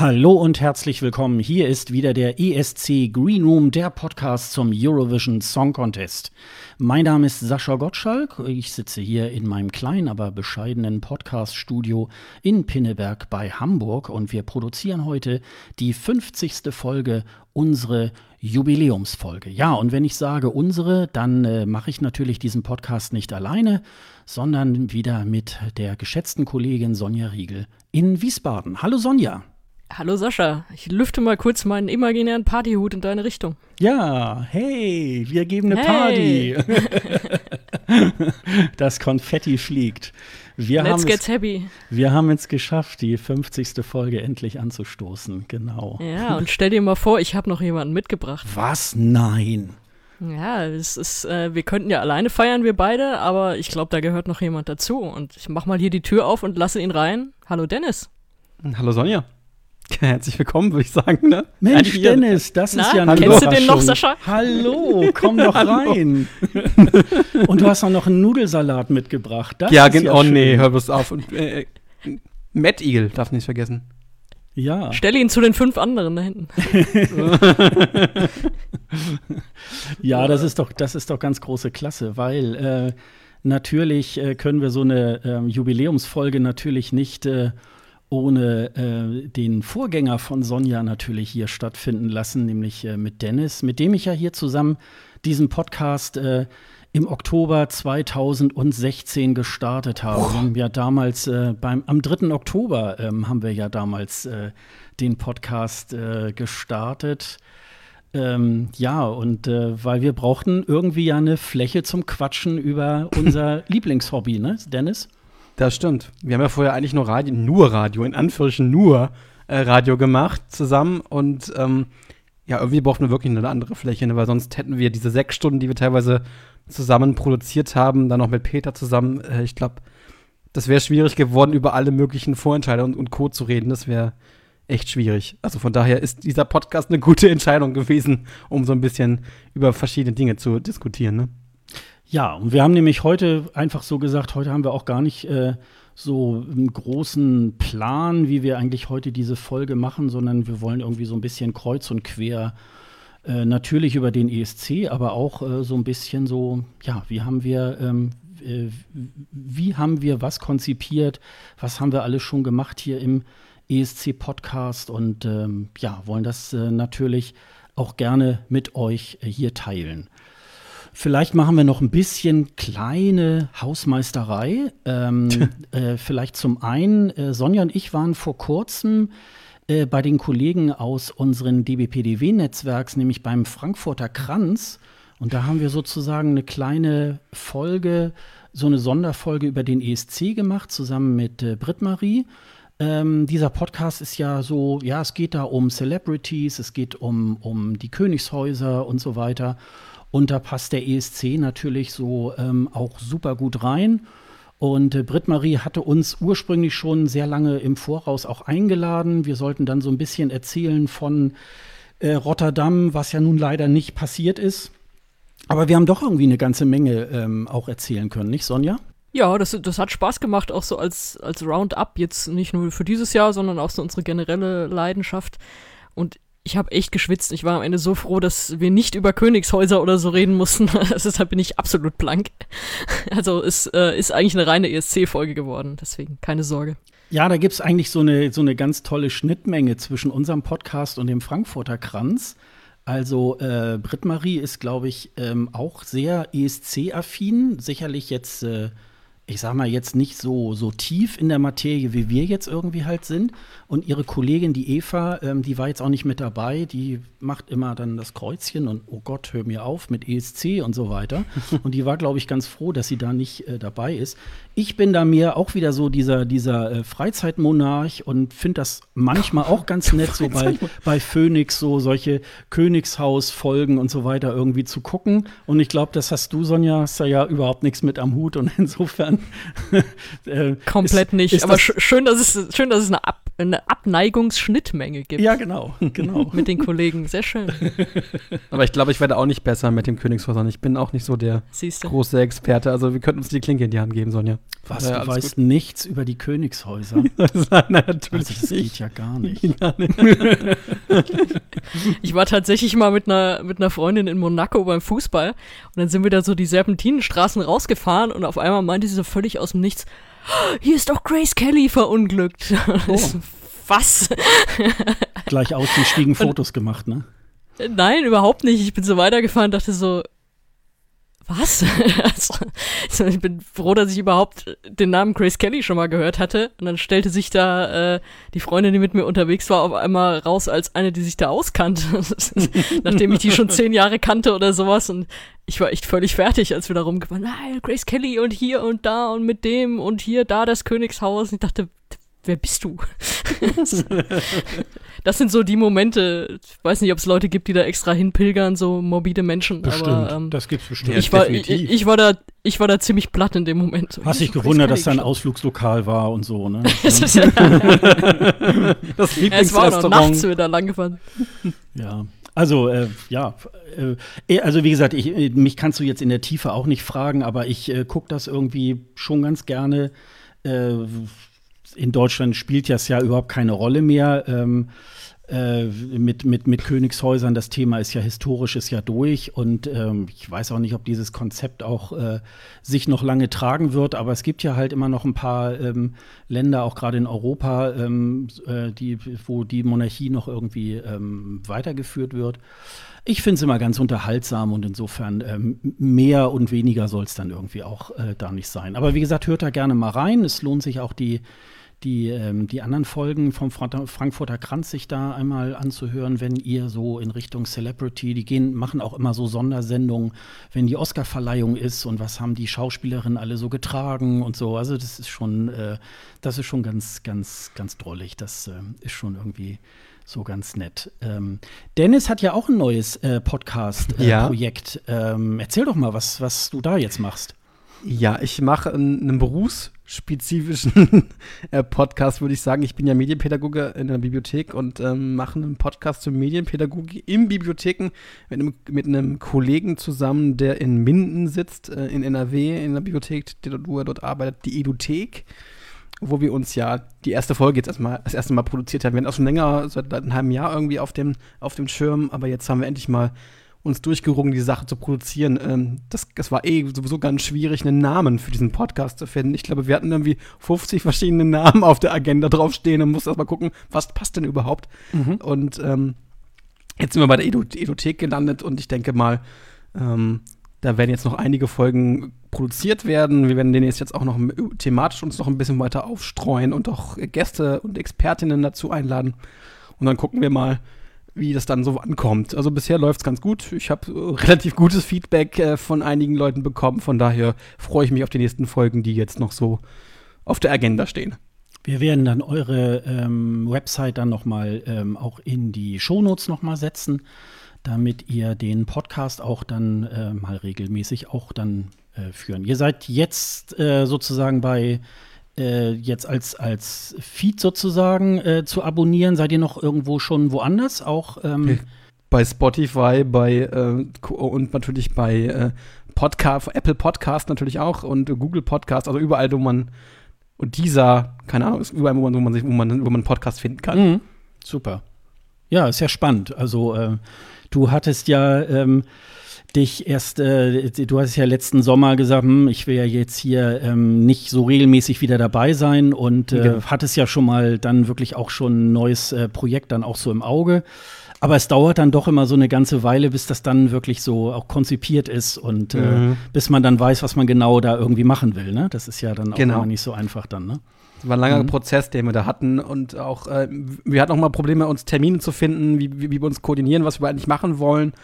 Hallo und herzlich willkommen. Hier ist wieder der ESC Green Room, der Podcast zum Eurovision Song Contest. Mein Name ist Sascha Gottschalk. Ich sitze hier in meinem kleinen, aber bescheidenen Podcast-Studio in Pinneberg bei Hamburg und wir produzieren heute die 50. Folge, unsere Jubiläumsfolge. Ja, und wenn ich sage unsere, dann äh, mache ich natürlich diesen Podcast nicht alleine, sondern wieder mit der geschätzten Kollegin Sonja Riegel in Wiesbaden. Hallo Sonja. Hallo Sascha, ich lüfte mal kurz meinen imaginären Partyhut in deine Richtung. Ja, hey, wir geben eine hey. Party. das Konfetti fliegt. Wir Let's get happy. Wir haben es geschafft, die 50. Folge endlich anzustoßen, genau. Ja, und stell dir mal vor, ich habe noch jemanden mitgebracht. Was? Nein. Ja, es ist, äh, wir könnten ja alleine feiern, wir beide, aber ich glaube, da gehört noch jemand dazu. Und ich mach mal hier die Tür auf und lasse ihn rein. Hallo Dennis. Hallo Sonja. Herzlich willkommen, würde ich sagen. Ne? Mensch, Eigentlich Dennis, das Na, ist ja eine Kennst du den noch, Sascha? Hallo, komm doch rein. Und du hast auch noch einen Nudelsalat mitgebracht. Das ja, genau. Ja oh nee, hör bloß auf. Und, äh, äh, Matt Eagle darf nicht vergessen. Ja. Stell ihn zu den fünf anderen da hinten. ja, das ist doch, das ist doch ganz große Klasse, weil äh, natürlich äh, können wir so eine ähm, Jubiläumsfolge natürlich nicht äh, ohne äh, den Vorgänger von Sonja natürlich hier stattfinden lassen, nämlich äh, mit Dennis, mit dem ich ja hier zusammen diesen Podcast äh, im Oktober 2016 gestartet habe. Oh. Wir haben ja damals äh, beim am 3. Oktober ähm, haben wir ja damals äh, den Podcast äh, gestartet. Ähm, ja, und weil wir brauchten irgendwie ja eine Fläche zum Quatschen über unser Lieblingshobby, ne, Dennis? Das stimmt. Wir haben ja vorher eigentlich nur Radio, nur Radio, in Anführungsstrichen nur äh, Radio gemacht zusammen und ähm, ja, irgendwie brauchten wir wirklich eine andere Fläche, ne? weil sonst hätten wir diese sechs Stunden, die wir teilweise zusammen produziert haben, dann noch mit Peter zusammen, äh, ich glaube, das wäre schwierig geworden, über alle möglichen Vorentscheide und, und Co. zu reden. Das wäre echt schwierig. Also von daher ist dieser Podcast eine gute Entscheidung gewesen, um so ein bisschen über verschiedene Dinge zu diskutieren. Ne? Ja, und wir haben nämlich heute einfach so gesagt, heute haben wir auch gar nicht äh, so einen großen Plan, wie wir eigentlich heute diese Folge machen, sondern wir wollen irgendwie so ein bisschen kreuz und quer äh, natürlich über den ESC, aber auch äh, so ein bisschen so, ja, wie haben wir, ähm, äh, wie haben wir was konzipiert, was haben wir alles schon gemacht hier im ESC-Podcast und ähm, ja, wollen das äh, natürlich auch gerne mit euch hier teilen. Vielleicht machen wir noch ein bisschen kleine Hausmeisterei. Ähm, äh, vielleicht zum einen, äh, Sonja und ich waren vor kurzem äh, bei den Kollegen aus unseren DBPDW-Netzwerks, nämlich beim Frankfurter Kranz. Und da haben wir sozusagen eine kleine Folge, so eine Sonderfolge über den ESC gemacht, zusammen mit äh, Britt-Marie. Ähm, dieser Podcast ist ja so, ja, es geht da um Celebrities, es geht um, um die Königshäuser und so weiter. Und da passt der ESC natürlich so ähm, auch super gut rein. Und äh, Britt-Marie hatte uns ursprünglich schon sehr lange im Voraus auch eingeladen. Wir sollten dann so ein bisschen erzählen von äh, Rotterdam, was ja nun leider nicht passiert ist. Aber wir haben doch irgendwie eine ganze Menge ähm, auch erzählen können, nicht Sonja? Ja, das, das hat Spaß gemacht, auch so als, als Roundup, jetzt nicht nur für dieses Jahr, sondern auch so unsere generelle Leidenschaft. Und ich habe echt geschwitzt. Ich war am Ende so froh, dass wir nicht über Königshäuser oder so reden mussten. Deshalb bin ich absolut blank. Also es äh, ist eigentlich eine reine ESC-Folge geworden. Deswegen keine Sorge. Ja, da gibt es eigentlich so eine, so eine ganz tolle Schnittmenge zwischen unserem Podcast und dem Frankfurter Kranz. Also äh, Britt-Marie ist, glaube ich, ähm, auch sehr ESC-affin. Sicherlich jetzt äh, ich sag mal, jetzt nicht so, so tief in der Materie, wie wir jetzt irgendwie halt sind. Und ihre Kollegin, die Eva, ähm, die war jetzt auch nicht mit dabei. Die macht immer dann das Kreuzchen und, oh Gott, hör mir auf mit ESC und so weiter. und die war, glaube ich, ganz froh, dass sie da nicht äh, dabei ist. Ich bin da mir auch wieder so dieser, dieser äh, Freizeitmonarch und finde das manchmal auch ganz nett, so bei, bei Phoenix, so solche Königshaus-Folgen und so weiter irgendwie zu gucken. Und ich glaube, das hast du, Sonja, hast da ja überhaupt nichts mit am Hut und insofern. äh, Komplett ist, nicht. Ist Aber das schön, dass es, schön, dass es eine, Ab eine Abneigungsschnittmenge gibt. Ja, genau. genau. mit den Kollegen. Sehr schön. Aber ich glaube, ich werde auch nicht besser mit dem Königshäusern. Ich bin auch nicht so der Siehste. große Experte. Also wir könnten uns die Klinke in die Hand geben, Sonja. Was, ja, du weißt gut. nichts über die Königshäuser? Nein, natürlich also das geht ja gar nicht. ich war tatsächlich mal mit einer, mit einer Freundin in Monaco beim Fußball und dann sind wir da so die Serpentinenstraßen rausgefahren und auf einmal meinte sie so völlig aus dem Nichts, hier ist doch Grace Kelly verunglückt. Oh. Was? Gleich ausgestiegen Fotos gemacht, ne? Nein, überhaupt nicht. Ich bin so weitergefahren und dachte so, was? also, ich bin froh, dass ich überhaupt den Namen Grace Kelly schon mal gehört hatte. Und dann stellte sich da äh, die Freundin, die mit mir unterwegs war, auf einmal raus als eine, die sich da auskannte. Nachdem ich die schon zehn Jahre kannte oder sowas. Und ich war echt völlig fertig, als wir da rumgefahren, nein, Grace Kelly und hier und da und mit dem und hier, da das Königshaus. Und ich dachte, wer bist du? das sind so die Momente, ich weiß nicht, ob es Leute gibt, die da extra hinpilgern, so morbide Menschen. Bestimmt, aber, ähm, das gibt's bestimmt. Ich war, ich, ich, war da, ich war da ziemlich platt in dem Moment. Hast dich gewundert, dass da ein Ausflugslokal war und so, ne? das Lieblingsrestaurant. Ja, es war noch nachts, wir da lang gefahren. Ja. Also, äh, ja, äh, also wie gesagt, ich, äh, mich kannst du jetzt in der Tiefe auch nicht fragen, aber ich äh, gucke das irgendwie schon ganz gerne. In Deutschland spielt das ja überhaupt keine Rolle mehr. Ähm, äh, mit, mit, mit Königshäusern, das Thema ist ja historisch, ist ja durch und ähm, ich weiß auch nicht, ob dieses Konzept auch äh, sich noch lange tragen wird, aber es gibt ja halt immer noch ein paar ähm, Länder, auch gerade in Europa, ähm, äh, die, wo die Monarchie noch irgendwie ähm, weitergeführt wird. Ich finde es immer ganz unterhaltsam und insofern ähm, mehr und weniger soll es dann irgendwie auch äh, da nicht sein. Aber wie gesagt, hört da gerne mal rein. Es lohnt sich auch die die, ähm, die anderen Folgen vom Frankfurter Kranz sich da einmal anzuhören, wenn ihr so in Richtung Celebrity, die gehen, machen auch immer so Sondersendungen, wenn die Oscarverleihung ist und was haben die Schauspielerinnen alle so getragen und so. Also das ist schon, äh, das ist schon ganz, ganz, ganz drollig. Das äh, ist schon irgendwie so ganz nett. Ähm, Dennis hat ja auch ein neues äh, Podcast-Projekt. Äh, ja. ähm, erzähl doch mal, was, was du da jetzt machst. Ja, ich mache einen berufsspezifischen äh, Podcast, würde ich sagen. Ich bin ja Medienpädagoge in der Bibliothek und ähm, mache einen Podcast zur Medienpädagogik in Bibliotheken mit einem, mit einem Kollegen zusammen, der in Minden sitzt, äh, in NRW, in der Bibliothek, der dort arbeitet, die Eduthek wo wir uns ja die erste Folge jetzt erstmal das erste Mal produziert haben. Wir hatten auch schon länger, seit einem halben Jahr irgendwie auf dem, auf dem Schirm, aber jetzt haben wir endlich mal uns durchgerungen, die Sache zu produzieren. Ähm, das, das war eh sowieso ganz schwierig, einen Namen für diesen Podcast zu finden. Ich glaube, wir hatten irgendwie 50 verschiedene Namen auf der Agenda draufstehen und mussten erstmal gucken, was passt denn überhaupt. Mhm. Und ähm, jetzt sind wir bei der Edothek gelandet und ich denke mal, ähm, da werden jetzt noch einige Folgen produziert werden. Wir werden den jetzt auch noch thematisch uns noch ein bisschen weiter aufstreuen und auch Gäste und Expertinnen dazu einladen. Und dann gucken wir mal, wie das dann so ankommt. Also bisher läuft es ganz gut. Ich habe äh, relativ gutes Feedback äh, von einigen Leuten bekommen. Von daher freue ich mich auf die nächsten Folgen, die jetzt noch so auf der Agenda stehen. Wir werden dann eure ähm, Website dann noch mal ähm, auch in die Shownotes noch mal setzen, damit ihr den Podcast auch dann äh, mal regelmäßig auch dann äh, führen. Ihr seid jetzt äh, sozusagen bei äh, jetzt als, als Feed sozusagen äh, zu abonnieren? Seid ihr noch irgendwo schon woanders? Auch ähm bei Spotify, bei äh, und natürlich bei äh, Podcast, Apple Podcast natürlich auch und Google Podcast, also überall, wo man und dieser, keine Ahnung, ist überall, wo man, wo man, sich, wo man, wo man einen Podcast finden kann. Mhm. Super. Ja, ist ja spannend. Also äh, du hattest ja ähm, dich erst, äh, du hast ja letzten Sommer gesagt, hm, ich will ja jetzt hier ähm, nicht so regelmäßig wieder dabei sein und äh, genau. hattest ja schon mal dann wirklich auch schon ein neues äh, Projekt dann auch so im Auge. Aber es dauert dann doch immer so eine ganze Weile, bis das dann wirklich so auch konzipiert ist und mhm. äh, bis man dann weiß, was man genau da irgendwie machen will. Ne? Das ist ja dann auch genau. nicht so einfach dann. Ne? Das war ein langer mhm. Prozess, den wir da hatten und auch äh, wir hatten auch mal Probleme, uns Termine zu finden, wie, wie, wie wir uns koordinieren, was wir eigentlich machen wollen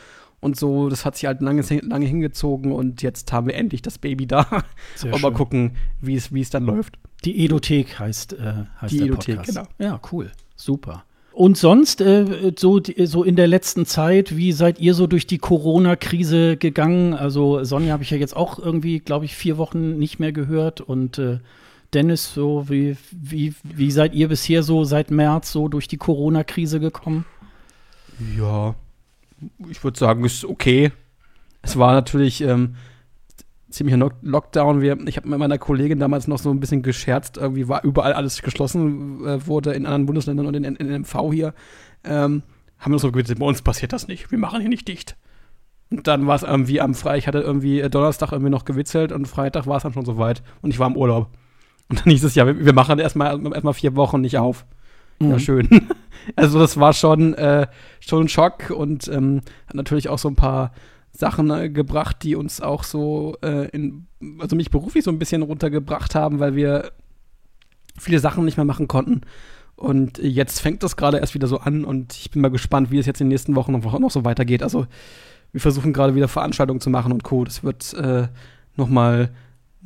und so. Das hat sich halt lange, lange hingezogen und jetzt haben wir endlich das Baby da. Sehr und mal gucken, wie es dann läuft. Die Edothek heißt, äh, heißt Die der Edothek, Podcast. genau. Ja, cool. Super. Und sonst, äh, so, so in der letzten Zeit, wie seid ihr so durch die Corona-Krise gegangen? Also Sonja habe ich ja jetzt auch irgendwie, glaube ich, vier Wochen nicht mehr gehört. Und äh, Dennis, so wie, wie, wie seid ihr bisher so seit März so durch die Corona-Krise gekommen? Ja, ich würde sagen, ist okay. Es war natürlich ähm, ziemlicher Lockdown. Wir, ich habe mit meiner Kollegin damals noch so ein bisschen gescherzt. Irgendwie war überall alles geschlossen äh, wurde in anderen Bundesländern und in, in, in MV hier. Ähm, haben wir so gesagt, bei uns passiert das nicht. Wir machen hier nicht dicht. Und dann war es irgendwie am Freitag, ich hatte irgendwie äh, Donnerstag irgendwie noch gewitzelt und Freitag war es dann schon soweit. Und ich war im Urlaub. Und dann hieß es ja, wir, machen erstmal erstmal vier Wochen nicht auf. Mhm. Ja, schön. also das war schon, äh, schon ein Schock und ähm, hat natürlich auch so ein paar Sachen äh, gebracht, die uns auch so äh, in, also mich beruflich so ein bisschen runtergebracht haben, weil wir viele Sachen nicht mehr machen konnten. Und jetzt fängt das gerade erst wieder so an und ich bin mal gespannt, wie es jetzt in den nächsten Wochen noch, noch so weitergeht. Also wir versuchen gerade wieder Veranstaltungen zu machen und Co. Das wird äh, noch mal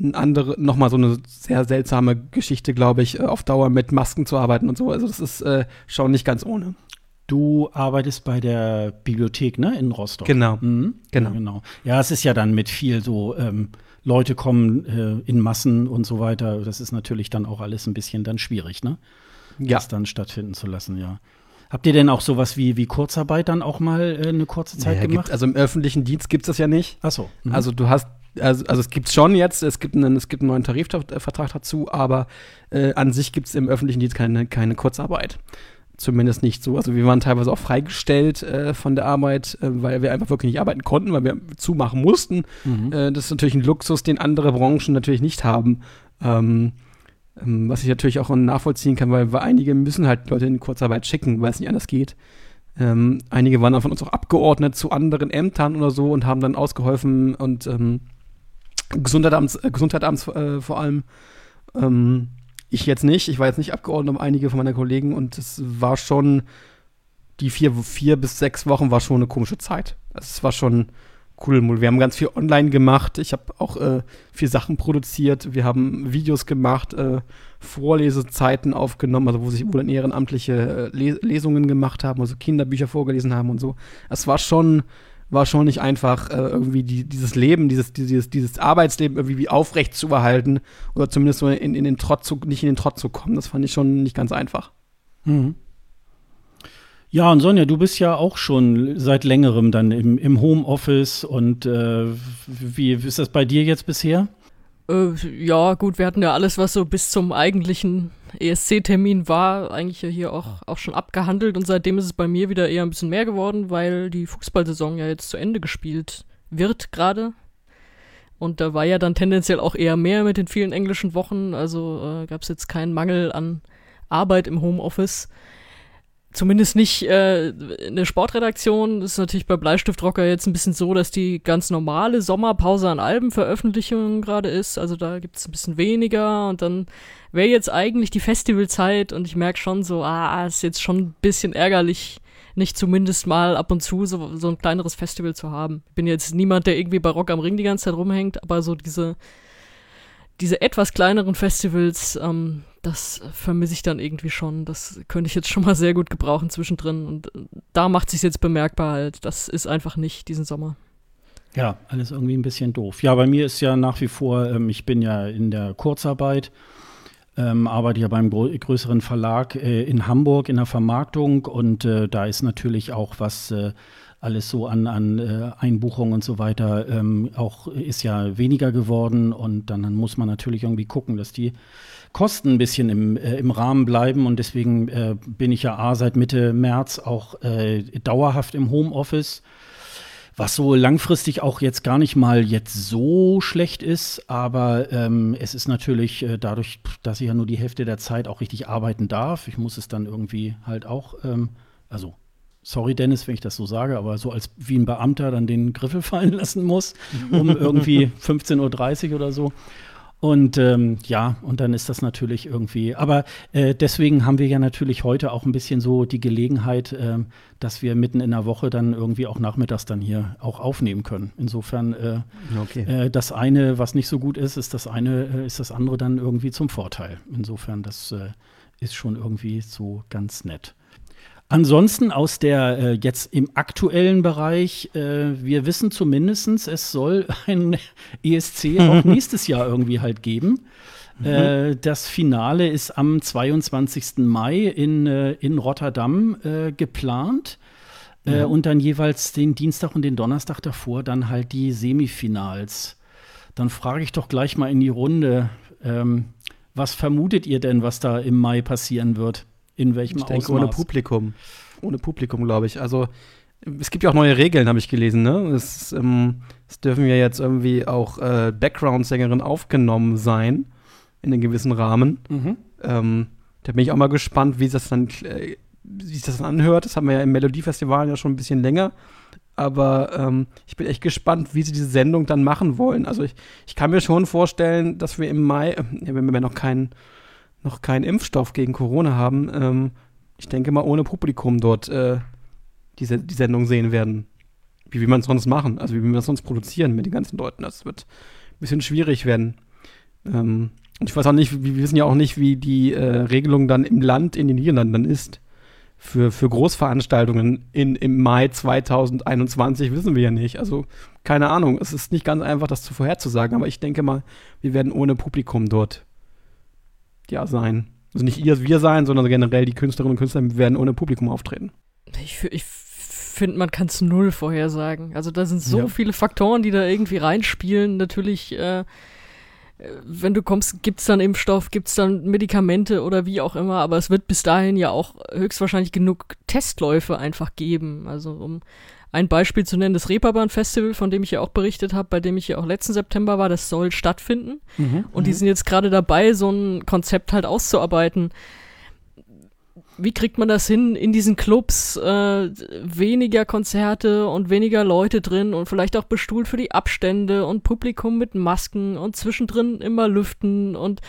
ein andere, noch mal so eine sehr seltsame Geschichte, glaube ich, äh, auf Dauer mit Masken zu arbeiten und so. Also das ist äh, schon nicht ganz ohne. Du arbeitest bei der Bibliothek, ne, in Rostock. Genau. Mhm. Genau. Ja, genau. Ja, es ist ja dann mit viel so, ähm, Leute kommen äh, in Massen und so weiter. Das ist natürlich dann auch alles ein bisschen dann schwierig, ne? Ja. Das dann stattfinden zu lassen, ja. Habt ihr denn auch sowas wie, wie Kurzarbeit dann auch mal äh, eine kurze Zeit ja, gemacht? Gibt, also im öffentlichen Dienst gibt es das ja nicht. Ach so. Mhm. Also du hast also, also es gibt es schon jetzt, es gibt einen, es gibt einen neuen Tarifvertrag dazu, aber äh, an sich gibt es im öffentlichen Dienst keine, keine Kurzarbeit. Zumindest nicht so. Also wir waren teilweise auch freigestellt äh, von der Arbeit, äh, weil wir einfach wirklich nicht arbeiten konnten, weil wir zumachen mussten. Mhm. Äh, das ist natürlich ein Luxus, den andere Branchen natürlich nicht haben. Ähm, ähm, was ich natürlich auch nachvollziehen kann, weil, weil einige müssen halt Leute in Kurzarbeit schicken, weil es nicht anders geht. Ähm, einige waren dann von uns auch abgeordnet zu anderen Ämtern oder so und haben dann ausgeholfen und ähm, Gesundheitsamts, äh, Gesundheitsamts äh, vor allem. Ähm, ich jetzt nicht. Ich war jetzt nicht abgeordnet, aber einige von meiner Kollegen und es war schon, die vier, vier bis sechs Wochen war schon eine komische Zeit. Also es war schon cool. Wir haben ganz viel online gemacht. Ich habe auch äh, viel Sachen produziert. Wir haben Videos gemacht, äh, Vorlesezeiten aufgenommen, also wo sich wohl ehrenamtliche äh, Lesungen gemacht haben, also Kinderbücher vorgelesen haben und so. Es war schon war schon nicht einfach, äh, irgendwie die, dieses Leben, dieses, dieses, dieses Arbeitsleben irgendwie aufrecht zu erhalten oder zumindest so in, in den Trott zu, nicht in den Trott zu kommen. Das fand ich schon nicht ganz einfach. Mhm. Ja, und Sonja, du bist ja auch schon seit längerem dann im, im Homeoffice und äh, wie ist das bei dir jetzt bisher? Äh, ja, gut, wir hatten ja alles, was so bis zum eigentlichen ESC-Termin war, eigentlich ja hier auch, auch schon abgehandelt und seitdem ist es bei mir wieder eher ein bisschen mehr geworden, weil die Fußballsaison ja jetzt zu Ende gespielt wird gerade. Und da war ja dann tendenziell auch eher mehr mit den vielen englischen Wochen, also äh, gab es jetzt keinen Mangel an Arbeit im Homeoffice. Zumindest nicht äh, in der Sportredaktion. Das ist natürlich bei Bleistiftrocker jetzt ein bisschen so, dass die ganz normale Sommerpause an Albenveröffentlichungen gerade ist. Also da gibt es ein bisschen weniger und dann wäre jetzt eigentlich die Festivalzeit und ich merke schon so, ah, ist jetzt schon ein bisschen ärgerlich, nicht zumindest mal ab und zu so, so ein kleineres Festival zu haben. Ich bin jetzt niemand, der irgendwie bei Rock am Ring die ganze Zeit rumhängt, aber so diese diese etwas kleineren Festivals, ähm, das vermisse ich dann irgendwie schon. Das könnte ich jetzt schon mal sehr gut gebrauchen zwischendrin. Und äh, da macht sich jetzt bemerkbar halt. Das ist einfach nicht diesen Sommer. Ja, alles irgendwie ein bisschen doof. Ja, bei mir ist ja nach wie vor, ähm, ich bin ja in der Kurzarbeit, ähm, arbeite ja beim größeren Verlag äh, in Hamburg in der Vermarktung und äh, da ist natürlich auch was äh, alles so an, an äh, Einbuchungen und so weiter ähm, auch ist ja weniger geworden und dann, dann, muss man natürlich irgendwie gucken, dass die Kosten ein bisschen im, äh, im Rahmen bleiben und deswegen äh, bin ich ja A, seit Mitte März auch äh, dauerhaft im Homeoffice. Was so langfristig auch jetzt gar nicht mal jetzt so schlecht ist, aber ähm, es ist natürlich äh, dadurch, dass ich ja nur die Hälfte der Zeit auch richtig arbeiten darf. Ich muss es dann irgendwie halt auch, ähm, also sorry Dennis, wenn ich das so sage, aber so als wie ein Beamter dann den Griffel fallen lassen muss, um irgendwie 15.30 Uhr oder so. Und ähm, ja, und dann ist das natürlich irgendwie, aber äh, deswegen haben wir ja natürlich heute auch ein bisschen so die Gelegenheit, äh, dass wir mitten in der Woche dann irgendwie auch nachmittags dann hier auch aufnehmen können. Insofern äh, okay. Äh, das eine, was nicht so gut ist, ist das eine, äh, ist das andere dann irgendwie zum Vorteil. Insofern, das äh, ist schon irgendwie so ganz nett. Ansonsten aus der äh, jetzt im aktuellen Bereich, äh, wir wissen zumindest, es soll ein ESC auch nächstes Jahr irgendwie halt geben. Mhm. Äh, das Finale ist am 22. Mai in, äh, in Rotterdam äh, geplant. Mhm. und dann jeweils den Dienstag und den Donnerstag davor dann halt die Semifinals. Dann frage ich doch gleich mal in die Runde, ähm, was vermutet ihr denn, was da im Mai passieren wird? In welchem ich denke, Ausmaß? ohne Publikum. Ohne Publikum, glaube ich. Also es gibt ja auch neue Regeln, habe ich gelesen. Ne? Es, ähm, es, dürfen ja jetzt irgendwie auch äh, Background-Sängerinnen aufgenommen sein in einem gewissen Rahmen. Mhm. Ähm, da bin ich auch mal gespannt, wie das dann, äh, wie sich das dann anhört. Das haben wir ja im Melodiefestival ja schon ein bisschen länger. Aber ähm, ich bin echt gespannt, wie sie diese Sendung dann machen wollen. Also ich, ich kann mir schon vorstellen, dass wir im Mai, äh, wenn wir noch keinen noch keinen Impfstoff gegen Corona haben, ähm, ich denke mal ohne Publikum dort äh, die, die Sendung sehen werden. Wie will man es sonst machen? Also wie will man es sonst produzieren mit den ganzen Leuten? Das wird ein bisschen schwierig werden. Ähm, ich weiß auch nicht, wir wissen ja auch nicht, wie die äh, Regelung dann im Land, in den Niederlanden dann ist. Für, für Großveranstaltungen in, im Mai 2021 wissen wir ja nicht. Also keine Ahnung. Es ist nicht ganz einfach, das zu vorherzusagen, aber ich denke mal, wir werden ohne Publikum dort ja sein. Also nicht ihr, wir sein, sondern generell die Künstlerinnen und Künstler werden ohne Publikum auftreten. Ich, ich finde, man kann es null vorhersagen. Also da sind so ja. viele Faktoren, die da irgendwie reinspielen. Natürlich, äh, wenn du kommst, gibt es dann Impfstoff, gibt es dann Medikamente oder wie auch immer, aber es wird bis dahin ja auch höchstwahrscheinlich genug Testläufe einfach geben. Also um ein Beispiel zu nennen, das Reeperbahn Festival, von dem ich ja auch berichtet habe, bei dem ich ja auch letzten September war, das soll stattfinden. Mhm, und die mhm. sind jetzt gerade dabei, so ein Konzept halt auszuarbeiten. Wie kriegt man das hin, in diesen Clubs äh, weniger Konzerte und weniger Leute drin und vielleicht auch bestuhlt für die Abstände und Publikum mit Masken und zwischendrin immer lüften und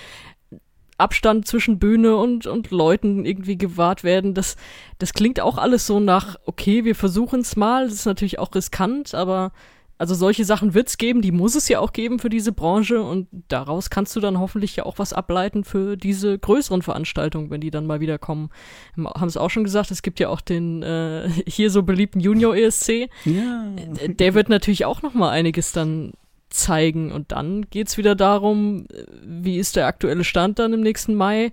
Abstand zwischen Bühne und, und Leuten irgendwie gewahrt werden. Das, das klingt auch alles so nach, okay, wir versuchen es mal. Das ist natürlich auch riskant, aber also solche Sachen wird es geben, die muss es ja auch geben für diese Branche und daraus kannst du dann hoffentlich ja auch was ableiten für diese größeren Veranstaltungen, wenn die dann mal wieder kommen. Haben es auch schon gesagt, es gibt ja auch den äh, hier so beliebten Junior ESC. Ja. Der wird natürlich auch noch mal einiges dann zeigen. Und dann geht es wieder darum, wie ist der aktuelle Stand dann im nächsten Mai?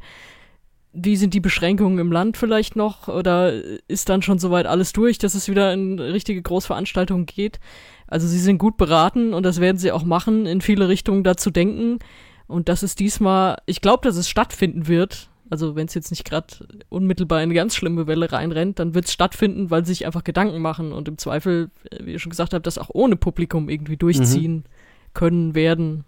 Wie sind die Beschränkungen im Land vielleicht noch? Oder ist dann schon soweit alles durch, dass es wieder in richtige Großveranstaltungen geht? Also sie sind gut beraten und das werden sie auch machen, in viele Richtungen dazu denken. Und das ist diesmal, ich glaube, dass es stattfinden wird. Also wenn es jetzt nicht gerade unmittelbar in eine ganz schlimme Welle reinrennt, dann wird es stattfinden, weil sie sich einfach Gedanken machen und im Zweifel, wie ihr schon gesagt habt, das auch ohne Publikum irgendwie durchziehen. Mhm können werden.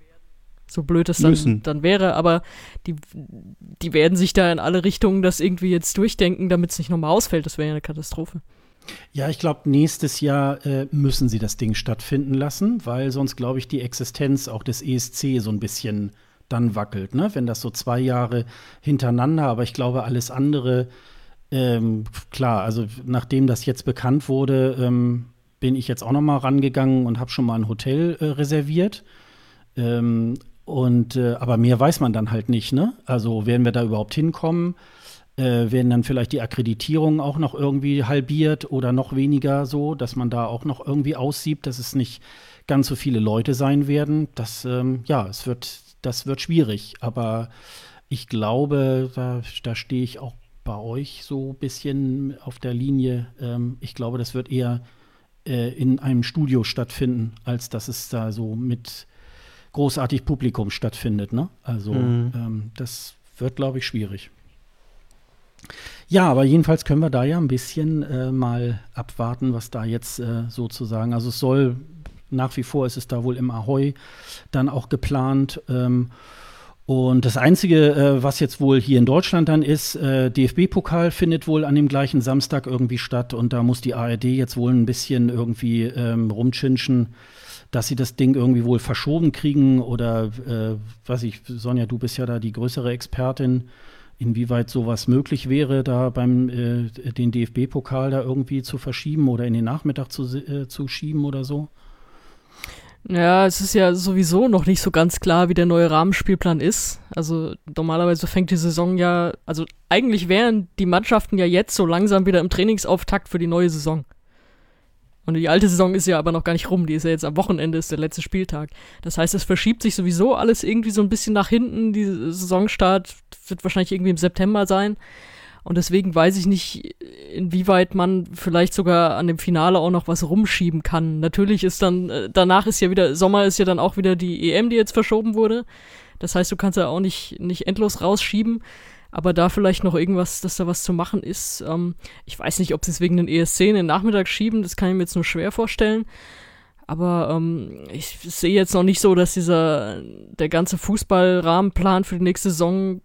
So blöd es dann, dann wäre, aber die, die werden sich da in alle Richtungen das irgendwie jetzt durchdenken, damit es nicht nochmal ausfällt. Das wäre ja eine Katastrophe. Ja, ich glaube, nächstes Jahr äh, müssen sie das Ding stattfinden lassen, weil sonst, glaube ich, die Existenz auch des ESC so ein bisschen dann wackelt, ne? Wenn das so zwei Jahre hintereinander, aber ich glaube, alles andere, ähm, klar, also nachdem das jetzt bekannt wurde, ähm, bin ich jetzt auch noch mal rangegangen und habe schon mal ein Hotel äh, reserviert. Ähm, und äh, aber mehr weiß man dann halt nicht, ne? Also werden wir da überhaupt hinkommen? Äh, werden dann vielleicht die Akkreditierungen auch noch irgendwie halbiert oder noch weniger so, dass man da auch noch irgendwie aussiebt, dass es nicht ganz so viele Leute sein werden. Das, ähm, ja, es wird, das wird schwierig. Aber ich glaube, da, da stehe ich auch bei euch so ein bisschen auf der Linie. Ähm, ich glaube, das wird eher äh, in einem Studio stattfinden, als dass es da so mit großartig Publikum stattfindet. Ne? Also mhm. ähm, das wird, glaube ich, schwierig. Ja, aber jedenfalls können wir da ja ein bisschen äh, mal abwarten, was da jetzt äh, sozusagen, also es soll nach wie vor ist es da wohl im Ahoi dann auch geplant. Ähm, Und das Einzige, äh, was jetzt wohl hier in Deutschland dann ist, äh, DFB-Pokal findet wohl an dem gleichen Samstag irgendwie statt. Und da muss die ARD jetzt wohl ein bisschen irgendwie ähm, rumchinschen, dass sie das Ding irgendwie wohl verschoben kriegen. Oder, äh, weiß ich, Sonja, du bist ja da die größere Expertin, inwieweit sowas möglich wäre, da beim äh, den DFB-Pokal da irgendwie zu verschieben oder in den Nachmittag zu, äh, zu schieben oder so. Ja, es ist ja sowieso noch nicht so ganz klar, wie der neue Rahmenspielplan ist. Also normalerweise fängt die Saison ja, also eigentlich wären die Mannschaften ja jetzt so langsam wieder im Trainingsauftakt für die neue Saison. Und die alte Saison ist ja aber noch gar nicht rum, die ist ja jetzt am Wochenende, ist der letzte Spieltag. Das heißt, es verschiebt sich sowieso alles irgendwie so ein bisschen nach hinten. Die Saisonstart wird wahrscheinlich irgendwie im September sein. Und deswegen weiß ich nicht, inwieweit man vielleicht sogar an dem Finale auch noch was rumschieben kann. Natürlich ist dann, äh, danach ist ja wieder, Sommer ist ja dann auch wieder die EM, die jetzt verschoben wurde. Das heißt, du kannst ja auch nicht, nicht endlos rausschieben. Aber da vielleicht noch irgendwas, dass da was zu machen ist. Ähm, ich weiß nicht, ob sie es wegen den ESC in den Nachmittag schieben, das kann ich mir jetzt nur schwer vorstellen. Aber ähm, ich sehe jetzt noch nicht so, dass dieser, der ganze Fußballrahmenplan für die nächste Saison,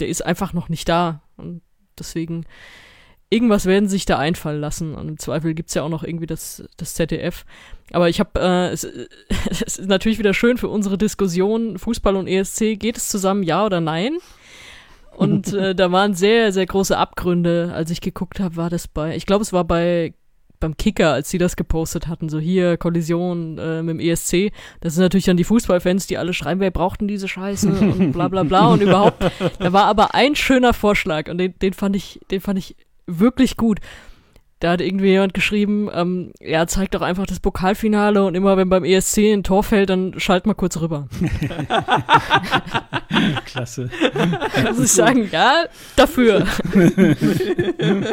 der ist einfach noch nicht da. Und Deswegen, irgendwas werden sich da einfallen lassen. Und im Zweifel gibt es ja auch noch irgendwie das, das ZDF. Aber ich habe, äh, es, es ist natürlich wieder schön für unsere Diskussion, Fußball und ESC, geht es zusammen, ja oder nein? Und äh, da waren sehr, sehr große Abgründe. Als ich geguckt habe, war das bei, ich glaube, es war bei beim Kicker, als sie das gepostet hatten, so hier Kollision äh, mit dem ESC, das sind natürlich dann die Fußballfans, die alle schreiben, wer braucht denn diese Scheiße und bla bla bla und überhaupt. Da war aber ein schöner Vorschlag und den, den fand ich, den fand ich wirklich gut. Da hat irgendwie jemand geschrieben, ähm, ja, zeigt doch einfach das Pokalfinale und immer wenn beim ESC ein Tor fällt, dann schalt mal kurz rüber. Klasse. Muss ich sagen, ja, dafür.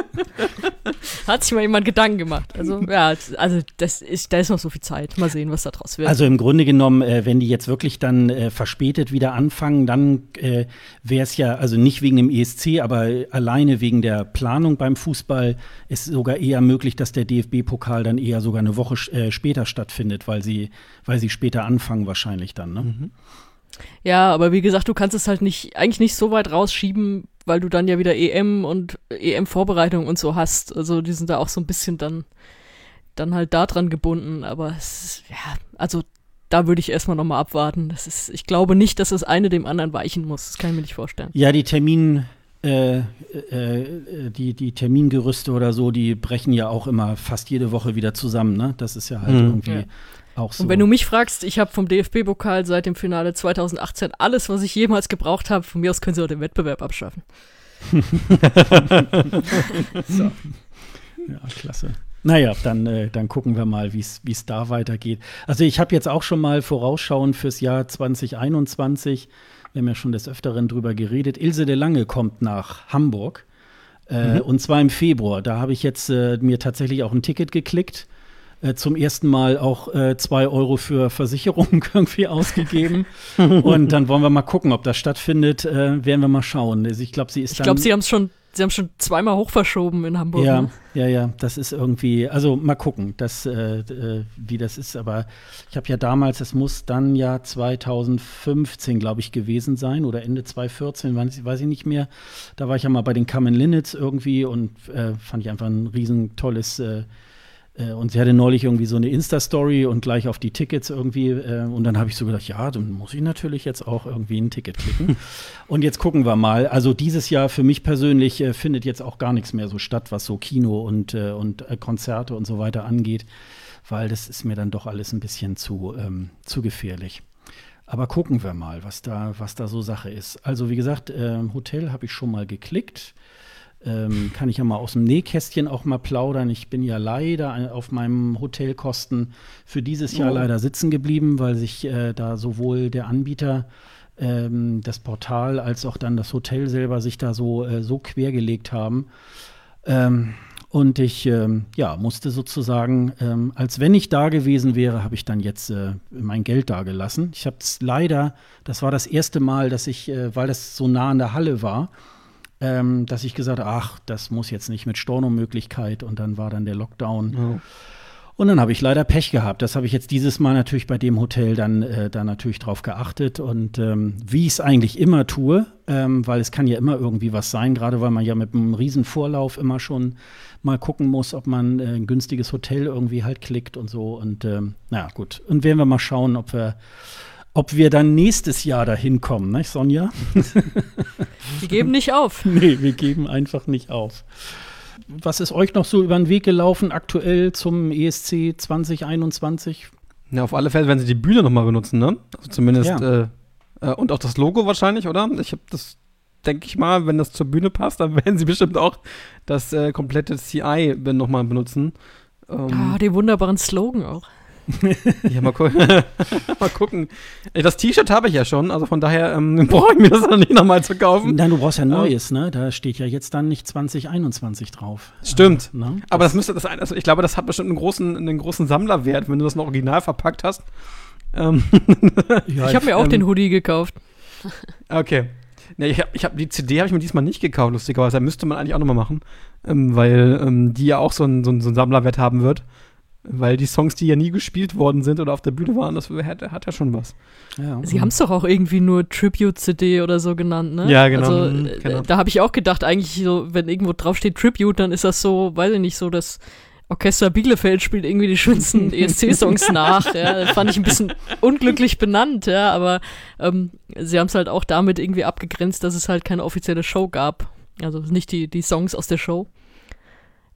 Hat sich mal jemand Gedanken gemacht. Also, ja, also das ist, da ist noch so viel Zeit. Mal sehen, was da draus wird. Also im Grunde genommen, äh, wenn die jetzt wirklich dann äh, verspätet wieder anfangen, dann äh, wäre es ja, also nicht wegen dem ESC, aber alleine wegen der Planung beim Fußball ist sogar sogar eher möglich, dass der DFB-Pokal dann eher sogar eine Woche äh, später stattfindet, weil sie, weil sie später anfangen wahrscheinlich dann. Ne? Mhm. Ja, aber wie gesagt, du kannst es halt nicht, eigentlich nicht so weit rausschieben, weil du dann ja wieder EM und EM-Vorbereitung und so hast. Also die sind da auch so ein bisschen dann, dann halt da dran gebunden. Aber es ist, ja, also da würde ich erstmal nochmal abwarten. Das ist, ich glaube nicht, dass das eine dem anderen weichen muss. Das kann ich mir nicht vorstellen. Ja, die Termin, äh, äh, die, die Termingerüste oder so, die brechen ja auch immer fast jede Woche wieder zusammen. Ne? Das ist ja halt mhm. irgendwie ja. auch so. Und wenn du mich fragst, ich habe vom DFB-Pokal seit dem Finale 2018 alles, was ich jemals gebraucht habe. Von mir aus können sie auch den Wettbewerb abschaffen. so. Ja, klasse. Naja, dann, äh, dann gucken wir mal, wie es da weitergeht. Also ich habe jetzt auch schon mal vorausschauend fürs Jahr 2021 wir haben ja schon des Öfteren drüber geredet. Ilse de Lange kommt nach Hamburg. Äh, mhm. Und zwar im Februar. Da habe ich jetzt äh, mir tatsächlich auch ein Ticket geklickt. Äh, zum ersten Mal auch äh, zwei Euro für Versicherungen irgendwie ausgegeben. und dann wollen wir mal gucken, ob das stattfindet. Äh, werden wir mal schauen. Also ich glaube, sie ist Ich glaube, sie haben es schon Sie haben schon zweimal hochverschoben in Hamburg. Ja, ne? ja, ja. Das ist irgendwie, also mal gucken, das, äh, äh, wie das ist. Aber ich habe ja damals, es muss dann ja 2015, glaube ich, gewesen sein oder Ende 2014, weiß ich nicht mehr. Da war ich ja mal bei den Common Linnets irgendwie und äh, fand ich einfach ein riesen tolles äh, und sie hatte neulich irgendwie so eine Insta-Story und gleich auf die Tickets irgendwie. Äh, und dann habe ich so gedacht, ja, dann muss ich natürlich jetzt auch irgendwie ein Ticket klicken. und jetzt gucken wir mal. Also dieses Jahr für mich persönlich äh, findet jetzt auch gar nichts mehr so statt, was so Kino und, äh, und äh, Konzerte und so weiter angeht, weil das ist mir dann doch alles ein bisschen zu, ähm, zu gefährlich. Aber gucken wir mal, was da, was da so Sache ist. Also wie gesagt, äh, Hotel habe ich schon mal geklickt ähm, kann ich ja mal aus dem Nähkästchen auch mal plaudern. Ich bin ja leider auf meinem Hotelkosten für dieses Jahr oh. leider sitzen geblieben, weil sich äh, da sowohl der Anbieter ähm, das Portal als auch dann das Hotel selber sich da so, äh, so quergelegt haben. Ähm, und ich ähm, ja, musste sozusagen, ähm, als wenn ich da gewesen wäre, habe ich dann jetzt äh, mein Geld da gelassen. Ich habe es leider, das war das erste Mal, dass ich, äh, weil das so nah an der Halle war, ähm, dass ich gesagt habe, ach, das muss jetzt nicht mit Stornomöglichkeit und dann war dann der Lockdown. Oh. Und dann habe ich leider Pech gehabt. Das habe ich jetzt dieses Mal natürlich bei dem Hotel dann, äh, dann natürlich drauf geachtet. Und ähm, wie ich es eigentlich immer tue, ähm, weil es kann ja immer irgendwie was sein, gerade weil man ja mit einem riesen Vorlauf immer schon mal gucken muss, ob man äh, ein günstiges Hotel irgendwie halt klickt und so. Und ähm, naja, gut. Und werden wir mal schauen, ob wir, ob wir dann nächstes Jahr dahin kommen, ne, Sonja? Die geben nicht auf. nee, wir geben einfach nicht auf. Was ist euch noch so über den Weg gelaufen aktuell zum ESC 2021? Ja, auf alle Fälle werden sie die Bühne nochmal benutzen, ne? Also zumindest, Ja. äh, äh, und auch das Logo wahrscheinlich, oder? Ich habe das, denke ich mal, wenn das zur Bühne passt, dann werden sie bestimmt auch das äh, komplette CI nochmal benutzen. Ähm, Ah, den wunderbaren Slogan auch. Ja, mal, gu mal gucken. Äh, Das T-Shirt habe ich ja schon, also von daher ähm, brauche ich mir das noch nicht nochmal zu kaufen. Nein, du brauchst ja Neues, ne? Da steht ja jetzt dann nicht 2021 drauf. Stimmt. Ne? Aber das müsste das ein, also ich glaube, das hat bestimmt einen großen, einen großen Sammlerwert, wenn du das noch original verpackt hast. Ähm, ja, ich habe mir auch ähm, den Hoodie gekauft. okay. Nee, ich habe ich hab, die CD habe ich mir diesmal nicht gekauft, lustigerweise. Da müsste man eigentlich auch nochmal machen, ähm, weil ähm, die ja auch so einen so so einen Sammlerwert haben wird. Weil die Songs, die ja nie gespielt worden sind oder auf der Bühne waren, das hat, hat ja schon was. ja, Sie haben es doch auch irgendwie nur Tribute-CD oder so genannt, ne? Ja, genau. Also, Mhm, äh, genau. da habe ich auch gedacht, eigentlich so, wenn irgendwo draufsteht Tribute, dann ist das so, weiß ich nicht, so das Orchester Bielefeld spielt irgendwie die schönsten ESC-Songs nach. Ja, das fand ich ein bisschen unglücklich benannt, ja, aber ähm, sie haben es halt auch damit irgendwie abgegrenzt, dass es halt keine offizielle Show gab. Also nicht die, die Songs aus der Show.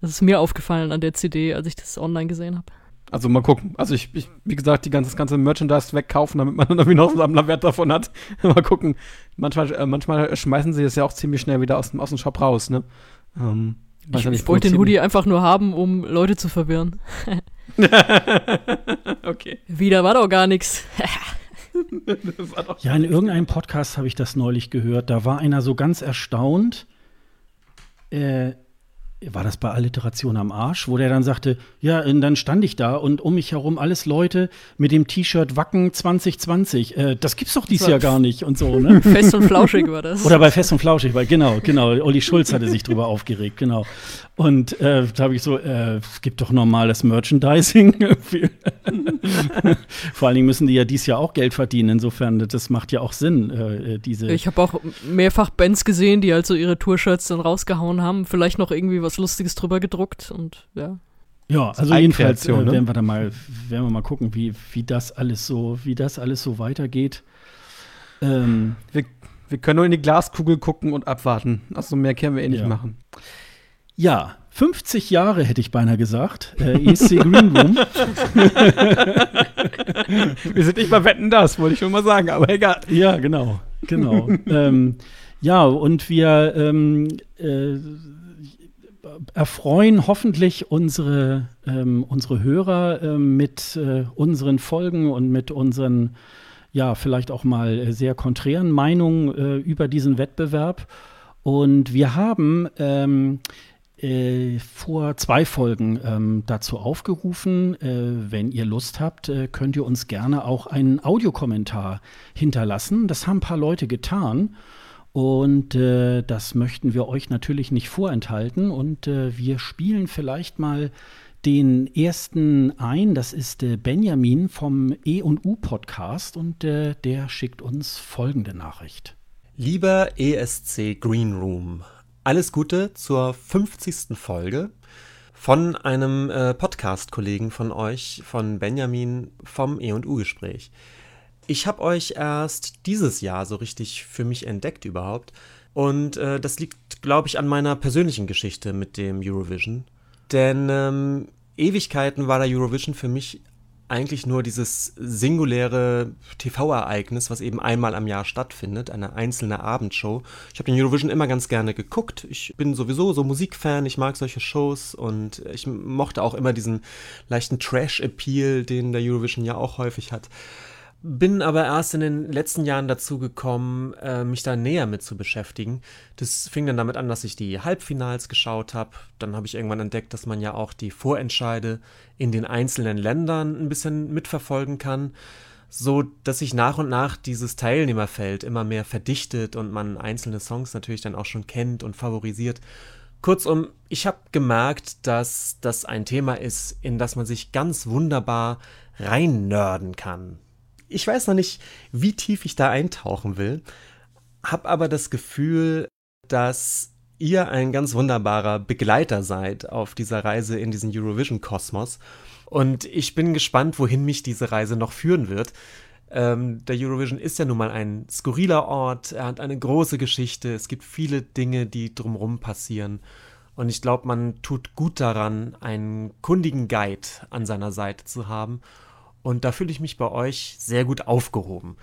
Das ist mir aufgefallen an der CD, als ich das online gesehen habe. Also mal gucken. Also ich, ich wie gesagt, die ganze, das ganze Merchandise wegkaufen, damit man dann irgendwie noch einen Sammlerwert davon hat. mal gucken. Manchmal, äh, manchmal schmeißen sie das ja auch ziemlich schnell wieder aus dem, aus dem Shop raus, ne? Ähm, weiß Ich, ja nicht, ich wollte den Hoodie einfach nur haben, um Leute zu verwirren. okay. Wieder war doch gar nichts. Ja, in irgendeinem Podcast habe ich das neulich gehört. Da war einer so ganz erstaunt. Äh, war das bei Alliteration am Arsch, wo der dann sagte, ja, und dann stand ich da und um mich herum alles Leute mit dem T-Shirt Wacken 2020. Äh, das gibt's doch dieses So. Jahr gar nicht und so, ne? Fest und flauschig war das. Oder bei Fest und Flauschig, weil genau, genau, Olli Schulz hatte sich drüber aufgeregt, genau. Und äh, da habe ich so, äh, es gibt doch normales Merchandising. Vor allen Dingen müssen die ja dieses Jahr auch Geld verdienen, insofern, das macht ja auch Sinn, äh, diese. ich habe auch mehrfach Bands gesehen, die halt so ihre Tour-Shirts dann rausgehauen haben. Vielleicht noch irgendwie was Lustiges drüber gedruckt und ja. ja, also jedenfalls äh, ne? werden wir da mal, werden wir mal gucken, wie, wie das alles so, wie das alles so weitergeht. Ähm, Wir, wir können nur in die Glaskugel gucken und abwarten. Also mehr können wir eh nicht Ja. machen. ja, 50 Jahre hätte ich beinahe gesagt. Äh, ESC Green Room. Wir sind nicht bei Wetten das, wollte ich schon mal sagen, aber egal. Ja, genau, genau. ähm, ja, und wir ähm, äh, erfreuen hoffentlich unsere, ähm, unsere Hörer ähm, mit äh, unseren Folgen und mit unseren, ja, vielleicht auch mal äh, sehr konträren Meinungen äh, über diesen Wettbewerb. Und wir haben ähm, äh, vor zwei Folgen ähm, dazu aufgerufen. Äh, wenn ihr Lust habt, äh, könnt ihr uns gerne auch einen Audiokommentar hinterlassen. Das haben ein paar Leute getan. Und äh, das möchten wir euch natürlich nicht vorenthalten. Und äh, wir spielen vielleicht mal den ersten ein. Das ist äh, Benjamin vom E&U Podcast und äh, der schickt uns folgende Nachricht. Lieber ESC Green Room, alles Gute zur 50. Folge von einem äh, Podcast-Kollegen von euch, von Benjamin vom E&U-Gespräch. Ich habe euch erst dieses Jahr so richtig für mich entdeckt überhaupt. Und äh, das liegt, glaube ich, an meiner persönlichen Geschichte mit dem Eurovision. Denn ähm, Ewigkeiten war der Eurovision für mich eigentlich nur dieses singuläre TV-Ereignis, was eben einmal am Jahr stattfindet, eine einzelne Abendshow. Ich habe den Eurovision immer ganz gerne geguckt. Ich bin sowieso so Musikfan, ich mag solche Shows und ich mochte auch immer diesen leichten Trash-Appeal, den der Eurovision ja auch häufig hat. Bin aber erst in den letzten Jahren dazu gekommen, äh, mich da näher mit zu beschäftigen. Das fing dann damit an, dass ich die Halbfinals geschaut habe. Dann habe ich irgendwann entdeckt, dass man ja auch die Vorentscheide in den einzelnen Ländern ein bisschen mitverfolgen kann, so dass sich nach und nach dieses Teilnehmerfeld immer mehr verdichtet und man einzelne Songs natürlich dann auch schon kennt und favorisiert. Kurzum, ich habe gemerkt, dass das ein Thema ist, in das man sich ganz wunderbar reinnörden kann. Ich weiß noch nicht, wie tief ich da eintauchen will, habe aber das Gefühl, dass ihr ein ganz wunderbarer Begleiter seid auf dieser Reise in diesen Eurovision-Kosmos. Und ich bin gespannt, wohin mich diese Reise noch führen wird. Ähm, der Eurovision ist ja nun mal ein skurriler Ort, er hat eine große Geschichte, es gibt viele Dinge, die drumherum passieren. Und ich glaube, man tut gut daran, einen kundigen Guide an seiner Seite zu haben. Und da fühle ich mich bei euch sehr gut aufgehoben.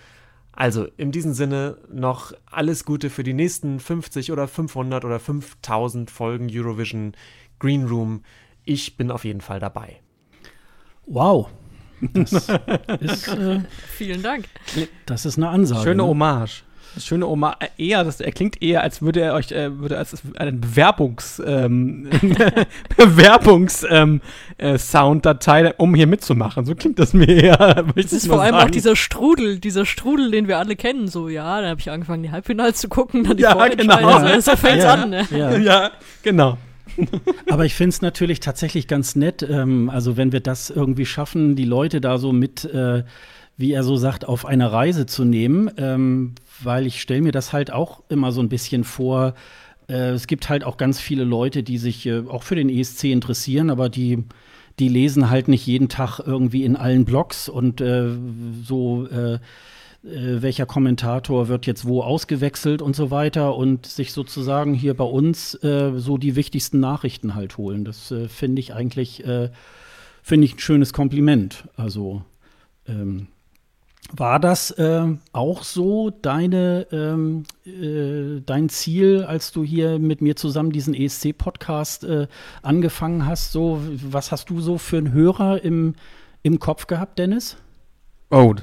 Also in diesem Sinne noch alles Gute für die nächsten 50 oder 500 oder 5000 Folgen Eurovision Green Room. Ich bin auf jeden Fall dabei. Wow. Das ist, äh, Vielen Dank. das ist eine Ansage. Schöne ne? Das schöne Hommage. Äh, Eher, das, er klingt eher, als würde er euch, äh, würde als einen Bewerbungs, ähm, Bewerbungs, ähm, äh, Sounddatei, um hier mitzumachen. So klingt das mir eher. Es ist vor allem auch dieser Strudel, dieser Strudel, den wir alle kennen. So, ja, da habe ich angefangen, die Halbfinals zu gucken, dann die Ja, genau. So fängt's Ja. an. Ne? Ja. Ja, genau. Aber ich finde es natürlich tatsächlich ganz nett, ähm, also wenn wir das irgendwie schaffen, die Leute da so mit, äh, wie er so sagt, auf eine Reise zu nehmen, ähm, weil ich stelle mir das halt auch immer so ein bisschen vor. Äh, es gibt halt auch ganz viele Leute, die sich äh, auch für den ESC interessieren, aber die, die lesen halt nicht jeden Tag irgendwie in allen Blogs und äh, so äh, äh, welcher Kommentator wird jetzt wo ausgewechselt und so weiter und sich sozusagen hier bei uns äh, so die wichtigsten Nachrichten halt holen. Das äh, finde ich eigentlich äh, finde ich ein schönes Kompliment. Also ähm, war das äh, auch so deine, ähm, äh, dein Ziel, als du hier mit mir zusammen diesen ESC-Podcast äh, angefangen hast? So, was hast du so für einen Hörer im, im Kopf gehabt, Dennis? Oh.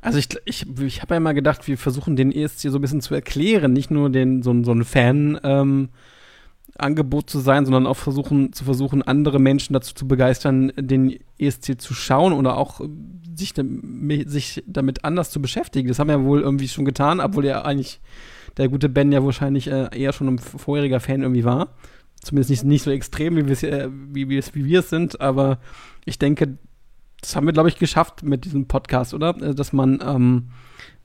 Also ich, ich, ich habe ja immer gedacht, wir versuchen den ESC so ein bisschen zu erklären, nicht nur den, so, so ein Fan, ähm, Angebot zu sein, sondern auch versuchen, zu versuchen, andere Menschen dazu zu begeistern, den ESC zu schauen oder auch äh, sich, sich damit anders zu beschäftigen. Das haben wir ja wohl irgendwie schon getan, obwohl ja eigentlich der gute Ben ja wahrscheinlich äh, eher schon ein vorheriger Fan irgendwie war. Zumindest nicht, nicht so extrem, wie wir es äh, wie, wie sind, aber ich denke, das haben wir, glaube ich, geschafft mit diesem Podcast, oder? Äh, Dass man ähm,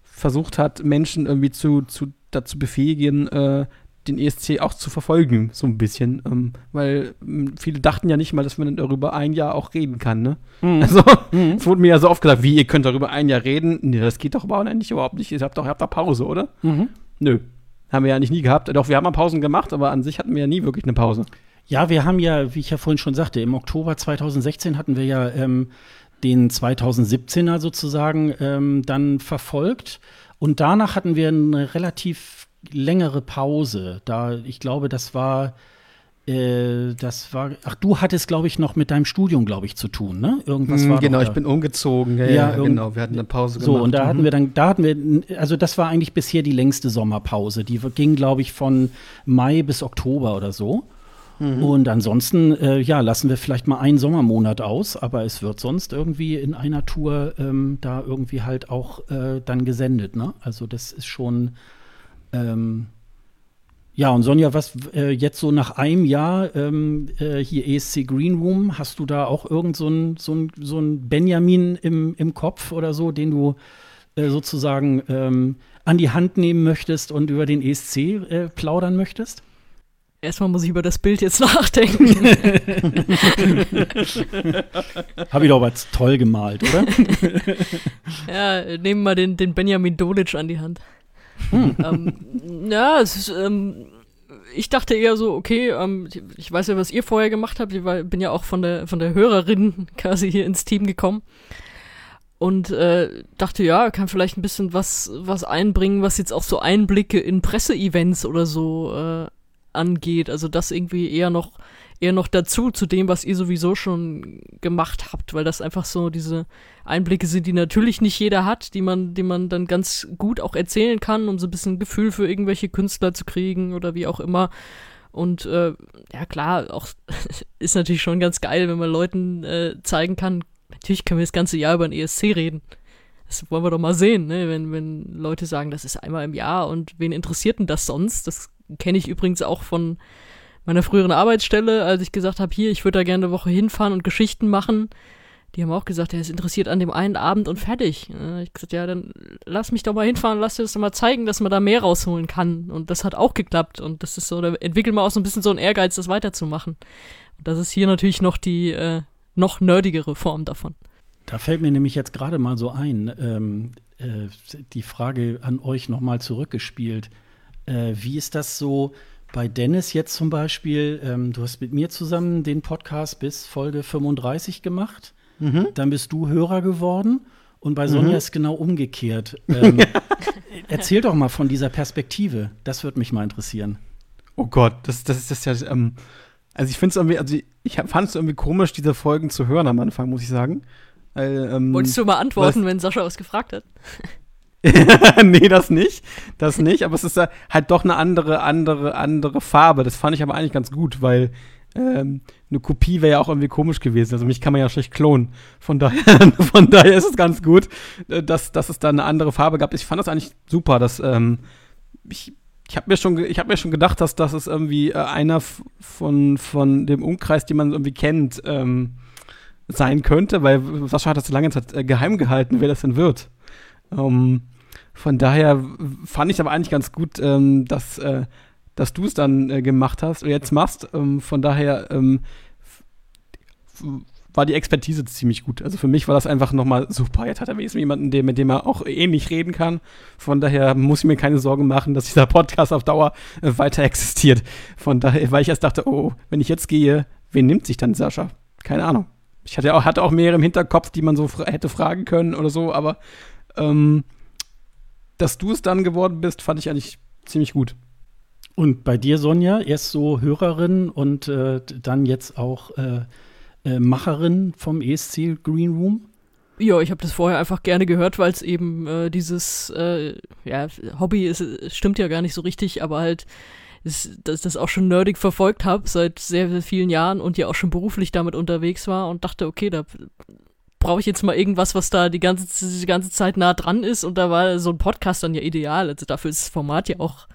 versucht hat, Menschen irgendwie zu, zu, dazu befähigen, äh, den ESC auch zu verfolgen, so ein bisschen. Ähm, weil viele dachten ja nicht mal, dass man darüber ein Jahr auch reden kann, ne? Also, es wurde mir ja so oft gesagt, wie, ihr könnt darüber ein Jahr reden. Nee, das geht doch überhaupt nicht, überhaupt nicht. Ihr habt doch, ihr habt doch Pause, oder? Mhm. Nö. Haben wir ja eigentlich nie gehabt. Doch, wir haben mal Pausen gemacht, aber an sich hatten wir ja nie wirklich eine Pause. Ja, wir haben ja, wie ich ja vorhin schon sagte, im Oktober 2016 hatten wir ja ähm, den 2017er sozusagen ähm, dann verfolgt. Und danach hatten wir eine relativ längere Pause. Da, ich glaube, das war, äh, das war, ach, du hattest, glaube ich, noch mit deinem Studium, glaube ich, zu tun, ne? Irgendwas war genau, ich bin umgezogen. Ja, Ja, ja, genau. Wir hatten eine Pause So, gemacht. und da Mhm. hatten wir dann, da hatten wir, also das war eigentlich bisher die längste Sommerpause. Die ging, glaube ich, von Mai bis Oktober oder so. Und ansonsten, äh, ja, lassen wir vielleicht mal einen Sommermonat aus, aber es wird sonst irgendwie in einer Tour ähm, da irgendwie halt auch äh, dann gesendet, ne? Also das ist schon, ähm, ja, und Sonja, was äh, jetzt so nach einem Jahr ähm, äh, hier ESC Green Room, hast du da auch irgend so ein, so ein, so ein Benjamin im, im Kopf oder so, den du äh, sozusagen ähm, an die Hand nehmen möchtest und über den ESC äh, plaudern möchtest? Erstmal muss ich über das Bild jetzt nachdenken. Habe ich doch aber toll gemalt, oder? ja, nehmen wir den, den Benjamin Dolic an die Hand. Hm. ähm, ja, es ist, ähm, ich dachte eher so, okay, ähm, ich- weiß ja, was ihr vorher gemacht habt. Ich war, bin ja auch von der, von der Hörerin quasi hier ins Team gekommen. Und äh, dachte, ja, kann vielleicht ein bisschen was, was einbringen, was jetzt auch so Einblicke in Presseevents oder so äh, angeht. Also das irgendwie eher noch, eher noch dazu, zu dem, was ihr sowieso schon gemacht habt, weil das einfach so diese Einblicke sind, die natürlich nicht jeder hat, die man, die man dann ganz gut auch erzählen kann, um so ein bisschen Gefühl für irgendwelche Künstler zu kriegen oder wie auch immer. Und äh, ja klar, auch ist natürlich schon ganz geil, wenn man Leuten äh, zeigen kann, natürlich können wir das ganze Jahr über den ESC reden. Das wollen wir doch mal sehen, ne? wenn, wenn Leute sagen, das ist einmal im Jahr und wen interessiert denn das sonst? Das kenne ich übrigens auch von meiner früheren Arbeitsstelle, als ich gesagt habe, hier, ich würde da gerne eine Woche hinfahren und Geschichten machen. Die haben auch gesagt, er ist interessiert an dem einen Abend und fertig. Ich gesagt, ja, dann lass mich doch mal hinfahren, lass dir das doch mal zeigen, dass man da mehr rausholen kann. Und das hat auch geklappt. Und das ist so, da entwickelt man auch so ein bisschen so einen Ehrgeiz, das weiterzumachen. Und das ist hier natürlich noch die äh, noch nerdigere Form davon. Da fällt mir nämlich jetzt gerade mal so ein, ähm, äh, die Frage an euch nochmal zurückgespielt. Äh, wie ist das so bei Dennis jetzt zum Beispiel? Ähm, du hast mit mir zusammen den Podcast bis Folge 35 gemacht. Mhm. Dann bist du Hörer geworden. Und bei Sonja mhm. ist genau umgekehrt. Ähm, erzähl doch mal von dieser Perspektive. Das würde mich mal interessieren. Oh Gott, das, das, das ist ja. Ähm, also ich finde es irgendwie, also ich fand es irgendwie komisch, diese Folgen zu hören am Anfang, muss ich sagen. Weil, ähm, Wolltest du mal antworten, wenn Sascha was gefragt hat? nee, das nicht. Das nicht, aber es ist halt doch eine andere, andere, andere Farbe. Das fand ich aber eigentlich ganz gut, weil ähm, eine Kopie wäre ja auch irgendwie komisch gewesen. Also mich kann man ja schlecht klonen. Von daher, von daher ist es ganz gut, äh, dass, dass es da eine andere Farbe gab. Ich fand das eigentlich super, dass ähm, ich ich habe mir schon ich habe mir schon gedacht, dass das ist irgendwie äh, einer von von dem Umkreis, den man irgendwie kennt, ähm, sein könnte, weil Sascha hat das lange Zeit äh, geheim gehalten, wer das denn wird. Ähm, von daher fand ich aber eigentlich ganz gut, ähm, dass, äh, dass du es dann äh, gemacht hast und jetzt machst. Ähm, von daher ähm, war die Expertise ziemlich gut. Also für mich war das einfach nochmal super. Jetzt hat er wenigstens jemanden, der, mit dem er auch ähnlich reden kann. Von daher muss ich mir keine Sorgen machen, dass dieser Podcast auf Dauer äh, weiter existiert. Von daher, weil ich erst dachte, oh, wenn ich jetzt gehe, wen nimmt sich dann Sascha? Keine Ahnung. Ich hatte auch, hatte auch mehrere im Hinterkopf, die man so fra hätte fragen können oder so, aber ähm, dass du es dann geworden bist, fand ich eigentlich ziemlich gut. Und bei dir, Sonja, erst so Hörerin und äh, dann jetzt auch äh, äh, Macherin vom ESC Green Room? Ja, ich habe das vorher einfach gerne gehört, weil es eben äh, dieses äh, ja, Hobby ist, stimmt ja gar nicht so richtig, aber halt ist, dass ich das auch schon nerdig verfolgt habe seit sehr, sehr vielen Jahren und ja auch schon beruflich damit unterwegs war und dachte, okay, da brauche ich jetzt mal irgendwas, was da die ganze, die ganze Zeit nah dran ist und da war so ein Podcast dann ja ideal. Also dafür ist das Format ja auch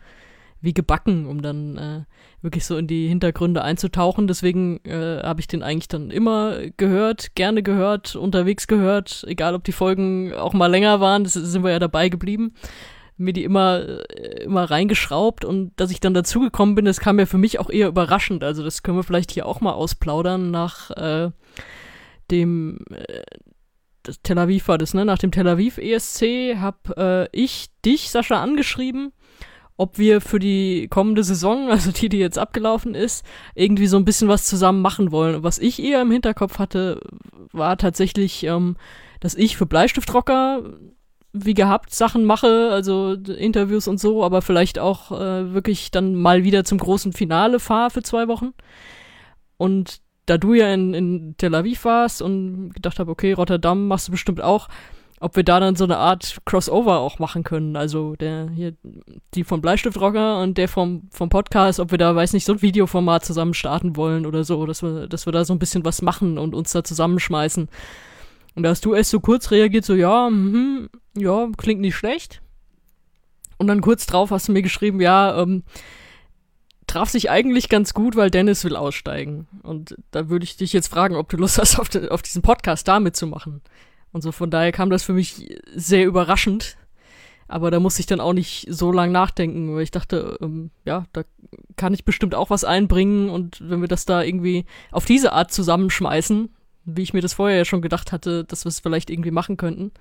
wie gebacken, um dann äh, wirklich so in die Hintergründe einzutauchen. Deswegen äh, habe ich den eigentlich dann immer gehört, gerne gehört, unterwegs gehört, egal ob die Folgen auch mal länger waren, das sind wir ja dabei geblieben. Mir die immer, äh, immer reingeschraubt und dass ich dann dazugekommen bin, das kam ja für mich auch eher überraschend. Also das können wir vielleicht hier auch mal ausplaudern nach äh, dem äh, Tel Aviv war das, ne? Nach dem Tel Aviv ESC habe äh, ich dich, Sascha, angeschrieben, ob wir für die kommende Saison, also die, die jetzt abgelaufen ist, irgendwie so ein bisschen was zusammen machen wollen. Was ich eher im Hinterkopf hatte, war tatsächlich, ähm, dass ich für Bleistiftrocker wie gehabt Sachen mache, also Interviews und so, aber vielleicht auch äh, wirklich dann mal wieder zum großen Finale fahre für zwei Wochen. Und da du ja in, in Tel Aviv warst und gedacht habe, okay, Rotterdam machst du bestimmt auch, ob wir da dann so eine Art Crossover auch machen können. Also der hier, die vom Bleistiftrocker und der vom, vom Podcast, ob wir da, weiß nicht, so ein Videoformat zusammen starten wollen oder so, dass wir, dass wir da so ein bisschen was machen und uns da zusammenschmeißen. Und da hast du erst so kurz reagiert, so, ja, mhm, ja, klingt nicht schlecht. Und dann kurz drauf hast du mir geschrieben, ja, ähm, traf sich eigentlich ganz gut, weil Dennis will aussteigen. Und da würde ich dich jetzt fragen, ob du Lust hast, auf, de, auf diesen Podcast da mitzumachen. Und so von daher kam das für mich sehr überraschend. Aber da musste ich dann auch nicht so lang nachdenken, weil ich dachte, ähm, ja, da kann ich bestimmt auch was einbringen. Und wenn wir das da irgendwie auf diese Art zusammenschmeißen, wie ich mir das vorher ja schon gedacht hatte, dass wir es vielleicht irgendwie machen könnten,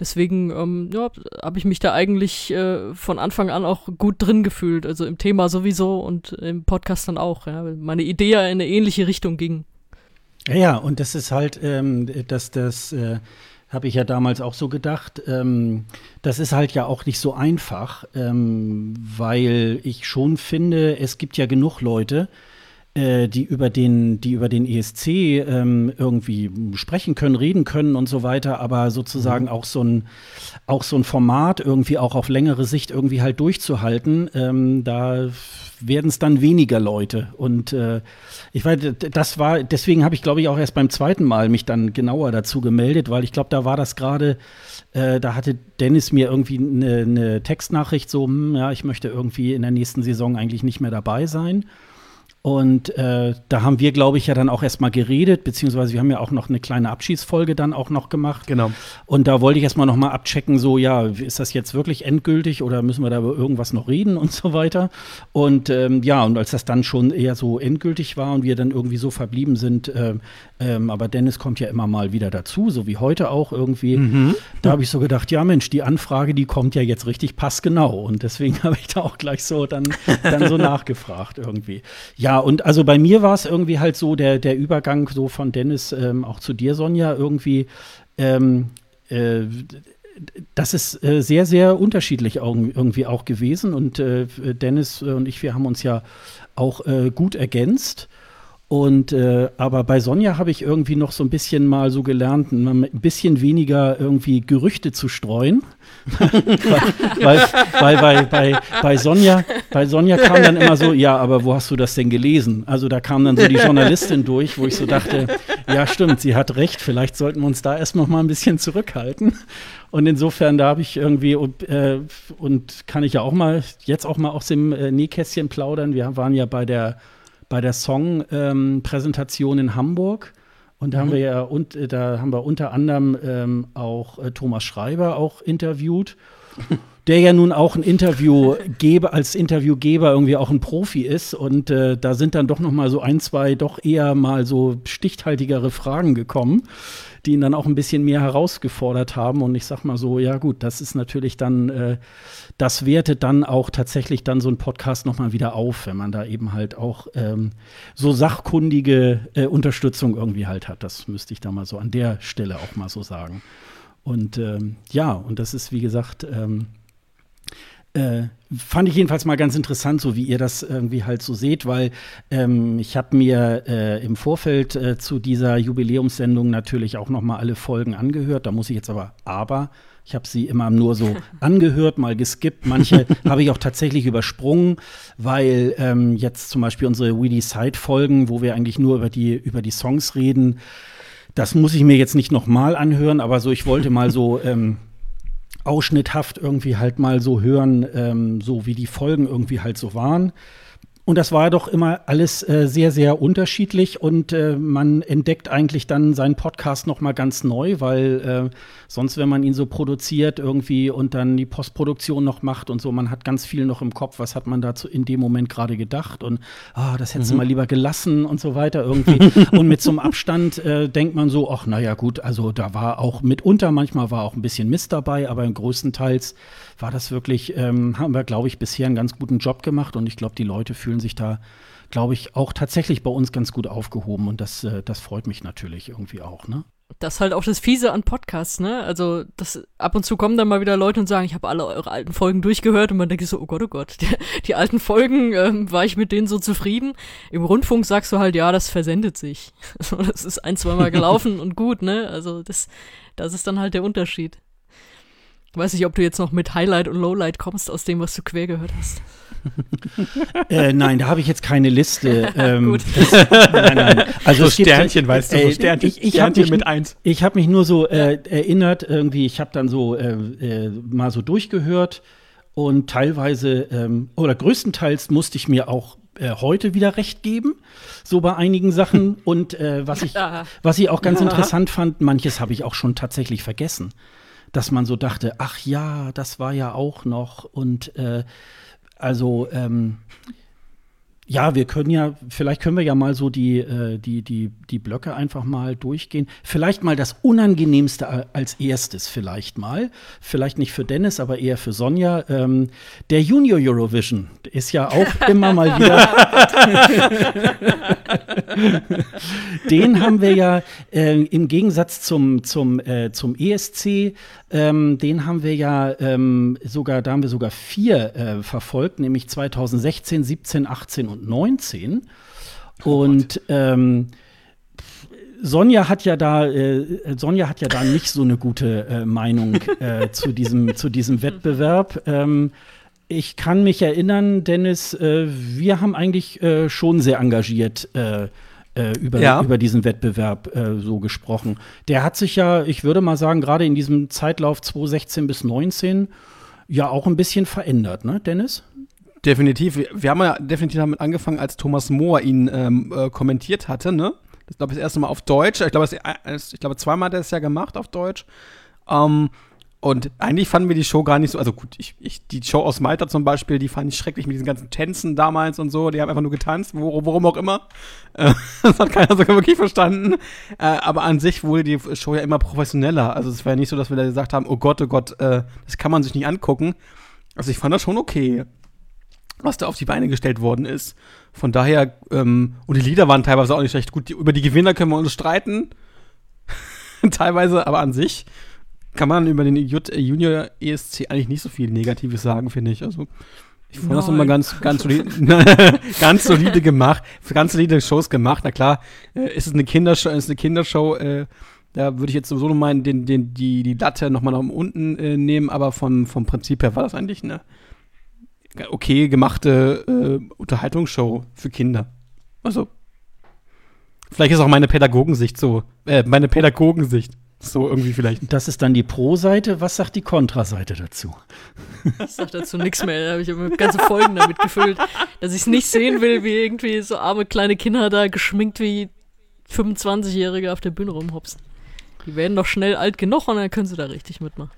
Deswegen ähm, ja, habe ich mich da eigentlich äh, von Anfang an auch gut drin gefühlt. Also im Thema sowieso und im Podcast dann auch. Ja, weil meine Idee ja in eine ähnliche Richtung ging. Ja, und das ist halt, ähm, dass das. Äh habe ich ja damals auch so gedacht. Ähm, das ist halt ja auch nicht so einfach, ähm, weil ich schon finde, es gibt ja genug Leute, äh, die über den, die über den ESC ähm, irgendwie sprechen können, reden können und so weiter, aber sozusagen mhm. auch so ein auch so ein Format irgendwie auch auf längere Sicht irgendwie halt durchzuhalten, ähm, da werden es dann weniger Leute. Und äh, ich weiß, das war, deswegen habe ich, glaube ich, auch erst beim zweiten Mal mich dann genauer dazu gemeldet, weil ich glaube, da war das gerade, äh, da hatte Dennis mir irgendwie eine ne Textnachricht so, hm, ja, ich möchte irgendwie in der nächsten Saison eigentlich nicht mehr dabei sein. Und äh, da haben wir, glaube ich, ja dann auch erstmal geredet, beziehungsweise wir haben ja auch noch eine kleine Abschiedsfolge dann auch noch gemacht. Genau. Und da wollte ich erstmal noch mal abchecken, so, ja, ist das jetzt wirklich endgültig oder müssen wir da über irgendwas noch reden und so weiter. Und ähm, ja, und als das dann schon eher so endgültig war und wir dann irgendwie so verblieben sind, äh, ähm, aber Dennis kommt ja immer mal wieder dazu, so wie heute auch irgendwie. Mhm. Da habe ich so gedacht, ja Mensch, die Anfrage, die kommt ja jetzt richtig passgenau. Und deswegen habe ich da auch gleich so dann, dann so nachgefragt irgendwie. Ja, und also bei mir war es irgendwie halt so, der, der Übergang so von Dennis ähm, auch zu dir, Sonja, irgendwie. Ähm, äh, das ist äh, sehr, sehr unterschiedlich irgendwie auch gewesen. Und äh, Dennis und ich, wir haben uns ja auch äh, gut ergänzt. Und äh, aber bei Sonja habe ich irgendwie noch so ein bisschen mal so gelernt, ein bisschen weniger irgendwie Gerüchte zu streuen. weil, weil bei, bei, bei, Sonja, bei Sonja kam dann immer so, ja, aber wo hast du das denn gelesen? Also da kam dann so die Journalistin durch, wo ich so dachte, ja, stimmt, sie hat recht, vielleicht sollten wir uns da erst noch mal ein bisschen zurückhalten. Und insofern, da habe ich irgendwie, äh, und kann ich ja auch mal, jetzt auch mal aus dem äh, Nähkästchen plaudern. Wir waren ja bei der bei der Song-Präsentation ähm, in Hamburg. Und da mhm. haben wir ja und äh, da haben wir unter anderem ähm, auch äh, Thomas Schreiber auch interviewt, der ja nun auch ein Interviewgeber als Interviewgeber irgendwie auch ein Profi ist. Und äh, da sind dann doch noch mal so ein, zwei doch eher mal so stichhaltigere Fragen gekommen die ihn dann auch ein bisschen mehr herausgefordert haben. Und ich sag mal so, ja gut, das ist natürlich dann, äh, das wertet dann auch tatsächlich dann so ein Podcast nochmal wieder auf, wenn man da eben halt auch ähm, so sachkundige äh, Unterstützung irgendwie halt hat. Das müsste ich da mal so an der Stelle auch mal so sagen. Und ähm, ja, und das ist, wie gesagt, ähm, äh, fand ich jedenfalls mal ganz interessant, so wie ihr das irgendwie halt so seht, weil ähm, ich habe mir äh, im Vorfeld äh, zu dieser Jubiläumssendung natürlich auch noch mal alle Folgen angehört. Da muss ich jetzt aber aber ich habe sie immer nur so angehört, mal geskippt. Manche habe ich auch tatsächlich übersprungen, weil ähm, jetzt zum Beispiel unsere Weedy Side Folgen, wo wir eigentlich nur über die über die Songs reden, das muss ich mir jetzt nicht noch mal anhören, aber so ich wollte mal so ähm, ausschnitthaft irgendwie halt mal so hören, ähm, so wie die Folgen irgendwie halt so waren. Und das war doch immer alles äh, sehr, sehr unterschiedlich und äh, man entdeckt eigentlich dann seinen Podcast noch mal ganz neu, weil äh, sonst, wenn man ihn so produziert irgendwie und dann die Postproduktion noch macht und so, man hat ganz viel noch im Kopf, was hat man dazu in dem Moment gerade gedacht und ah, das hättest mhm. du mal lieber gelassen und so weiter irgendwie. und mit so einem Abstand äh, denkt man so, ach naja gut, also da war auch mitunter, manchmal war auch ein bisschen Mist dabei, aber größtenteils war das wirklich, ähm, haben wir, glaube ich, bisher einen ganz guten Job gemacht und ich glaube, die Leute fühlen sich da, glaube ich, auch tatsächlich bei uns ganz gut aufgehoben und das, äh, das freut mich natürlich irgendwie auch, ne? Das ist halt auch das Fiese an Podcasts, ne? Also, das, ab und zu kommen dann mal wieder Leute und sagen, ich habe alle eure alten Folgen durchgehört und man denkt so, oh Gott, oh Gott, die, die alten Folgen, ähm, war ich mit denen so zufrieden? Im Rundfunk sagst du halt, ja, das versendet sich. das ist ein, zweimal gelaufen und gut, ne? Also, das, das ist dann halt der Unterschied. Weiß nicht, ob du jetzt noch mit Highlight und Lowlight kommst aus dem, was du quer gehört hast. äh, nein, da habe ich jetzt keine Liste. Ähm, Gut. Das, nein, nein. Also so Sternchen, gibt, weißt du, so Sternchen, ich, ich Sternchen mich, mit eins. Ich habe mich nur so äh, erinnert, irgendwie, ich habe dann so äh, äh, mal so durchgehört und teilweise ähm, oder größtenteils musste ich mir auch äh, heute wieder recht geben, so bei einigen Sachen. Und äh, was, ich, was ich auch ganz interessant fand, manches habe ich auch schon tatsächlich vergessen dass man so dachte, ach ja, das war ja auch noch. Und äh, also ähm, ja, wir können ja, vielleicht können wir ja mal so die, äh, die, die, die Blöcke einfach mal durchgehen. Vielleicht mal das Unangenehmste als erstes, vielleicht mal. Vielleicht nicht für Dennis, aber eher für Sonja. Ähm, der Junior Eurovision ist ja auch immer mal wieder. Den haben wir ja äh, im Gegensatz zum, zum, äh, zum ESC, ähm, den haben wir ja ähm, sogar, da haben wir sogar vier äh, verfolgt, nämlich 2016, 17, 18 und 2019. Oh und ähm, Sonja hat ja da, äh, Sonja hat ja da nicht so eine gute äh, Meinung äh, zu, diesem, zu diesem Wettbewerb. Ähm, ich kann mich erinnern, Dennis, äh, wir haben eigentlich äh, schon sehr engagiert äh, über, ja. über diesen Wettbewerb so gesprochen. Der hat sich ja, ich würde mal sagen, gerade in diesem Zeitlauf 2016 bis 2019 ja auch ein bisschen verändert, ne, Dennis? Definitiv. Wir, haben ja definitiv damit angefangen, als Thomas Mohr ihn ähm, äh, kommentiert hatte, ne? Das glaube ich das erste Mal auf Deutsch. Ich glaube, ich glaube, zweimal hat er es ja gemacht auf Deutsch. Ähm, und eigentlich fanden wir die Show gar nicht so, also gut, ich, ich, die Show aus Malta zum Beispiel, die fand ich schrecklich mit diesen ganzen Tänzen damals und so. Die haben einfach nur getanzt, wor worum auch immer. Äh, das hat keiner sogar wirklich verstanden. Äh, aber an sich wurde die Show ja immer professioneller. Also es war ja nicht so, dass wir da gesagt haben, oh Gott, oh Gott, äh, das kann man sich nicht angucken. Also ich fand das schon okay, was da auf die Beine gestellt worden ist. Von daher, ähm, und die Lieder waren teilweise auch nicht recht gut. Die, über die Gewinner können wir uns streiten. teilweise, aber an sich kann man über den J äh, Junior ESC eigentlich nicht so viel Negatives sagen, finde ich. Also ich fand das immer ganz, ganz solide, ganz solide gemacht, ganz solide Shows gemacht. Na klar, äh, ist es eine Kindershow, ist eine Kindershow, äh, da würde ich jetzt sowieso nochmal den, den, die, die Latte nochmal nach unten äh, nehmen, aber vom, vom Prinzip her war das eigentlich eine okay gemachte äh, Unterhaltungsshow für Kinder. Also, vielleicht ist auch meine Pädagogensicht so, äh, meine Pädagogensicht. So irgendwie vielleicht. Das ist dann die Pro-Seite. Was sagt die Kontra-Seite dazu? Ich sag dazu nichts mehr. Da habe ich immer ganze Folgen damit gefüllt, dass ich es nicht sehen will, wie irgendwie so arme kleine Kinder da geschminkt wie 25-Jährige auf der Bühne rumhopsen. Die werden doch schnell alt genug und dann können sie da richtig mitmachen.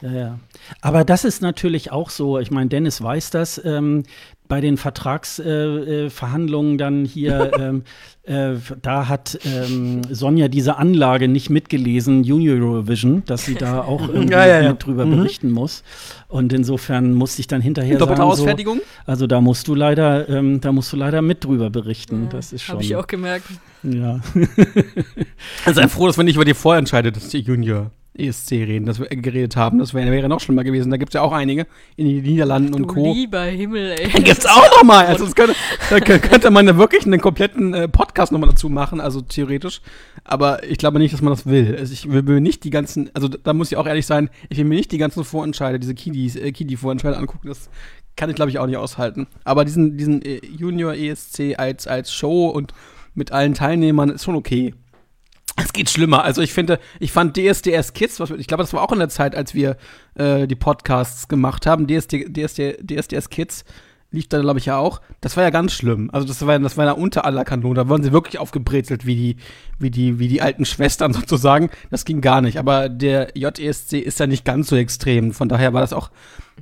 Ja, ja. Aber das ist natürlich auch so, ich meine, Dennis weiß das, ähm, bei den Vertragsverhandlungen äh, äh, dann hier, ähm, äh, da hat ähm, Sonja diese Anlage nicht mitgelesen, Junior Eurovision, dass sie da auch irgendwie ja, ja, ja. mit drüber mhm. berichten muss. Und insofern musste ich dann hinterher Doppelte sagen, Ausfertigung? So, also da musst du leider, ähm, da musst du leider mit drüber berichten. das ist schon. Habe ich auch gemerkt. Ja. also sei froh, dass wir nicht über die vorentscheidet, dass die Junior ESC reden, dass wir geredet haben. Das wäre wär noch schlimmer gewesen. Da gibt es ja auch einige in den Niederlanden und Co. Lieber Himmel, ey. Da gibt es auch noch mal. Also könnte, da könnte man ja wirklich einen kompletten äh, Podcast nochmal dazu machen, also theoretisch. Aber ich glaube nicht, dass man das will. Also ich will mir nicht die ganzen, also da muss ich auch ehrlich sein, ich will mir nicht die ganzen Vorentscheide, diese Kiddies, äh, Kiddie-Vorentscheide angucken. Das kann ich, glaube ich, auch nicht aushalten. Aber diesen, diesen äh, Junior ESC als, als Show und mit allen Teilnehmern ist schon okay. Es geht schlimmer. Also ich finde, ich fand DSDS Kids, was, ich glaube, das war auch in der Zeit, als wir äh, die Podcasts gemacht haben. DSD, DSD, DSDS Kids lief da, glaube ich, ja auch. Das war ja ganz schlimm. Also das war, das war ja unter aller Kanone. Da wurden sie wirklich aufgebrezelt, wie die, wie die, wie die alten Schwestern sozusagen. Das ging gar nicht. Aber der JESC ist ja nicht ganz so extrem. Von daher war das auch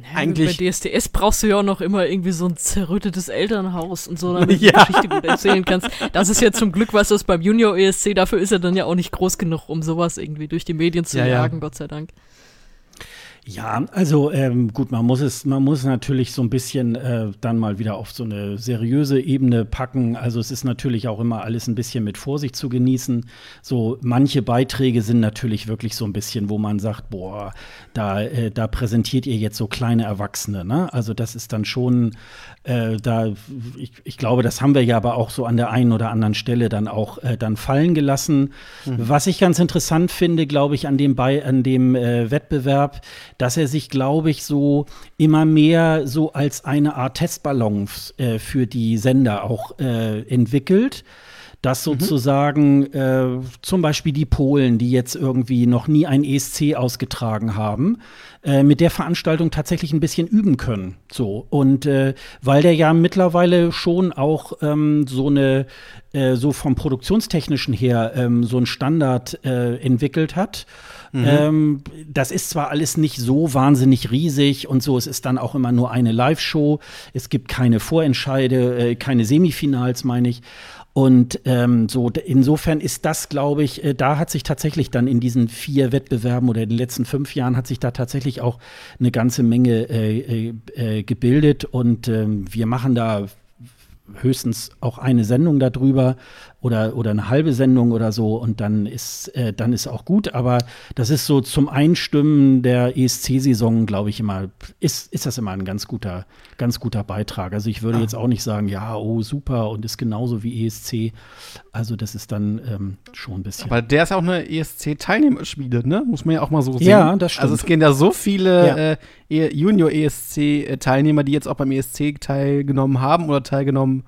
ja, eigentlich. Bei DSDS brauchst du ja auch noch immer irgendwie so ein zerrüttetes Elternhaus und so, damit ja. du die Geschichte gut erzählen kannst. Das ist ja zum Glück was das beim Junior ESC. Dafür ist er dann ja auch nicht groß genug, um sowas irgendwie durch die Medien zu ja, jagen, ja. Gott sei Dank. Ja, also ähm, gut, man muss es, man muss natürlich so ein bisschen äh, dann mal wieder auf so eine seriöse Ebene packen. Also es ist natürlich auch immer alles ein bisschen mit Vorsicht zu genießen. So manche Beiträge sind natürlich wirklich so ein bisschen, wo man sagt, boah, da, äh, da präsentiert ihr jetzt so kleine Erwachsene. Ne? Also das ist dann schon, äh, da, ich, ich, glaube, das haben wir ja aber auch so an der einen oder anderen Stelle dann auch äh, dann fallen gelassen. Mhm. Was ich ganz interessant finde, glaube ich, an dem, Bei an dem äh, Wettbewerb, dass er sich, glaube ich, so immer mehr so als eine Art Testballon äh, für die Sender auch äh, entwickelt dass mhm. sozusagen mhm. äh, zum Beispiel die Polen, die jetzt irgendwie noch nie ein ESC ausgetragen haben, äh, mit der Veranstaltung tatsächlich ein bisschen üben können. So und äh, weil der ja mittlerweile schon auch ähm, so eine äh, so vom produktionstechnischen her ähm, so einen Standard äh, entwickelt hat. Mhm. Ähm, das ist zwar alles nicht so wahnsinnig riesig und so, es ist dann auch immer nur eine Live-Show. Es gibt keine Vorentscheide, äh, keine Semifinals, meine ich. Und ähm, so insofern ist das, glaube ich, äh, da hat sich tatsächlich dann in diesen vier Wettbewerben oder in den letzten fünf Jahren hat sich da tatsächlich auch eine ganze Menge äh, äh, äh gebildet. Und ähm, wir machen da höchstens auch eine Sendung darüber oder, oder eine halbe Sendung oder so und dann ist, äh, dann ist auch gut. Aber das ist so zum Einstimmen der ESC-Saison, glaube ich, immer, ist, ist das immer ein ganz guter, ganz guter Beitrag. Also ich würde ah. jetzt auch nicht sagen, ja, oh, super und ist genauso wie ESC. Also das ist dann ähm, schon ein bisschen. Aber der ist auch eine ESC-Teilnehmerschmiede, ne? Muss man ja auch mal so sehen. Ja, das stimmt. Also es gehen ja so viele ja. äh, e-, Junior-ESC-Teilnehmer, die jetzt auch beim ESC teilgenommen haben oder teilgenommen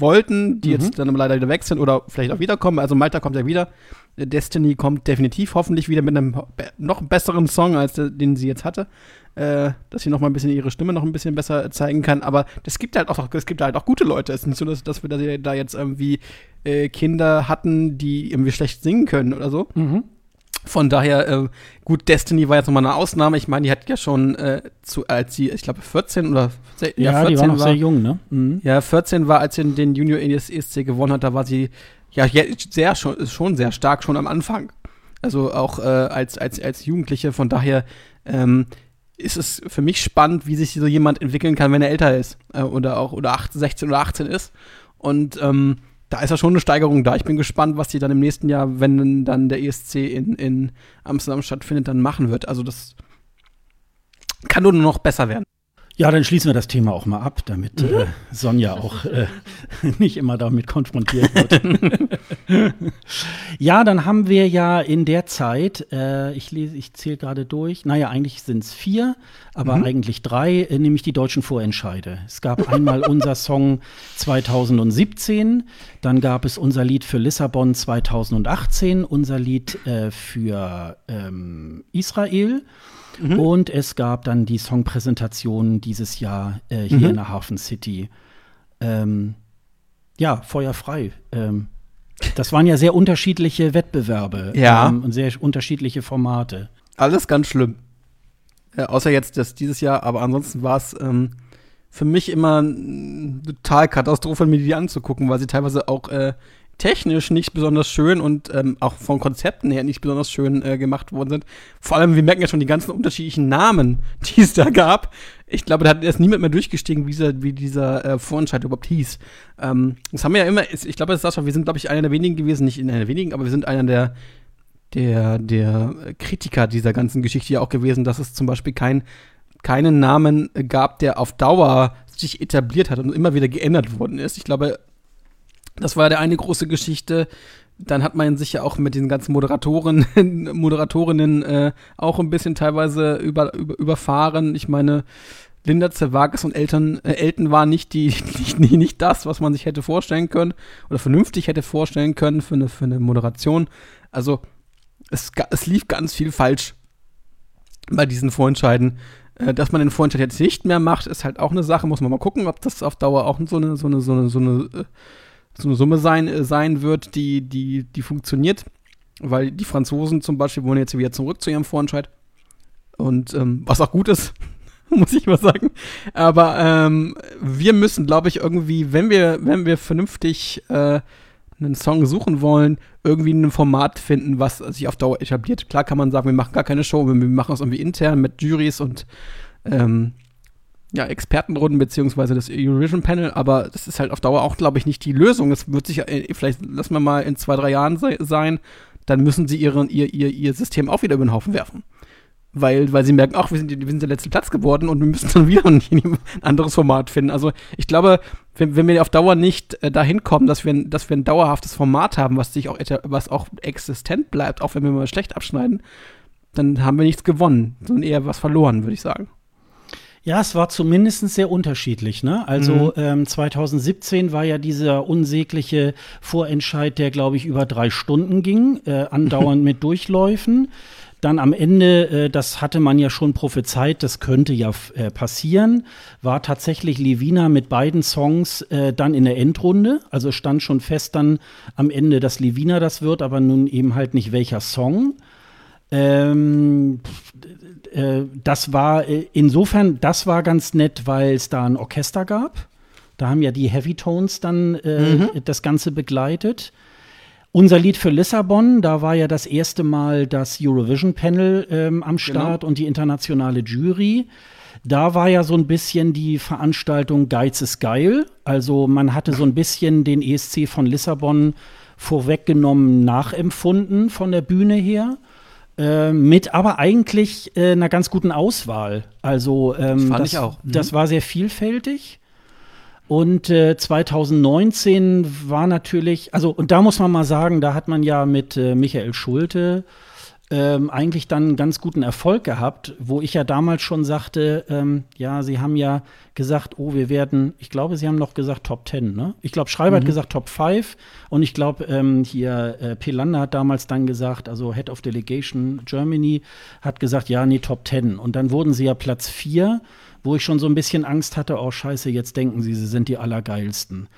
wollten, die Mhm. jetzt dann leider wieder weg sind oder vielleicht auch wiederkommen. Also Malta kommt ja wieder. Destiny kommt definitiv hoffentlich wieder mit einem noch besseren Song, als der, den sie jetzt hatte. Äh, dass sie noch mal ein bisschen ihre Stimme noch ein bisschen besser zeigen kann. Aber es gibt halt auch, es gibt halt auch gute Leute. Es ist nicht so, dass, dass wir da, da jetzt irgendwie äh, Kinder hatten, die irgendwie schlecht singen können oder so. Mhm. Von daher, äh, gut, Destiny war jetzt nochmal eine Ausnahme. Ich meine, die hat ja schon, äh, zu, als sie, ich glaube, 14 oder se- Ja, die war noch sehr jung, ne? Mhm. Ja, 14 war, als sie den Junior ESC gewonnen hat, da war sie ja sehr schon, schon sehr stark schon am Anfang. Also auch äh, als, als, als Jugendliche. Von daher ähm, ist es für mich spannend, wie sich so jemand entwickeln kann, wenn er älter ist. Äh, oder auch oder 18, 16 oder 18 ist. Und ähm, da ist ja schon eine Steigerung da. Ich bin gespannt, was die dann im nächsten Jahr, wenn dann der ESC in, in Amsterdam stattfindet, dann machen wird. Also das kann nur noch besser werden. Ja, dann schließen wir das Thema auch mal ab, damit äh, Sonja auch äh, nicht immer damit konfrontiert wird. ja, dann haben wir ja in der Zeit, äh, ich lese, ich zähle gerade durch, naja, eigentlich sind es vier, aber eigentlich drei, äh, nämlich die deutschen Vorentscheide. Es gab einmal unser Song 2017, dann gab es unser Lied für Lissabon 2018, unser Lied äh, für ähm, Israel. Und es gab dann die Songpräsentation dieses Jahr äh, hier in der Hafen City. Ähm, ja, feuerfrei. Ähm, das waren ja sehr unterschiedliche Wettbewerbe Ja. ähm, und sehr unterschiedliche Formate. Alles ganz schlimm. Äh, außer jetzt das dieses Jahr, aber ansonsten war es ähm, für mich immer eine total Katastrophe, mir die anzugucken, weil sie teilweise auch äh, technisch nicht besonders schön und ähm, auch von Konzepten her nicht besonders schön äh, gemacht worden sind. Vor allem, wir merken ja schon die ganzen unterschiedlichen Namen, die es da gab. Ich glaube, da hat erst niemand mehr durchgestiegen, wie dieser, wie dieser äh, Vorentscheid überhaupt hieß. Ähm, das haben wir ja immer, ich glaube, das Sascha, wir sind, glaube ich, einer der wenigen gewesen, nicht einer der wenigen, aber wir sind einer der der, der Kritiker dieser ganzen Geschichte ja auch gewesen, dass es zum Beispiel kein, keinen Namen gab, der auf Dauer sich etabliert hat und immer wieder geändert worden ist. Ich glaube, das war der eine große Geschichte. Dann hat man sich ja auch mit den ganzen Moderatoren, Moderatorinnen äh, auch ein bisschen teilweise über, über, überfahren. Ich meine, Linda Zerwakis und Eltern, äh, Elton waren nicht, die, nicht, nicht, das, was man sich hätte vorstellen können oder vernünftig hätte vorstellen können für eine, für eine Moderation. Also es, es lief ganz viel falsch bei diesen Vorentscheiden. Äh, dass man den Vorentscheid jetzt nicht mehr macht, ist halt auch eine Sache. Muss man mal gucken, ob das auf Dauer auch so eine, so eine, so eine, so eine, äh, so eine Summe sein, äh, sein wird, die, die, die funktioniert. Weil die Franzosen zum Beispiel wollen jetzt wieder zurück zu ihrem Vorentscheid. Und ähm, was auch gut ist, muss ich mal sagen. Aber ähm, wir müssen, glaube ich, irgendwie, wenn wir, wenn wir vernünftig äh, einen Song suchen wollen, irgendwie ein Format finden, was sich auf Dauer etabliert. Klar kann man sagen, wir machen gar keine Show, wir machen es irgendwie intern mit Juries und ähm, ja, Expertenrunden beziehungsweise das Eurovision Panel, aber das ist halt auf Dauer auch, glaube ich, nicht die Lösung. Es wird sich, äh, vielleicht lassen wir mal in zwei, drei Jahren se sein, dann müssen sie ihren, ihr, ihr, ihr System auch wieder über den Haufen werfen. Weil, weil sie merken, ach, wir sind, wir sind der letzte Platz geworden und wir müssen dann wieder ein, ein anderes Format finden. Also ich glaube, wenn, wenn wir auf Dauer nicht äh, dahin kommen, dass wir, ein- dass wir ein dauerhaftes Format haben, was sich auch, was auch existent bleibt, auch wenn wir mal schlecht abschneiden, dann haben wir nichts gewonnen, sondern eher was verloren, würde ich sagen. Ja, es war zumindest sehr unterschiedlich. Ne? Also ähm, 2017 war ja dieser unsägliche Vorentscheid, der, glaube ich, über drei Stunden ging, äh, andauernd mit Durchläufen. Dann am Ende, äh, das hatte man ja schon prophezeit, das könnte ja äh, passieren, war tatsächlich Levina mit beiden Songs äh, dann in der Endrunde. Also stand schon fest dann am Ende, dass Levina das wird, aber nun eben halt nicht welcher Song. Ähm, äh, das war äh, insofern, das war ganz nett, weil es da ein Orchester gab. Da haben ja die Heavy Tones dann äh, das Ganze begleitet. Unser Lied für Lissabon, da war ja das erste Mal das Eurovision Panel ähm, am Start und die internationale Jury. Da war ja so ein bisschen die Veranstaltung Geiz ist geil. Also man hatte so ein bisschen den ESC von Lissabon vorweggenommen nachempfunden von der Bühne her. Äh, mit aber eigentlich äh, einer ganz guten Auswahl. Also ähm, Fand das, ich auch. Mhm. das war sehr vielfältig. Und äh, 2019 war natürlich, also und da muss man mal sagen, da hat man ja mit äh, Michael Schulte ähm, eigentlich dann einen ganz guten Erfolg gehabt, wo ich ja damals schon sagte, ähm, ja, sie haben ja gesagt, oh, wir werden, ich glaube, sie haben noch gesagt Top 10, ne? Ich glaube, Schreiber mhm. hat gesagt Top 5 und ich glaube, ähm, hier äh, Pelander hat damals dann gesagt, also Head of Delegation Germany hat gesagt, ja, nee, Top 10 und dann wurden sie ja Platz 4, wo ich schon so ein bisschen Angst hatte, oh scheiße, jetzt denken sie, sie sind die Allergeilsten.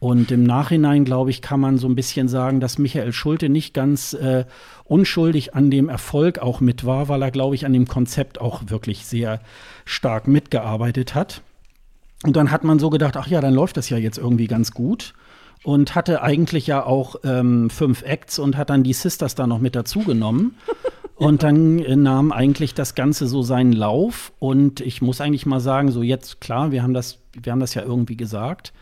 Und im Nachhinein, glaube ich, kann man so ein bisschen sagen, dass Michael Schulte nicht ganz äh, unschuldig an dem Erfolg auch mit war, weil er, glaube ich, an dem Konzept auch wirklich sehr stark mitgearbeitet hat. Und dann hat man so gedacht, ach ja, dann läuft das ja jetzt irgendwie ganz gut. Und hatte eigentlich ja auch ähm, fünf Acts und hat dann die Sisters da noch mit dazugenommen. Und dann äh, nahm eigentlich das Ganze so seinen Lauf. Und ich muss eigentlich mal sagen, so jetzt, klar, wir haben das, wir haben das ja irgendwie gesagt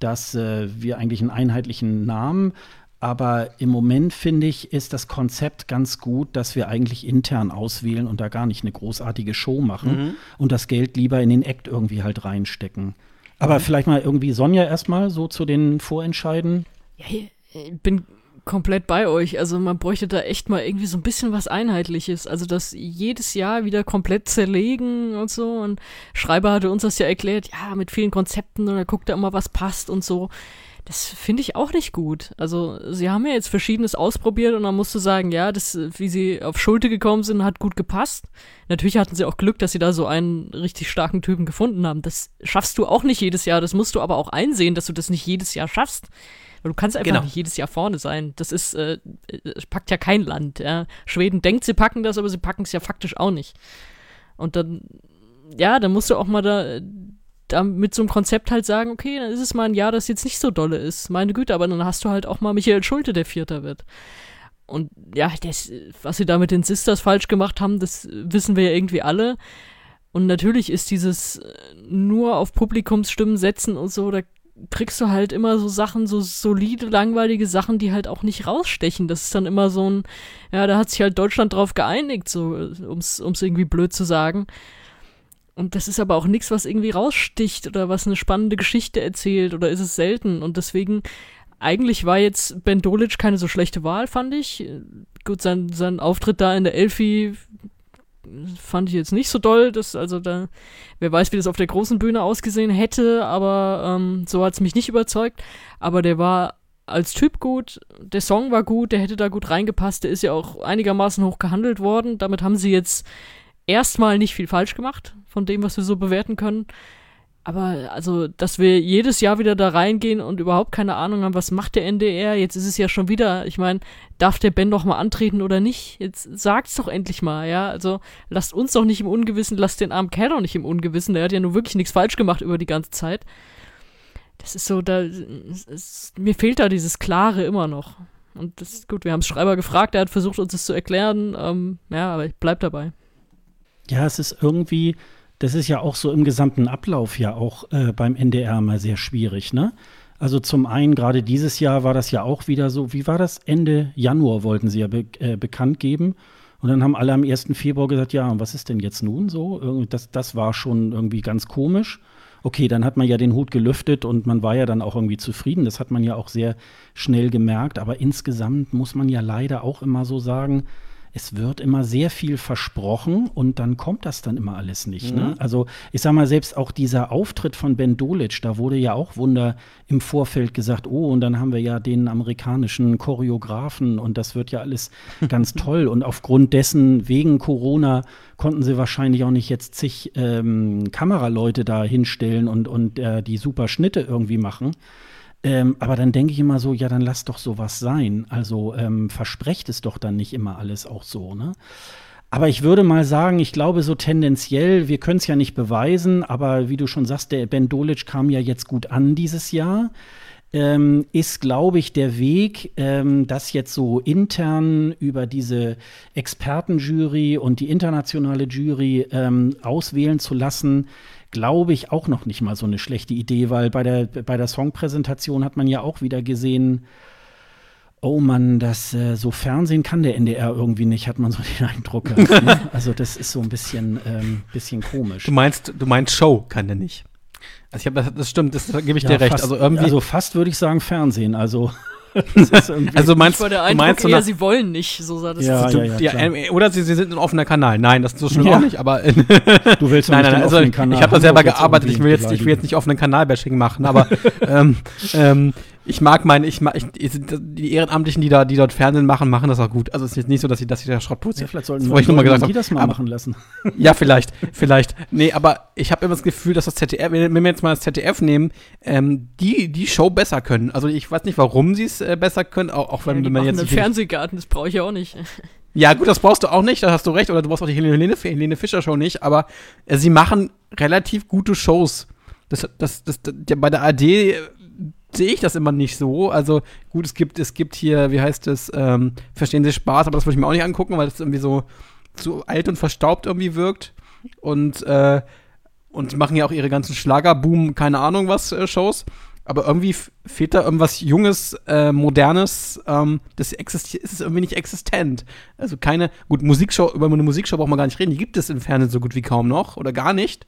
dass äh, wir eigentlich einen einheitlichen Namen aber im Moment finde ich, ist das Konzept ganz gut, dass wir eigentlich intern auswählen und da gar nicht eine großartige Show machen mhm. und das Geld lieber in den Act irgendwie halt reinstecken. Aber mhm. vielleicht mal irgendwie Sonja erstmal so zu den Vorentscheiden. Ja, ich bin komplett bei euch. Also man bräuchte da echt mal irgendwie so ein bisschen was Einheitliches. Also das jedes Jahr wieder komplett zerlegen und so. Und Schreiber hatte uns das ja erklärt, ja, mit vielen Konzepten und er guckt da immer, was passt und so. Das finde ich auch nicht gut. Also, sie haben ja jetzt Verschiedenes ausprobiert und dann musst du sagen, ja, das, wie sie auf Schulte gekommen sind, hat gut gepasst. Natürlich hatten sie auch Glück, dass sie da so einen richtig starken Typen gefunden haben. Das schaffst du auch nicht jedes Jahr. Das musst du aber auch einsehen, dass du das nicht jedes Jahr schaffst. Du kannst einfach genau. nicht jedes Jahr vorne sein. Das ist, äh, packt ja kein Land. Ja. Schweden denkt, sie packen das, aber sie packen es ja faktisch auch nicht. Und dann, ja, dann musst du auch mal da, da mit so einem Konzept halt sagen, okay, dann ist es mal ein Jahr, das jetzt nicht so dolle ist. Meine Güte, aber dann hast du halt auch mal Michael Schulte, der Vierter wird. Und ja, das, was sie da mit den Sisters falsch gemacht haben, das wissen wir ja irgendwie alle. Und natürlich ist dieses äh, nur auf Publikumsstimmen setzen und so, da kriegst du halt immer so Sachen, so solide, langweilige Sachen, die halt auch nicht rausstechen. Das ist dann immer so ein, ja, da hat sich halt Deutschland drauf geeinigt, so, ums, ums irgendwie blöd zu sagen. Und das ist aber auch nichts, was irgendwie raussticht oder was eine spannende Geschichte erzählt oder ist es selten. Und deswegen, eigentlich war jetzt Ben Dolic keine so schlechte Wahl, fand ich. Gut, sein, sein Auftritt da in der Elfi fand ich jetzt nicht so doll. Das, also da, wer weiß, wie das auf der großen Bühne ausgesehen hätte, aber ähm, so hat es mich nicht überzeugt. Aber der war als Typ gut, der Song war gut, der hätte da gut reingepasst, der ist ja auch einigermaßen hoch gehandelt worden. Damit haben sie jetzt erstmal nicht viel falsch gemacht, von dem, was wir so bewerten können. Aber also, dass wir jedes Jahr wieder da reingehen und überhaupt keine Ahnung haben, was macht der NDR? Jetzt ist es ja schon wieder, ich meine, darf der Ben doch mal antreten oder nicht? Jetzt sagt's doch endlich mal, ja? Also, lasst uns doch nicht im Ungewissen, lasst den armen Kerl doch nicht im Ungewissen. Der hat ja nur wirklich nichts falsch gemacht über die ganze Zeit. Das ist so, da, es, mir fehlt da dieses Klare immer noch. Und das ist gut, wir haben Schreiber gefragt, er hat versucht, uns das zu erklären. Ähm, ja, aber ich bleib dabei. Ja, es ist irgendwie, das ist ja auch so im gesamten Ablauf ja auch äh, beim NDR mal sehr schwierig, ne? Also zum einen, gerade dieses Jahr war das ja auch wieder so, wie war das? Ende Januar wollten sie ja be äh, bekannt geben. Und dann haben alle am 1. Februar gesagt, ja, und was ist denn jetzt nun so? Das, das war schon irgendwie ganz komisch. Okay, dann hat man ja den Hut gelüftet und man war ja dann auch irgendwie zufrieden. Das hat man ja auch sehr schnell gemerkt. Aber insgesamt muss man ja leider auch immer so sagen, es wird immer sehr viel versprochen und dann kommt das dann immer alles nicht. Ne? Mhm. Ne? Also ich sag mal, selbst auch dieser Auftritt von Ben Dolic, da wurde ja auch Wunder im Vorfeld gesagt, oh, und dann haben wir ja den amerikanischen Choreografen und das wird ja alles ganz toll. Und aufgrund dessen, wegen Corona, konnten sie wahrscheinlich auch nicht jetzt zig ähm, Kameraleute da hinstellen und, und äh, die super Schnitte irgendwie machen. Ähm, aber dann denke ich immer so, ja, dann lass doch sowas sein. Also ähm, versprecht es doch dann nicht immer alles auch so, ne? Aber ich würde mal sagen, ich glaube so tendenziell, wir können es ja nicht beweisen, aber wie du schon sagst, der Ben Dolic kam ja jetzt gut an dieses Jahr. Ähm, ist, glaube ich, der Weg, ähm, das jetzt so intern über diese Expertenjury und die internationale Jury ähm, auswählen zu lassen, glaube ich, auch noch nicht mal so eine schlechte Idee, weil bei der, bei der Songpräsentation hat man ja auch wieder gesehen, oh Mann, das äh, so Fernsehen kann der NDR irgendwie nicht, hat man so den Eindruck. ne? Also das ist so ein bisschen, ähm, bisschen komisch. Du meinst, du meinst Show kann der nicht. Also ich habe das, das stimmt, das, gebe ich ja, dir recht. Fast, also irgendwie also fast würde ich sagen Fernsehen. Also also meinst war der du Eindruck meinst so eher, nach- sie wollen nicht, so sah das Ja, ja, ja, ja, klar. äh, oder sie, sie sind ein offener Kanal. Nein, das ist so schlimm Ja. auch nicht, aber Du willst nein, nicht nein, den also offenen ich habe da selber gearbeitet. Ich will jetzt, ich will jetzt nicht offenen Kanalbashing machen, aber ähm, ähm, ich mag meine, ich mag, ich, die Ehrenamtlichen, die da, die dort Fernsehen machen, machen das auch gut. Also es ist jetzt nicht so, dass sie, dass sie da Schrott Ja, produzieren. vielleicht sollten Das wollte ich nur mal sollten gesagt die das mal Aber- machen lassen. Ja, vielleicht, vielleicht. Nee, aber ich habe immer das Gefühl, dass das ZDF, wenn wir jetzt mal das ZDF nehmen, ähm, die die Show besser können. Also ich weiß nicht, warum sie es äh, besser können, auch, auch Ja, wenn, wenn man jetzt einen Fernsehgarten, das brauche ich auch nicht. Ja, gut, das brauchst du auch nicht, da hast du recht, oder du brauchst auch die Helene, Helene Fischer Show nicht, aber äh, sie machen relativ gute Shows. Das, das, das, das, ja, bei der AD äh, sehe ich das immer nicht so. Also gut, es gibt, es gibt hier, wie heißt es, ähm, Verstehen Sie Spaß, aber das würde ich mir auch nicht angucken, weil das irgendwie so, so alt und verstaubt irgendwie wirkt. Und, äh, und machen ja auch ihre ganzen Schlagerboom, keine Ahnung was, äh, Shows. Aber irgendwie fehlt da irgendwas Junges, äh, Modernes, ähm, das existiert, ist es irgendwie nicht existent. Also keine, gut, Musikshow, über eine Musikshow braucht man gar nicht reden, die gibt es im Fernsehen so gut wie kaum noch oder gar nicht.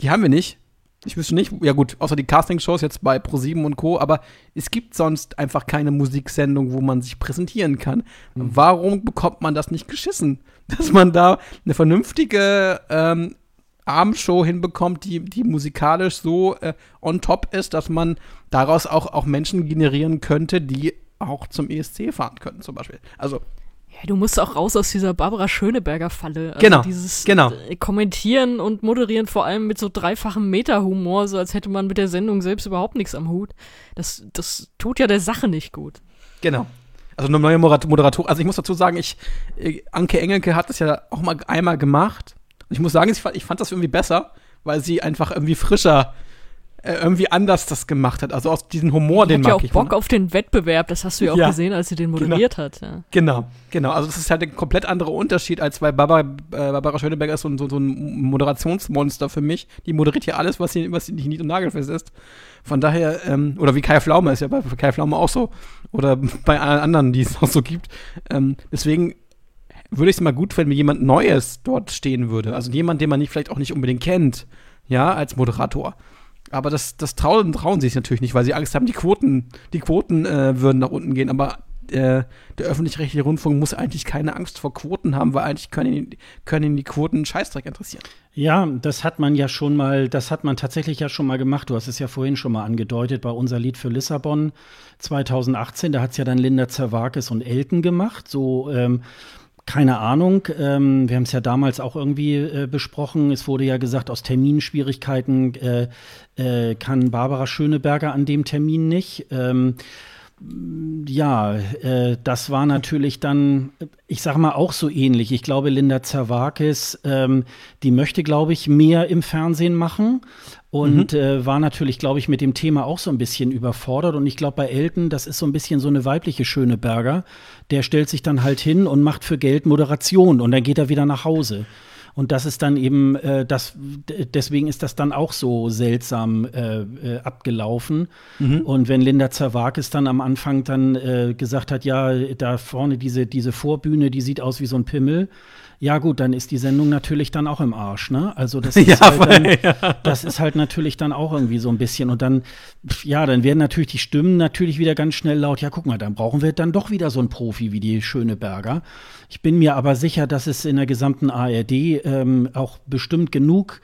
Die haben wir nicht. Ich wüsste nicht, ja gut, außer die Castingshows jetzt bei Pro7 und Co., aber es gibt sonst einfach keine Musiksendung, wo man sich präsentieren kann. Warum bekommt man das nicht geschissen? Dass man da eine vernünftige ähm, Abendshow hinbekommt, die, die musikalisch so äh, on top ist, dass man daraus auch, auch Menschen generieren könnte, die auch zum ESC fahren könnten, zum Beispiel. Also, Ja, du musst auch raus aus dieser Barbara Schöneberger Falle. Also Genau, Dieses genau. äh, Kommentieren und Moderieren vor allem mit so dreifachem Meta-Humor, so als hätte man mit der Sendung selbst überhaupt nichts am Hut. Das, das tut ja der Sache nicht gut. Genau. Also eine neue Moder- Moderator. Also ich muss dazu sagen, ich, äh, Anke Engelke hat das ja auch mal einmal gemacht. Und ich muss sagen, ich fand, ich fand das irgendwie besser, weil sie einfach irgendwie frischer, äh, irgendwie anders das gemacht hat. Also aus diesem Humor, Die den hat ja mag auch ich. Bock auf den Wettbewerb, das hast du ja auch Ja. gesehen, als sie den moderiert hat. Ja. Genau, genau. Also das ist halt ein komplett anderer Unterschied, als bei Barbara, äh, Barbara Schöneberger ist so, ein- so, so ein Moderationsmonster für mich. Die moderiert hier alles, was sie, was sie nicht nied- und nagelfest ist. Von daher, ähm, oder wie Kai Pflaume ist ja bei Kai Pflaume auch so. Oder bei allen anderen, die es auch so gibt. Ähm, deswegen würde ich es mal gut finden, wenn jemand Neues dort stehen würde. Also jemand, den man nicht, vielleicht auch nicht unbedingt kennt, ja, als Moderator. Aber das, das trauen, trauen sie sich natürlich nicht, weil sie Angst haben, die Quoten, die Quoten äh, würden nach unten gehen. Aber äh, der öffentlich-rechtliche Rundfunk muss eigentlich keine Angst vor Quoten haben, weil eigentlich können ihn, können ihn die Quoten einen Scheißdreck interessieren. Ja, das hat man ja schon mal, das hat man tatsächlich ja schon mal gemacht. Du hast es ja vorhin schon mal angedeutet bei unser Lied für Lissabon 2018. Da hat es ja dann Linda Zerwakis und Elton gemacht. So, ähm, keine Ahnung. Ähm, wir haben es ja damals auch irgendwie äh, besprochen. Es wurde ja gesagt, aus Terminschwierigkeiten äh, äh, kann Barbara Schöneberger an dem Termin nicht. Ähm, ja, äh, das war natürlich dann, ich sag mal, auch so ähnlich. Ich glaube, Linda Zerwakis, ähm, die möchte, glaube ich, mehr im Fernsehen machen und äh, war natürlich, glaube ich, mit dem Thema auch so ein bisschen überfordert. Und ich glaube, bei Elton, das ist so ein bisschen so eine weibliche Schöneberger, der stellt sich dann halt hin und macht für Geld Moderation und dann geht er wieder nach Hause. Und das ist dann eben, äh, das, deswegen ist das dann auch so seltsam äh, äh, abgelaufen. Und wenn Linda Zerwakis dann am Anfang dann äh, gesagt hat, ja, da vorne diese, diese Vorbühne, die sieht aus wie so ein Pimmel. Ja, gut, dann ist die Sendung natürlich dann auch im Arsch, ne? Also das ist, Ja, halt dann, weil- das ist halt natürlich dann auch irgendwie so ein bisschen. Und dann, ja, dann werden natürlich die Stimmen natürlich wieder ganz schnell laut. Ja, guck mal, dann brauchen wir dann doch wieder so einen Profi wie die Schöneberger. Ich bin mir aber sicher, dass es in der gesamten ARD ähm, auch bestimmt genug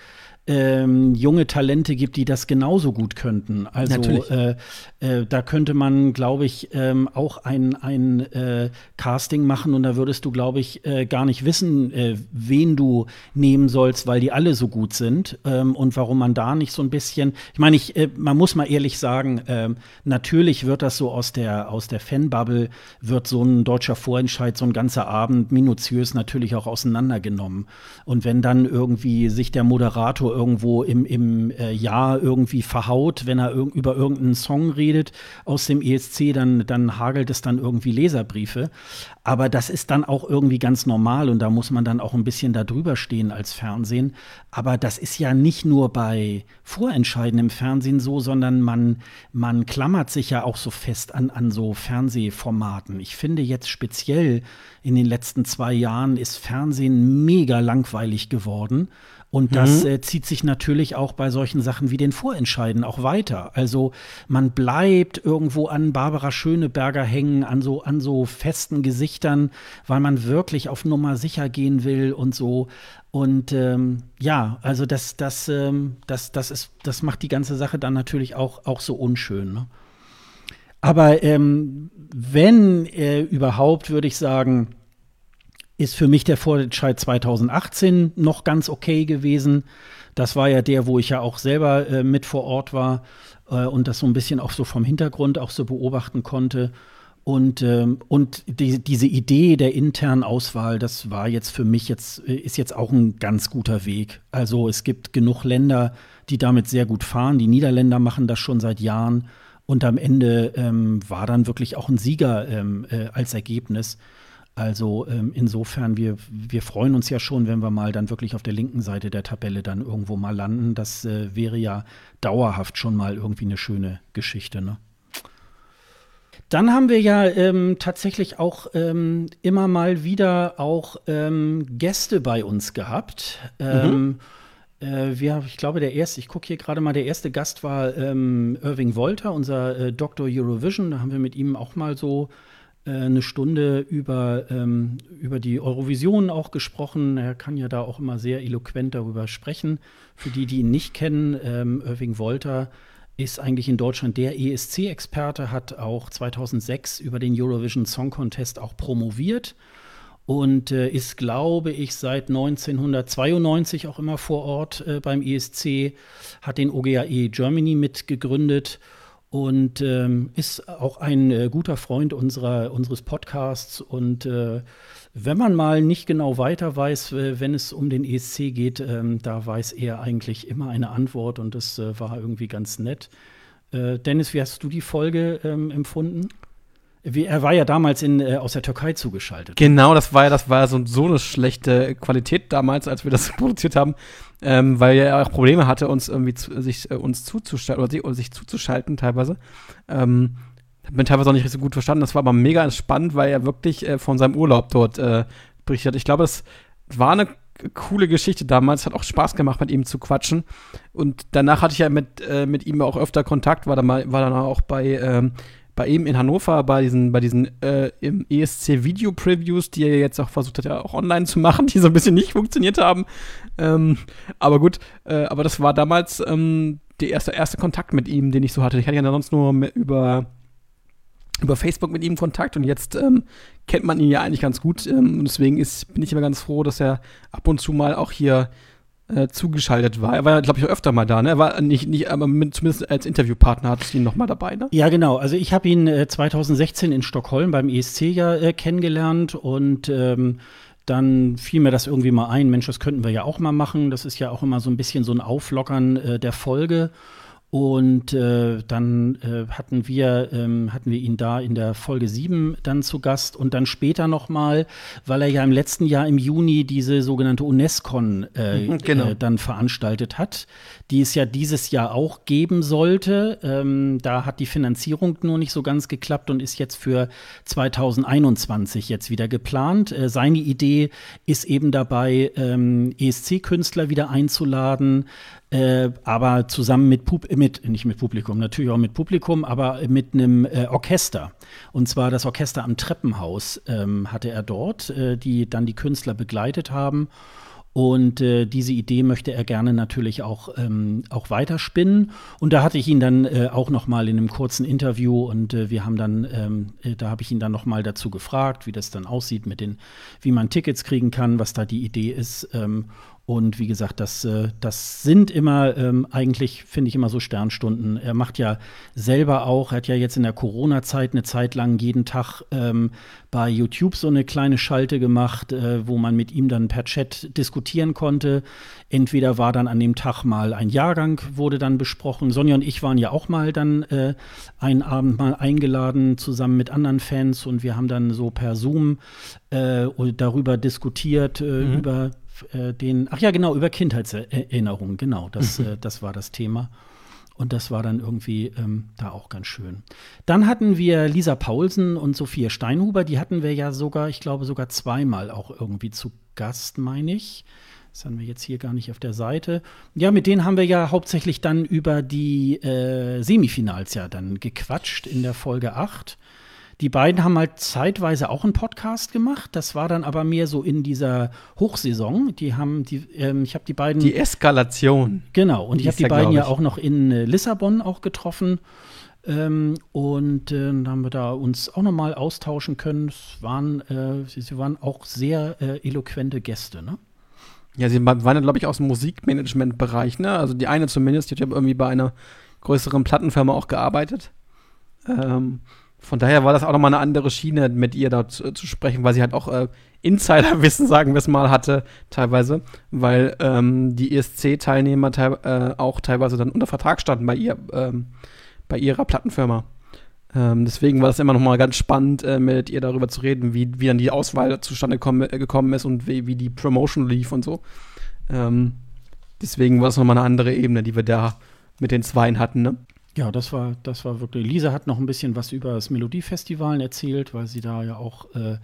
ähm, junge Talente gibt, die das genauso gut könnten. Also äh, äh, da könnte man, glaube ich, ähm, auch ein, ein äh, Casting machen und da würdest du, glaube ich, äh, gar nicht wissen, äh, wen du nehmen sollst, weil die alle so gut sind ähm, und warum man da nicht so ein bisschen, ich meine, ich, äh, man muss mal ehrlich sagen, ähm, natürlich wird das so aus der, aus der Fanbubble, wird so ein deutscher Vorentscheid, so ein ganzer Abend minutiös natürlich auch auseinandergenommen. Und wenn dann irgendwie sich der Moderator irgendwo im, im äh, Jahr irgendwie verhaut, wenn er irg über irgendeinen Song redet aus dem ESC, dann, dann hagelt es dann irgendwie Leserbriefe. Aber das ist dann auch irgendwie ganz normal und da muss man dann auch ein bisschen da drüber stehen als Fernsehen. Aber das ist ja nicht nur bei Vorentscheiden im Fernsehen so, sondern man, man klammert sich ja auch so fest an, an so Fernsehformaten. Ich finde jetzt speziell in den letzten zwei Jahren ist Fernsehen mega langweilig geworden. Und das mhm. äh, zieht sich natürlich auch bei solchen Sachen wie den Vorentscheiden auch weiter. Also man bleibt irgendwo an Barbara Schöneberger hängen, an so, an so festen Gesichtern, weil man wirklich auf Nummer sicher gehen will und so. Und ähm, ja, also das, das, ähm, das, das, ist, das macht die ganze Sache dann natürlich auch, auch so unschön. Ne? Aber ähm, wenn äh, überhaupt, würde ich sagen, ist für mich der Vorentscheid 2018 noch ganz okay gewesen. Das war ja der, wo ich ja auch selber äh, mit vor Ort war äh, und das so ein bisschen auch so vom Hintergrund auch so beobachten konnte. Und, ähm, und die, diese Idee der internen Auswahl, das war jetzt für mich jetzt, äh, ist jetzt auch ein ganz guter Weg. Also es gibt genug Länder, die damit sehr gut fahren. Die Niederländer machen das schon seit Jahren. Und am Ende ähm, war dann wirklich auch ein Sieger ähm, äh, als Ergebnis. Also ähm, insofern, wir, wir freuen uns ja schon, wenn wir mal dann wirklich auf der linken Seite der Tabelle dann irgendwo mal landen. Das äh, wäre ja dauerhaft schon mal irgendwie eine schöne Geschichte. Ne? Dann haben wir ja ähm, tatsächlich auch ähm, immer mal wieder auch ähm, Gäste bei uns gehabt. Mhm. Ähm, äh, wir, ich glaube, der erste, ich gucke hier gerade mal, der erste Gast war ähm, Irving Wolter, unser äh, Dr. Eurovision. Da haben wir mit ihm auch mal so eine Stunde über, ähm, über die Eurovision auch gesprochen. Er kann ja da auch immer sehr eloquent darüber sprechen. Für die, die ihn nicht kennen, ähm, Irving Wolter ist eigentlich in Deutschland der ESC-Experte, hat auch 2006 über den Eurovision Song Contest auch promoviert und äh, ist, glaube ich, seit 1992 auch immer vor Ort äh, beim ESC, hat den OGAE Germany mitgegründet und ähm, ist auch ein äh, guter Freund unserer, unseres Podcasts. Und äh, wenn man mal nicht genau weiter weiß, wenn es um den ESC geht, ähm, da weiß er eigentlich immer eine Antwort und das äh, war irgendwie ganz nett. Äh, Dennis, wie hast du die Folge ähm, empfunden? Wie, er war ja damals in, äh, aus der Türkei zugeschaltet. Genau, das war ja, das war so, so eine schlechte Qualität damals, als wir das produziert haben, ähm, weil er auch Probleme hatte, uns irgendwie zu, sich äh, uns zuzuschalten oder oder sich zuzuschalten teilweise. Ähm, hab mir teilweise auch nicht so gut verstanden. Das war aber mega spannend, weil er wirklich äh, von seinem Urlaub dort äh, berichtet. Ich glaube, das war eine coole Geschichte damals. Hat auch Spaß gemacht, mit ihm zu quatschen. Und danach hatte ich ja mit, äh, mit ihm auch öfter Kontakt, war dann, mal, war dann auch bei ähm, bei ihm in Hannover bei diesen, bei diesen äh, ESC-Video-Previews, die er jetzt auch versucht hat, ja auch online zu machen, die so ein bisschen nicht funktioniert haben. Ähm, aber gut, äh, aber das war damals ähm, der erste, erste Kontakt mit ihm, den ich so hatte. Ich hatte ja sonst nur über, über Facebook mit ihm Kontakt und jetzt ähm, kennt man ihn ja eigentlich ganz gut. Ähm, und deswegen ist, bin ich immer ganz froh, dass er ab und zu mal auch hier äh, zugeschaltet war. Er war, glaube ich, auch öfter mal da, ne? Er war nicht, nicht aber mit, zumindest als Interviewpartner hattest du ihn noch mal dabei, ne? Ja, genau. Also ich habe ihn äh, 2016 in Stockholm beim ESC ja äh, kennengelernt und ähm, dann fiel mir das irgendwie mal ein, Mensch, das könnten wir ja auch mal machen. Das ist ja auch immer so ein bisschen so ein Auflockern äh, der Folge. Und äh, dann äh, hatten, wir, ähm, hatten wir ihn da in der Folge 7 dann zu Gast und dann später nochmal, weil er ja im letzten Jahr im Juni diese sogenannte UNESCON äh, mhm, genau. Äh, dann veranstaltet hat, die es ja dieses Jahr auch geben sollte. Ähm, da hat die Finanzierung nur nicht so ganz geklappt und ist jetzt für 2021 jetzt wieder geplant. Äh, seine Idee ist eben dabei, ähm, ESC-Künstler wieder einzuladen, äh, aber zusammen mit, Pub mit, nicht mit Publikum, natürlich auch mit Publikum, aber mit einem äh, Orchester. Und zwar das Orchester am Treppenhaus ähm, hatte er dort, äh, die dann die Künstler begleitet haben. Und äh, diese Idee möchte er gerne natürlich auch, ähm, auch weiterspinnen. Und da hatte ich ihn dann äh, auch noch mal in einem kurzen Interview und äh, wir haben dann, ähm, äh, da habe ich ihn dann noch mal dazu gefragt, wie das dann aussieht mit den, wie man Tickets kriegen kann, was da die Idee ist. Ähm, und wie gesagt, das, äh, das sind immer ähm, eigentlich, finde ich, immer so Sternstunden. Er macht ja selber auch, er hat ja jetzt in der Corona-Zeit eine Zeit lang jeden Tag ähm, bei YouTube so eine kleine Schalte gemacht, äh, wo man mit ihm dann per Chat diskutieren konnte. Entweder war dann an dem Tag mal ein Jahrgang, wurde dann besprochen. Sonja und ich waren ja auch mal dann äh, einen Abend mal eingeladen, zusammen mit anderen Fans und wir haben dann so per Zoom äh, darüber diskutiert, äh, mhm. über äh, den, ach ja, genau, über Kindheitserinnerungen, genau, das, mhm. äh, das war das Thema. Und das war dann irgendwie ähm, da auch ganz schön. Dann hatten wir Lisa Paulsen und Sophia Steinhuber, die hatten wir ja sogar, ich glaube, sogar zweimal auch irgendwie zu Gast, meine ich. Das haben wir jetzt hier gar nicht auf der Seite. Ja, mit denen haben wir ja hauptsächlich dann über die äh, Semifinals ja dann gequatscht in der Folge 8. Die beiden haben halt zeitweise auch einen Podcast gemacht. Das war dann aber mehr so in dieser Hochsaison. Die haben die, ähm, ich habe die beiden. Die Eskalation. Genau. Und ich habe die beiden ja auch noch in äh, Lissabon auch getroffen. Ähm, und äh, dann haben wir da uns auch noch mal austauschen können. Es waren, äh, sie, sie, waren auch sehr äh, eloquente Gäste, ne? Ja, sie waren, glaube ich, aus dem Musikmanagement-Bereich, ne? Also die eine zumindest, die hat irgendwie bei einer größeren Plattenfirma auch gearbeitet. Ähm, von daher war das auch nochmal eine andere Schiene, mit ihr da zu, zu sprechen, weil sie halt auch äh, Insiderwissen, sagen wir es mal, hatte, teilweise, weil ähm, die ESC-Teilnehmer te äh, auch teilweise dann unter Vertrag standen bei ihr, ähm, bei ihrer Plattenfirma. Ähm, deswegen war das immer nochmal ganz spannend, äh, mit ihr darüber zu reden, wie, wie dann die Auswahl zustande äh, gekommen ist und wie, wie die Promotion lief und so. Ähm, deswegen war es nochmal eine andere Ebene, die wir da mit den Zweien hatten, ne? Ja, das war, das war wirklich. Lisa hat noch ein bisschen was über das Melodiefestival erzählt, weil sie da ja auch äh,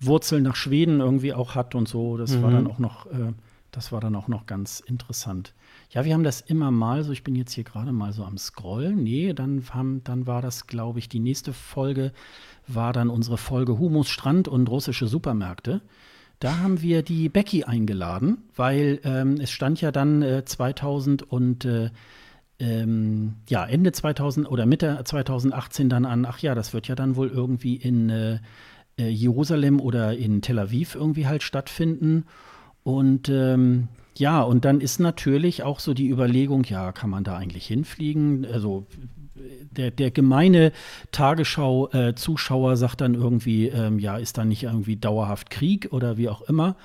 Wurzeln nach Schweden irgendwie auch hat und so. Das mhm. war dann auch noch, äh, das war dann auch noch ganz interessant. Ja, wir haben das immer mal so. Ich bin jetzt hier gerade mal so am Scrollen. Nee, dann, haben, dann war das, glaube ich, die nächste Folge war dann unsere Folge Humus, Strand und russische Supermärkte. Da haben wir die Becky eingeladen, weil ähm, es stand ja dann äh, 2000 und äh, ähm, ja, Ende 2000 oder Mitte 2018 dann an, ach ja, das wird ja dann wohl irgendwie in äh, äh, Jerusalem oder in Tel Aviv irgendwie halt stattfinden. Und ähm, ja, und dann ist natürlich auch so die Überlegung, ja, kann man da eigentlich hinfliegen? Also der, der gemeine Tagesschau-Zuschauer äh, sagt dann irgendwie, ähm, ja, ist da nicht irgendwie dauerhaft Krieg oder wie auch immer.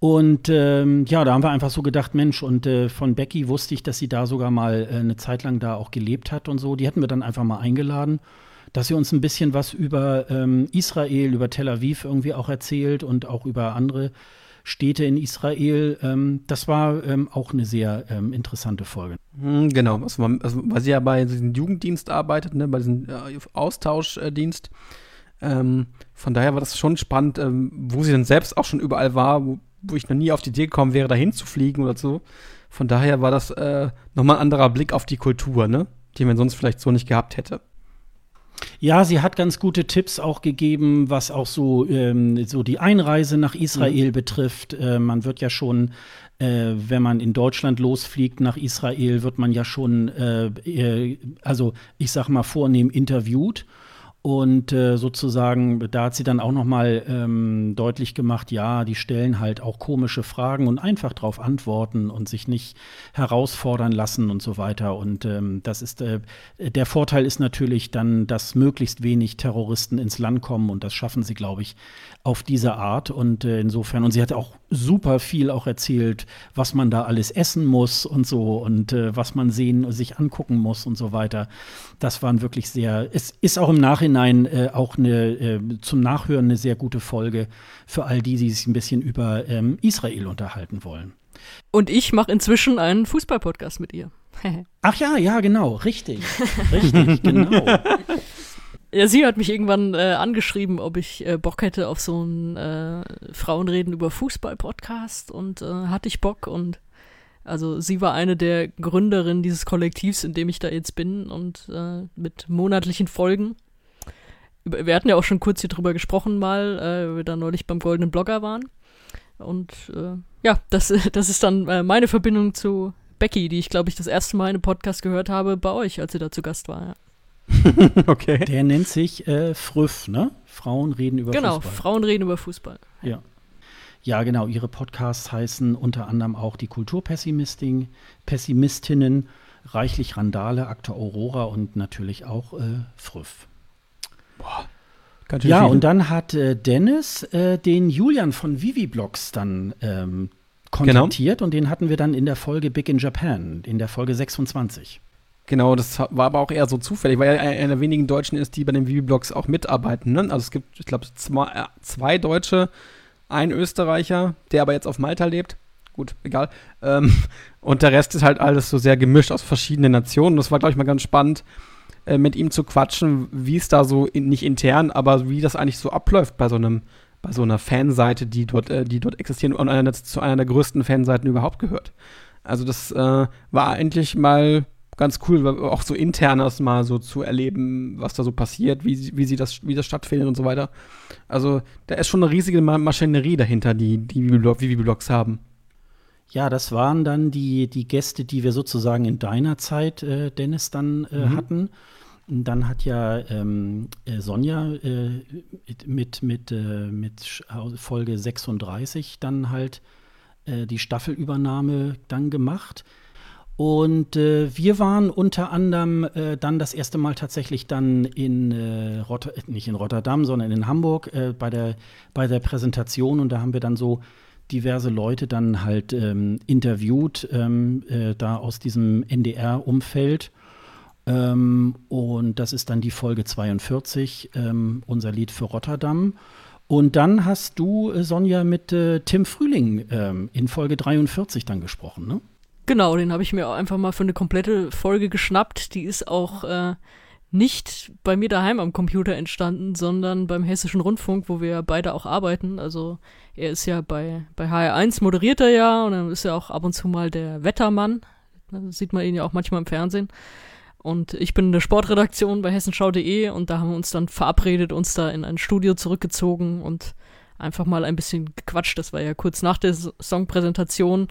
Und ähm, ja, da haben wir einfach so gedacht, Mensch, und äh, von Becky wusste ich, dass sie da sogar mal äh, eine Zeit lang da auch gelebt hat und so. Die hätten wir dann einfach mal eingeladen, dass sie uns ein bisschen was über ähm, Israel, über Tel Aviv irgendwie auch erzählt und auch über andere Städte in Israel. Ähm, das war ähm, auch eine sehr ähm, interessante Folge. Hm, genau, also, also, weil sie ja bei diesem Jugenddienst arbeitet, ne, bei diesem äh, Austauschdienst. Ähm, von daher war das schon spannend, ähm, wo sie dann selbst auch schon überall war, wo, wo ich noch nie auf die Idee gekommen wäre, dahin zu fliegen oder so. Von daher war das äh, nochmal ein anderer Blick auf die Kultur, ne? Die man sonst vielleicht so nicht gehabt hätte. Ja, sie hat ganz gute Tipps auch gegeben, was auch so, ähm, so die Einreise nach Israel mhm. betrifft. Äh, man wird ja schon, äh, wenn man in Deutschland losfliegt nach Israel, wird man ja schon, äh, also ich sag mal, vornehm interviewt. Und äh, sozusagen, da hat sie dann auch noch mal ähm, deutlich gemacht, ja, die stellen halt auch komische Fragen und einfach darauf antworten und sich nicht herausfordern lassen und so weiter. Und ähm, das ist äh, der Vorteil ist natürlich dann, dass möglichst wenig Terroristen ins Land kommen und das schaffen sie, glaube ich, auf diese Art. Und äh, insofern, und sie hat auch super viel auch erzählt, was man da alles essen muss und so und äh, was man sehen, sich angucken muss und so weiter. Das waren wirklich sehr, es ist auch im Nachhinein äh, auch eine, äh, zum Nachhören eine sehr gute Folge für all die, die sich ein bisschen über ähm, Israel unterhalten wollen. Und ich mache inzwischen einen Fußball-Podcast mit ihr. Ach ja, ja, genau, richtig. Richtig, genau. Ja, sie hat mich irgendwann äh, angeschrieben, ob ich äh, Bock hätte auf so einen äh, Frauenreden über Fußball-Podcast und äh, hatte ich Bock und also sie war eine der Gründerinnen dieses Kollektivs, in dem ich da jetzt bin und äh, mit monatlichen Folgen. Wir hatten ja auch schon kurz hier drüber gesprochen mal, äh, wir da neulich beim Goldenen Blogger waren. Und ja, das, das ist dann meine Verbindung zu Becky, die ich, glaube ich, das erste Mal in einem Podcast gehört habe bei euch, als sie da zu Gast war. Ja. okay. Der nennt sich äh, Früff, ne? Frauen reden über genau, Fußball. Genau, Frauen reden über Fußball. Ja. Ja, genau. Ihre Podcasts heißen unter anderem auch die Kulturpessistinnen, Reichlich Randale, Akte Aurora und natürlich auch äh, Früff. Boah. Ganz ja, viele. und dann hat äh, Dennis äh, den Julian von Vivi Blogs dann ähm, kontaktiert genau. und den hatten wir dann in der Folge Big in Japan, in der Folge 26. Genau, das war aber auch eher so zufällig, weil er einer der wenigen Deutschen ist, die bei den Vivi-Blogs auch mitarbeiten. Ne? Also es gibt, ich glaube, zwei, äh, zwei, Deutsche, ein Österreicher, der aber jetzt auf Malta lebt. Gut, egal. Ähm, und der Rest ist halt alles so sehr gemischt aus verschiedenen Nationen. Das war, glaube ich, mal ganz spannend, äh, mit ihm zu quatschen, wie es da so in, nicht intern, aber wie das eigentlich so abläuft bei so einem bei so einer Fanseite, die dort, äh, die dort existieren und einer, zu einer der größten Fanseiten überhaupt gehört. Also das äh, war endlich mal ganz cool, auch so internes mal so zu erleben, was da so passiert, wie, wie, sie das, wie das stattfindet und so weiter. Also da ist schon eine riesige Maschinerie dahinter, die die Vivi-Blogs haben. Ja, das waren dann die, die Gäste, die wir sozusagen in deiner Zeit, äh, Dennis, dann äh, mhm. hatten. Dann hat ja ähm, äh, Sonja äh, mit, mit, äh, mit Folge 36 dann halt äh, die Staffelübernahme dann gemacht. Und äh, wir waren unter anderem äh, dann das erste Mal tatsächlich dann in äh, Rotter nicht in Rotterdam, sondern in Hamburg äh, bei, der, bei der Präsentation und da haben wir dann so diverse Leute dann halt ähm, interviewt, ähm, äh, da aus diesem NDR-Umfeld. Ähm, und das ist dann die Folge 42, ähm, unser Lied für Rotterdam. Und dann hast du, äh, Sonja, mit Tim Frühling ähm, in Folge 43 dann gesprochen, ne? Genau, den habe ich mir auch einfach mal für eine komplette Folge geschnappt. Die ist auch äh, nicht bei mir daheim am Computer entstanden, sondern beim Hessischen Rundfunk, wo wir beide auch arbeiten. Also er ist ja bei, bei HR1 moderiert er ja und dann ist er auch ab und zu mal der Wettermann. Da sieht man ihn ja auch manchmal im Fernsehen. Und ich bin in der Sportredaktion bei hessenschau.de und da haben wir uns dann verabredet, uns da in ein Studio zurückgezogen und einfach mal ein bisschen gequatscht. Das war ja kurz nach der Songpräsentation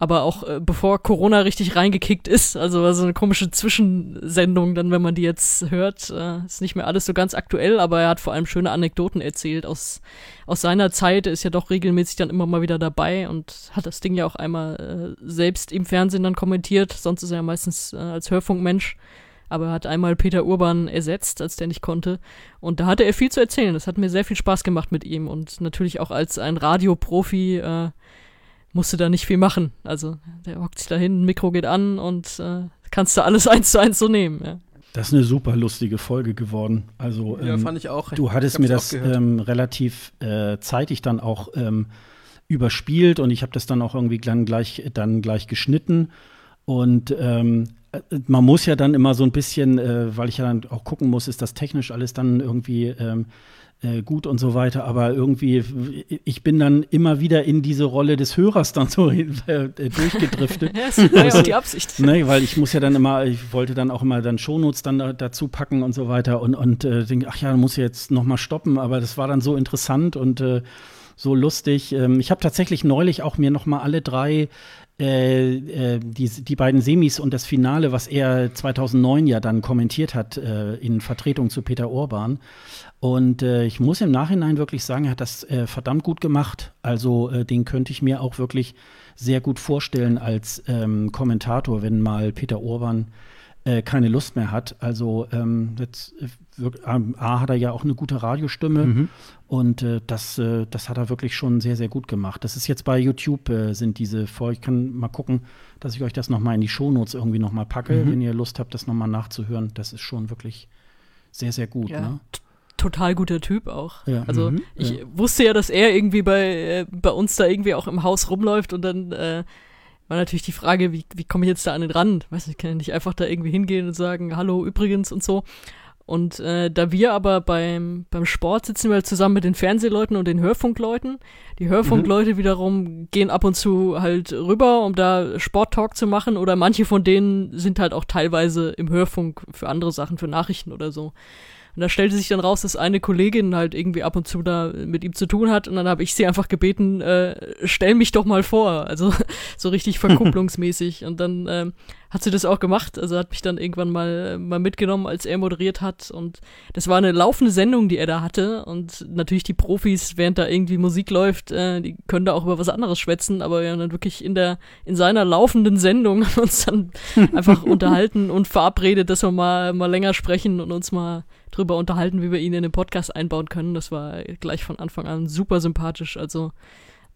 aber auch äh, bevor Corona richtig reingekickt ist. Also war so eine komische Zwischensendung, dann wenn man die jetzt hört, äh, ist nicht mehr alles so ganz aktuell, aber er hat vor allem schöne Anekdoten erzählt aus aus seiner Zeit. Er ist ja doch regelmäßig dann immer mal wieder dabei und hat das Ding ja auch einmal äh, selbst im Fernsehen dann kommentiert. Sonst ist er ja meistens äh, als Hörfunkmensch. Aber er hat einmal Peter Urban ersetzt, als der nicht konnte. Und da hatte er viel zu erzählen. Das hat mir sehr viel Spaß gemacht mit ihm. Und natürlich auch als ein Radioprofi äh, musste da nicht viel machen. Also der hockt sich da hin, Mikro geht an und äh, kannst du alles eins zu eins so nehmen. Ja. Das ist eine super lustige Folge geworden. Also ja, ähm, fand ich auch. Du hattest mir das ähm, relativ äh, zeitig dann auch ähm, überspielt und ich habe das dann auch irgendwie dann gleich, dann gleich geschnitten. Und ähm, äh, man muss ja dann immer so ein bisschen, äh, weil ich ja dann auch gucken muss, ist das technisch alles dann irgendwie ähm, äh, gut und so weiter, aber irgendwie, ich bin dann immer wieder in diese Rolle des Hörers dann so äh, durchgedriftet. ja, das ist ja auch die Absicht. Ne, weil ich muss ja dann immer, ich wollte dann auch immer dann Shownotes dann da, dazu packen und so weiter und, und äh, denke, ach ja, muss jetzt noch mal stoppen, aber das war dann so interessant und äh, so lustig. Ähm, ich habe tatsächlich neulich auch mir noch mal alle drei äh, äh, die, die beiden Semis und das Finale, was er 2009 ja dann kommentiert hat äh, in Vertretung zu Peter Orban, und äh, ich muss im Nachhinein wirklich sagen, er hat das äh, verdammt gut gemacht. Also äh, den könnte ich mir auch wirklich sehr gut vorstellen als ähm, Kommentator, wenn mal Peter Orban äh, keine Lust mehr hat. Also ähm, jetzt, äh, A hat er ja auch eine gute Radiostimme mhm. und äh, das, das hat er wirklich schon sehr, sehr gut gemacht. Das ist jetzt bei YouTube sind diese vor. Ich kann mal gucken, dass ich euch das nochmal in die Shownotes irgendwie nochmal packe, mhm. wenn ihr Lust habt, das nochmal nachzuhören. Das ist schon wirklich sehr, sehr gut. Ja. Ne? Total guter Typ auch. Ja. Also mhm, ich ja. wusste ja, dass er irgendwie bei, äh, bei uns da irgendwie auch im Haus rumläuft und dann äh, war natürlich die Frage, wie, wie komme ich jetzt da an den Rand? Weiß nicht, kann ich nicht einfach da irgendwie hingehen und sagen, hallo übrigens und so. Und äh, da wir aber beim, beim Sport sitzen wir halt zusammen mit den Fernsehleuten und den Hörfunkleuten. Die Hörfunkleute mhm. wiederum gehen ab und zu halt rüber, um da Sporttalk zu machen. Oder manche von denen sind halt auch teilweise im Hörfunk für andere Sachen, für Nachrichten oder so. Und da stellte sich dann raus, dass eine Kollegin halt irgendwie ab und zu da mit ihm zu tun hat. Und dann habe ich sie einfach gebeten, äh, stell mich doch mal vor. Also so richtig verkupplungsmäßig. und dann ähm, hat sie das auch gemacht. Also hat mich dann irgendwann mal, mal mitgenommen, als er moderiert hat. Und das war eine laufende Sendung, die er da hatte. Und natürlich die Profis, während da irgendwie Musik läuft, äh, die können da auch über was anderes schwätzen. Aber wir haben dann wirklich in der, in seiner laufenden Sendung uns dann einfach unterhalten und verabredet, dass wir mal, mal länger sprechen und uns mal drüber unterhalten, wie wir ihn in den Podcast einbauen können. Das war gleich von Anfang an super sympathisch. Also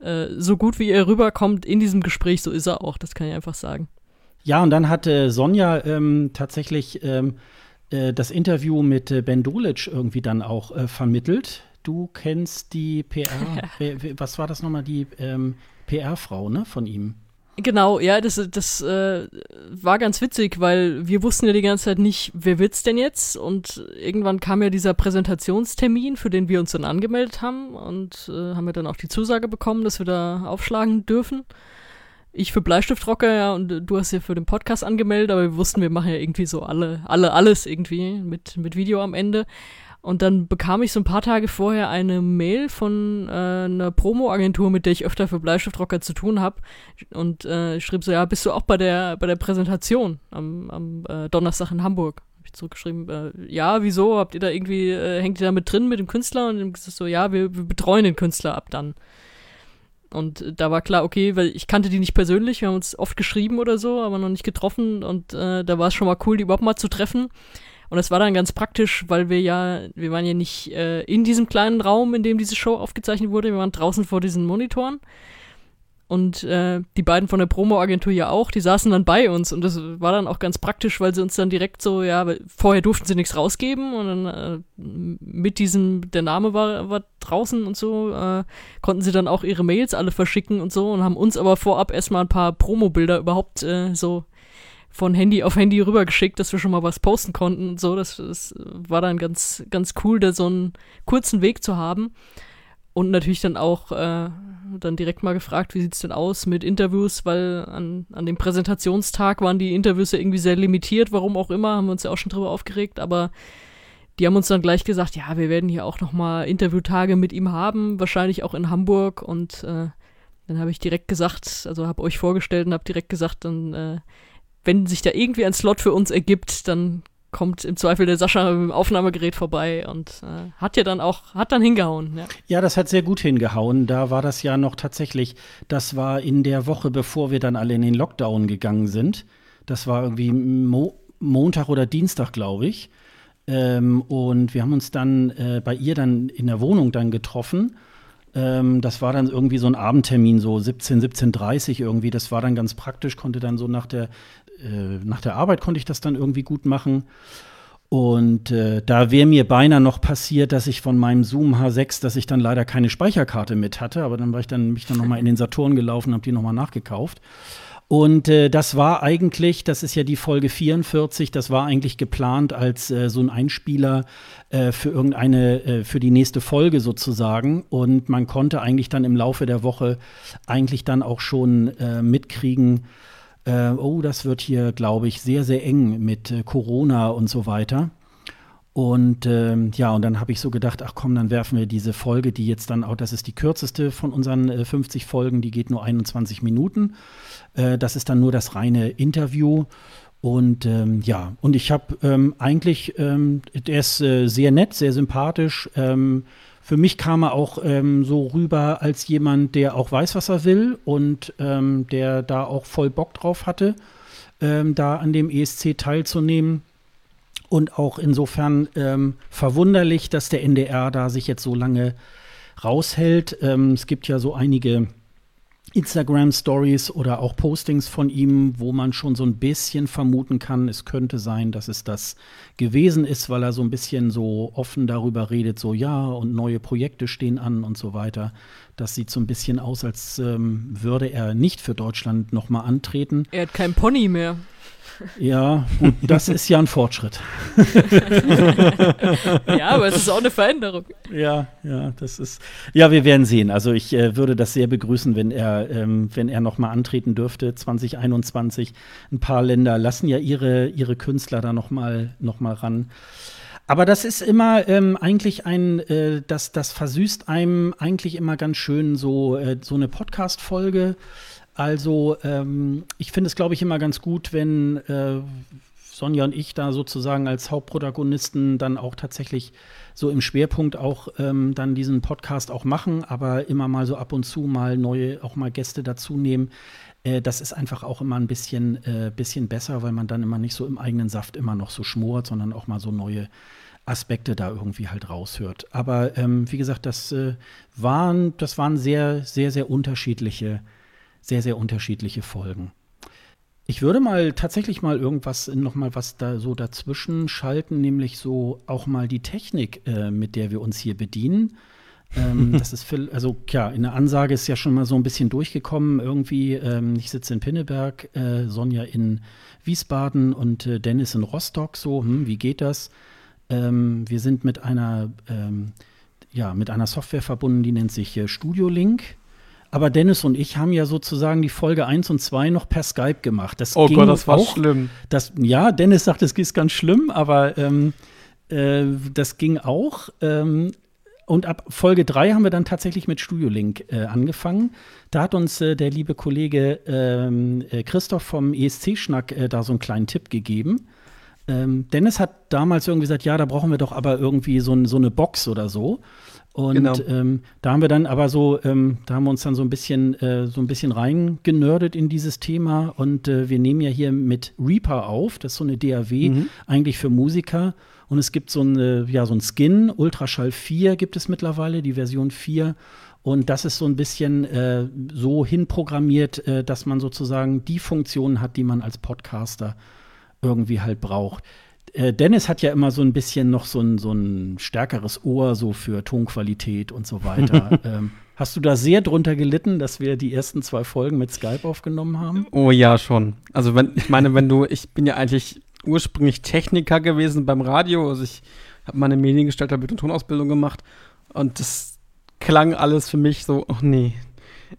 äh, so gut wie er rüberkommt in diesem Gespräch, so ist er auch. Das kann ich einfach sagen. Ja, und dann hatte Sonja ähm, tatsächlich ähm, äh, das Interview mit äh, Ben Dolic irgendwie dann auch äh, vermittelt. Du kennst die PR, was war das nochmal, die ähm, PR-Frau ne, von ihm? Genau, ja, das, das äh, war ganz witzig, weil wir wussten ja die ganze Zeit nicht, wer wird's denn jetzt? Und irgendwann kam ja dieser Präsentationstermin, für den wir uns dann angemeldet haben und äh, haben wir dann auch die Zusage bekommen, dass wir da aufschlagen dürfen. Ich für Bleistiftrocker, ja, und du hast ja für den Podcast angemeldet, aber wir wussten, wir machen ja irgendwie so alle, alle, alles irgendwie mit, mit Video am Ende. Und dann bekam ich so ein paar Tage vorher eine Mail von äh, einer Promo-Agentur, mit der ich öfter für Bleistiftrocker zu tun habe. Und äh, schrieb so, ja, bist du auch bei der, bei der Präsentation am, am äh, Donnerstag in Hamburg? Hab ich zurückgeschrieben, äh, ja, wieso? Habt ihr da irgendwie, äh, hängt ihr da mit drin mit dem Künstler? Und dann es so, ja, wir, wir betreuen den Künstler ab dann. Und da war klar, okay, weil ich kannte die nicht persönlich, wir haben uns oft geschrieben oder so, aber noch nicht getroffen und äh, da war es schon mal cool, die überhaupt mal zu treffen. Und das war dann ganz praktisch, weil wir ja, wir waren ja nicht äh, in diesem kleinen Raum, in dem diese Show aufgezeichnet wurde, wir waren draußen vor diesen Monitoren. Und äh, die beiden von der Promo-Agentur ja auch, die saßen dann bei uns. Und das war dann auch ganz praktisch, weil sie uns dann direkt so, ja, vorher durften sie nichts rausgeben. Und dann äh, mit diesem, der Name war, war draußen und so, äh, konnten sie dann auch ihre Mails alle verschicken und so und haben uns aber vorab erstmal ein paar Promo-Bilder überhaupt äh, so von Handy auf Handy rübergeschickt, dass wir schon mal was posten konnten und so. Das, das war dann ganz, ganz cool, da so einen kurzen Weg zu haben. Und natürlich dann auch äh, dann direkt mal gefragt, wie sieht's denn aus mit Interviews, weil an, an dem Präsentationstag waren die Interviews ja irgendwie sehr limitiert, warum auch immer, haben wir uns ja auch schon drüber aufgeregt, aber die haben uns dann gleich gesagt, ja, wir werden hier auch noch mal Interviewtage mit ihm haben, wahrscheinlich auch in Hamburg und äh, dann habe ich direkt gesagt, also habe euch vorgestellt und habe direkt gesagt, dann äh, wenn sich da irgendwie ein Slot für uns ergibt, dann kommt im Zweifel der Sascha mit dem Aufnahmegerät vorbei und äh, hat ja dann auch, hat dann hingehauen. Ja. ja. das hat sehr gut hingehauen. Da war das ja noch tatsächlich, das war in der Woche, bevor wir dann alle in den Lockdown gegangen sind. Das war irgendwie Mo Montag oder Dienstag, glaube ich. Ähm, und wir haben uns dann äh, bei ihr dann in der Wohnung dann getroffen. Ähm, das war dann irgendwie so ein Abendtermin, so 17, 17.30 irgendwie. Das war dann ganz praktisch, konnte dann so nach der äh, nach der Arbeit konnte ich das dann irgendwie gut machen. Und äh, da wäre mir beinahe noch passiert, dass ich von meinem Zoom H6, dass ich dann leider keine Speicherkarte mit hatte, aber dann war ich dann mich dann noch in den Saturn gelaufen und habe die noch mal nachgekauft. Und äh, das war eigentlich, das ist ja die Folge 44, das war eigentlich geplant als äh, so ein Einspieler äh, für irgendeine, äh, für die nächste Folge sozusagen. Und man konnte eigentlich dann im Laufe der Woche eigentlich dann auch schon äh, mitkriegen, äh, oh, das wird hier, glaube ich, sehr, sehr eng mit äh, Corona und so weiter. Und ähm, ja, und dann habe ich so gedacht, ach komm, dann werfen wir diese Folge, die jetzt dann auch, das ist die kürzeste von unseren äh, 50 Folgen, die geht nur 21 Minuten. Äh, das ist dann nur das reine Interview. Und ähm, ja, und ich habe ähm, eigentlich, ähm, der ist äh, sehr nett, sehr sympathisch. Für mich kam er auch ähm, so rüber als jemand, der auch weiß, was er will und ähm, der da auch voll Bock drauf hatte, ähm, da an dem ESC teilzunehmen. Und auch insofern ähm, verwunderlich, dass der NDR da sich jetzt so lange raushält. Ähm, es gibt ja so einige Instagram-Stories oder auch Postings von ihm, wo man schon so ein bisschen vermuten kann, es könnte sein, dass es das gewesen ist, weil er so ein bisschen so offen darüber redet, so ja, und neue Projekte stehen an und so weiter. Das sieht so ein bisschen aus, als ähm, würde er nicht für Deutschland nochmal antreten. Er hat kein Pony mehr. Ja, gut, das ist ja ein Fortschritt. ja, aber es ist auch eine Veränderung. Ja, ja, das ist. Ja, wir werden sehen. Also ich äh, würde das sehr begrüßen, wenn er, ähm, wenn er noch mal antreten dürfte 2021. Ein paar Länder lassen ja ihre ihre Künstler da noch mal noch mal ran. Aber das ist immer ähm, eigentlich ein, äh, das, das versüßt einem eigentlich immer ganz schön so, äh, so eine Podcast-Folge. Also ähm, ich finde es, glaube ich, immer ganz gut, wenn äh, Sonja und ich da sozusagen als Hauptprotagonisten dann auch tatsächlich so im Schwerpunkt auch ähm, dann diesen Podcast auch machen, aber immer mal so ab und zu mal neue, auch mal Gäste dazu nehmen. Äh, das ist einfach auch immer ein bisschen, äh, bisschen besser, weil man dann immer nicht so im eigenen Saft immer noch so schmort, sondern auch mal so neue Aspekte da irgendwie halt raushört. Aber ähm, wie gesagt, das äh, waren, das waren sehr, sehr, sehr unterschiedliche sehr, sehr unterschiedliche Folgen. Ich würde mal tatsächlich mal irgendwas noch mal was da so dazwischen schalten, nämlich so auch mal die Technik, äh, mit der wir uns hier bedienen. Ähm, das ist viel, also ja, in der Ansage ist ja schon mal so ein bisschen durchgekommen. Irgendwie, ähm, ich sitze in Pinneberg, äh, Sonja in Wiesbaden und äh, Dennis in Rostock. So, hm, wie geht das? Ähm, wir sind mit einer, ähm, ja, mit einer Software verbunden, die nennt sich äh, Studio Link. Aber Dennis und ich haben ja sozusagen die Folge 1 und 2 noch per Skype gemacht. Das Oh ging Gott, das war auch, schlimm. Das, ja, Dennis sagt, es ist ganz schlimm, aber ähm, äh, das ging auch. Ähm, und ab Folge 3 haben wir dann tatsächlich mit Studio Link äh, angefangen. Da hat uns äh, der liebe Kollege ähm, äh, Christoph vom ESC-Schnack äh, da so einen kleinen Tipp gegeben. Ähm, Dennis hat damals irgendwie gesagt, ja, da brauchen wir doch aber irgendwie so, ein, so eine Box oder so. Und Genau. ähm, da haben wir dann aber so, ähm, da haben wir uns dann so ein bisschen, äh, so ein bisschen reingenördet in dieses Thema. Und äh, wir nehmen ja hier mit Reaper auf, das ist so eine DAW, Mhm. eigentlich für Musiker. Und es gibt so eine, ja, so ein Skin, Ultraschall 4 gibt es mittlerweile, die Version 4. Und das ist so ein bisschen äh, so hinprogrammiert, äh, dass man sozusagen die Funktionen hat, die man als Podcaster irgendwie halt braucht. Äh, Dennis hat ja immer so ein bisschen noch so ein, so ein stärkeres Ohr so für Tonqualität und so weiter. ähm, hast du da sehr drunter gelitten, dass wir die ersten zwei Folgen mit Skype aufgenommen haben? Oh ja, schon. Also wenn, ich meine, wenn du, ich bin ja eigentlich ursprünglich Techniker gewesen beim Radio, also ich habe meine Mediengestalter Bild- und Tonausbildung gemacht und das klang alles für mich so, ach nee.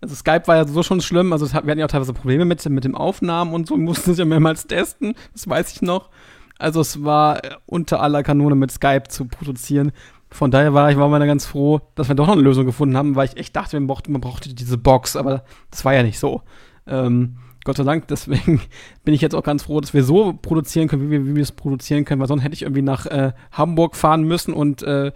Also Skype war ja so schon schlimm, also wir hatten ja auch teilweise Probleme mit, mit dem Aufnahmen und so, mussten es ja mehrmals testen, das weiß ich noch. Also es war äh, unter aller Kanone mit Skype zu produzieren. Von daher war ich war mal ganz froh, dass wir doch noch eine Lösung gefunden haben, weil ich echt dachte, man brauchte, man brauchte diese Box, aber das war ja nicht so. Ähm, Gott sei Dank, deswegen bin ich jetzt auch ganz froh, dass wir so produzieren können, wie wir, wie wir es produzieren können, weil sonst hätte ich irgendwie nach äh, Hamburg fahren müssen und, äh,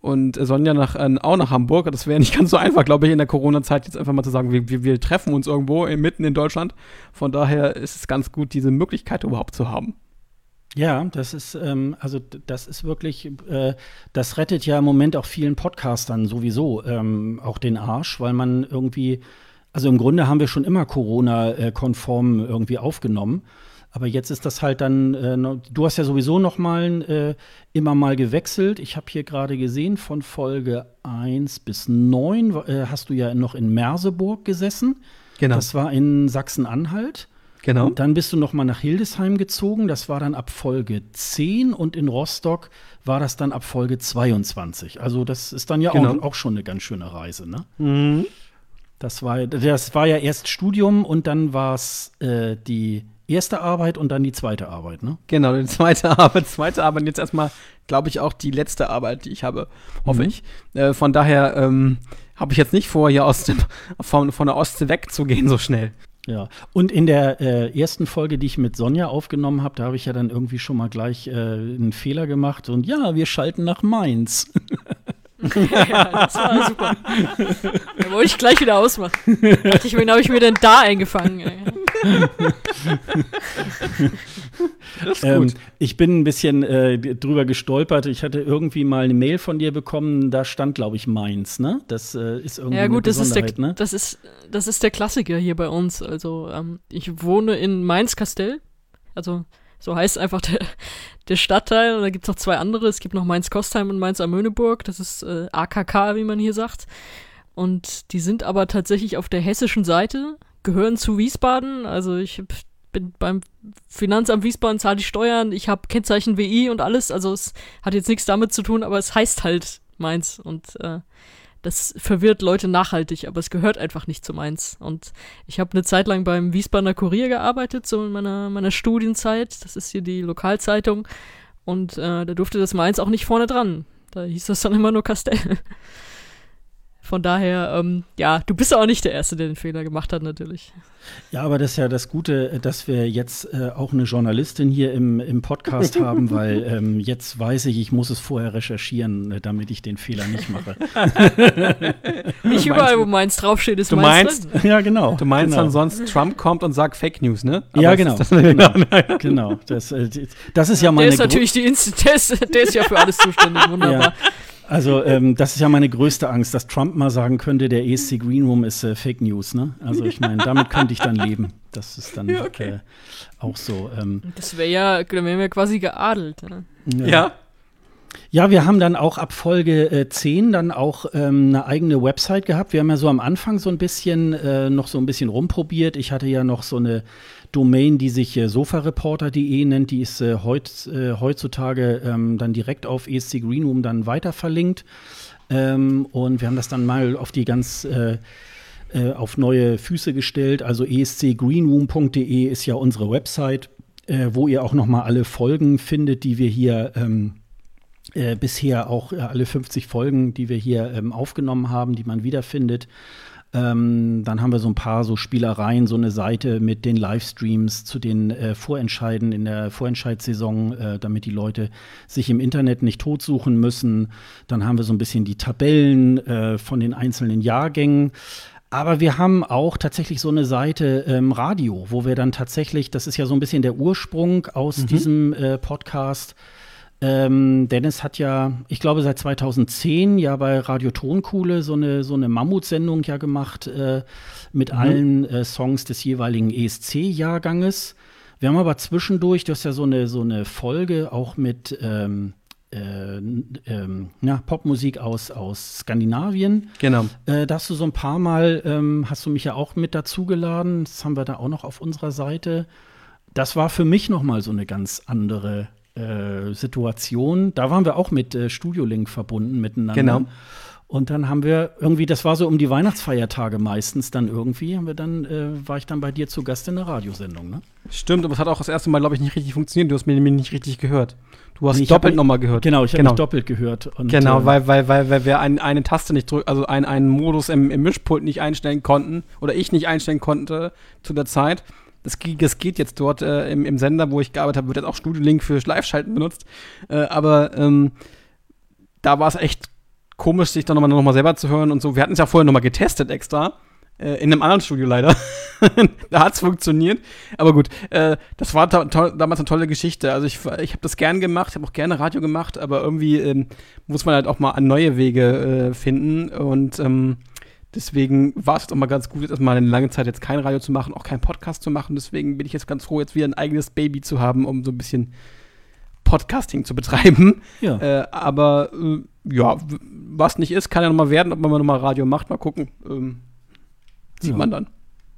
und Sonja nach, äh, auch nach Hamburg. Das wäre nicht ganz so einfach, glaube ich, in der Corona-Zeit jetzt einfach mal zu sagen, wir, wir, wir treffen uns irgendwo mitten in Deutschland. Von daher ist es ganz gut, diese Möglichkeit überhaupt zu haben. Ja, das ist, ähm, also das ist wirklich, äh, das rettet ja im Moment auch vielen Podcastern sowieso ähm, auch den Arsch, weil man irgendwie, also im Grunde haben wir schon immer Corona-konform irgendwie aufgenommen. Aber jetzt ist das halt dann, äh, du hast ja sowieso noch mal äh, immer mal gewechselt. Ich habe hier gerade gesehen, von Folge 1 bis 9 äh, hast du ja noch in Merseburg gesessen. Genau. Das war in Sachsen-Anhalt. genau. Und dann bist du noch mal nach Hildesheim gezogen. Das war dann ab Folge 10 und in Rostock war das dann ab Folge 22. Also das ist dann ja Genau. auch, auch schon eine ganz schöne Reise, ne? Mhm. Das war, das war ja erst Studium und dann war es äh, die erste Arbeit und dann die zweite Arbeit, ne? Genau, die zweite Arbeit, zweite Arbeit und jetzt erstmal, glaube ich, auch die letzte Arbeit, die ich habe, hoffe Mhm. ich. Äh, von daher ähm, habe ich jetzt nicht vor, hier aus dem, von, von der Ostsee wegzugehen so schnell. Ja, und in der äh, ersten Folge, die ich mit Sonja aufgenommen habe, da habe ich ja dann irgendwie schon mal gleich äh, einen Fehler gemacht und ja, wir schalten nach Mainz. ja, das war super. Da wollte ich gleich wieder ausmachen. Dachte ich, wen habe ich mir denn da eingefangen? Ey? Das ist Ähm, gut. ich bin ein bisschen äh, drüber gestolpert. Ich hatte irgendwie mal eine Mail von dir bekommen, da stand, glaube ich, Mainz, ne? Das äh, ist irgendwie Ja gut, eine das ist, der, ne? das, ist, das ist der Klassiker hier bei uns. Also ähm, ich wohne in Mainz-Kastell. Also so heißt einfach der, der Stadtteil. Und da gibt es noch zwei andere. Es gibt noch Mainz-Kostheim und Mainz-Amöneburg. Das ist äh, AKK, wie man hier sagt. Und die sind aber tatsächlich auf der hessischen Seite, gehören zu Wiesbaden. Also ich bin beim Finanzamt Wiesbaden, zahle die Steuern, ich habe Kennzeichen WI und alles. Also es hat jetzt nichts damit zu tun, aber es heißt halt Mainz. Und äh, das verwirrt Leute nachhaltig, aber es gehört einfach nicht zu Mainz. Und ich habe eine Zeit lang beim Wiesbadener Kurier gearbeitet, so in meiner, meiner Studienzeit. Das ist hier die Lokalzeitung. Und äh, da durfte das Mainz auch nicht vorne dran. Da hieß das dann immer nur Kastell. Von daher, ähm, ja, du bist auch nicht der Erste, der den Fehler gemacht hat, natürlich. Ja, aber das ist ja das Gute, äh, dass wir jetzt äh, auch eine Journalistin hier im, im Podcast haben, weil ähm, jetzt weiß ich, ich muss es vorher recherchieren, äh, damit ich den Fehler nicht mache. Nicht überall, wo Mainz draufsteht, ist Du Mainz meinst- drin. ja, genau. Du meinst genau. dann sonst, Trump kommt und sagt Fake News, ne? Ja, es genau. ist Das, genau. genau. Das, äh, das ist ja Der meine ist gro- natürlich die Inst der ist, der ist ja für alles zuständig, wunderbar. Also ähm, das ist ja meine größte Angst, dass Trump mal sagen könnte, der ESC Green Room ist äh, Fake News. Ne? Also ich meine, damit könnte ich dann leben. Das ist dann Ja, okay. äh, auch so. Ähm, Das wäre ja, dann wären wir quasi geadelt. Ne? ja. Ja, wir haben dann auch ab Folge äh, 10 dann auch ähm, eine eigene Website gehabt. Wir haben ja so am Anfang so ein bisschen äh, noch so ein bisschen rumprobiert. Ich hatte ja noch so eine Domain, die sich äh, sofareporter.de nennt. Die ist äh, heut, äh, heutzutage ähm, dann direkt auf ESC Greenroom dann weiter verlinkt. Ähm, und wir haben das dann mal auf die ganz äh, äh, auf neue Füße gestellt. Also escgreenroom.de ist ja unsere Website, äh, wo ihr auch noch mal alle Folgen findet, die wir hier ähm, äh, bisher auch äh, alle 50 Folgen, die wir hier ähm, aufgenommen haben, die man wiederfindet. Ähm, dann haben wir so ein paar so Spielereien, so eine Seite mit den Livestreams zu den äh, Vorentscheiden in der Vorentscheidssaison, äh, damit die Leute sich im Internet nicht totsuchen müssen. Dann haben wir so ein bisschen die Tabellen äh, von den einzelnen Jahrgängen. Aber wir haben auch tatsächlich so eine Seite ähm, Radio, wo wir dann tatsächlich, das ist ja so ein bisschen der Ursprung aus mhm. diesem äh, Podcast, ähm, Dennis hat ja, ich glaube, seit 2010 ja bei Radio Tonkuhle so eine, so eine Mammutsendung ja gemacht äh, mit mhm. allen äh, Songs des jeweiligen ESC-Jahrganges. Wir haben aber zwischendurch, du hast ja so eine, so eine Folge auch mit ähm, äh, ähm, ja, Popmusik aus, aus Skandinavien. Genau. Äh, da hast du so ein paar Mal, ähm, hast du mich ja auch mit dazugeladen. Das haben wir da auch noch auf unserer Seite. Das war für mich noch mal so eine ganz andere äh, Situation. Da waren wir auch mit äh, Studiolink verbunden miteinander. Genau. Und dann haben wir irgendwie, das war so um die Weihnachtsfeiertage meistens dann irgendwie, haben wir dann, äh, war ich dann bei dir zu Gast in der Radiosendung, ne? Stimmt, aber es hat auch das erste Mal, glaube ich, nicht richtig funktioniert. Du hast mir nämlich nicht richtig gehört. Du hast nee, doppelt nochmal gehört. Genau, ich habe genau. doppelt gehört. Und, genau, äh, weil, weil, weil, weil wir ein, eine Taste nicht drücken, also ein, einen Modus im, im Mischpult nicht einstellen konnten oder ich nicht einstellen konnte zu der Zeit. Das, das geht jetzt dort äh, im, im, Sender, wo ich gearbeitet habe, wird jetzt auch Studio Link für Live-Schalten benutzt. Äh, aber ähm, da war es echt komisch, sich dann nochmal noch mal selber zu hören und so. Wir hatten es ja vorher nochmal getestet extra. Äh, in einem anderen Studio leider. da hat es funktioniert. Aber gut, äh, das war damals eine tolle Geschichte. Also ich, ich habe das gern gemacht, habe auch gerne Radio gemacht, aber irgendwie ähm, muss man halt auch mal neue Wege äh, finden. Und ähm, Deswegen war es jetzt auch mal ganz gut, jetzt erstmal eine lange Zeit jetzt kein Radio zu machen, auch keinen Podcast zu machen. Deswegen bin ich jetzt ganz froh, jetzt wieder ein eigenes Baby zu haben, um so ein bisschen Podcasting zu betreiben. Ja. Äh, aber äh, ja, was nicht ist, kann ja nochmal werden, ob man nochmal Radio macht. Mal gucken. Ähm, sieht ja. man dann.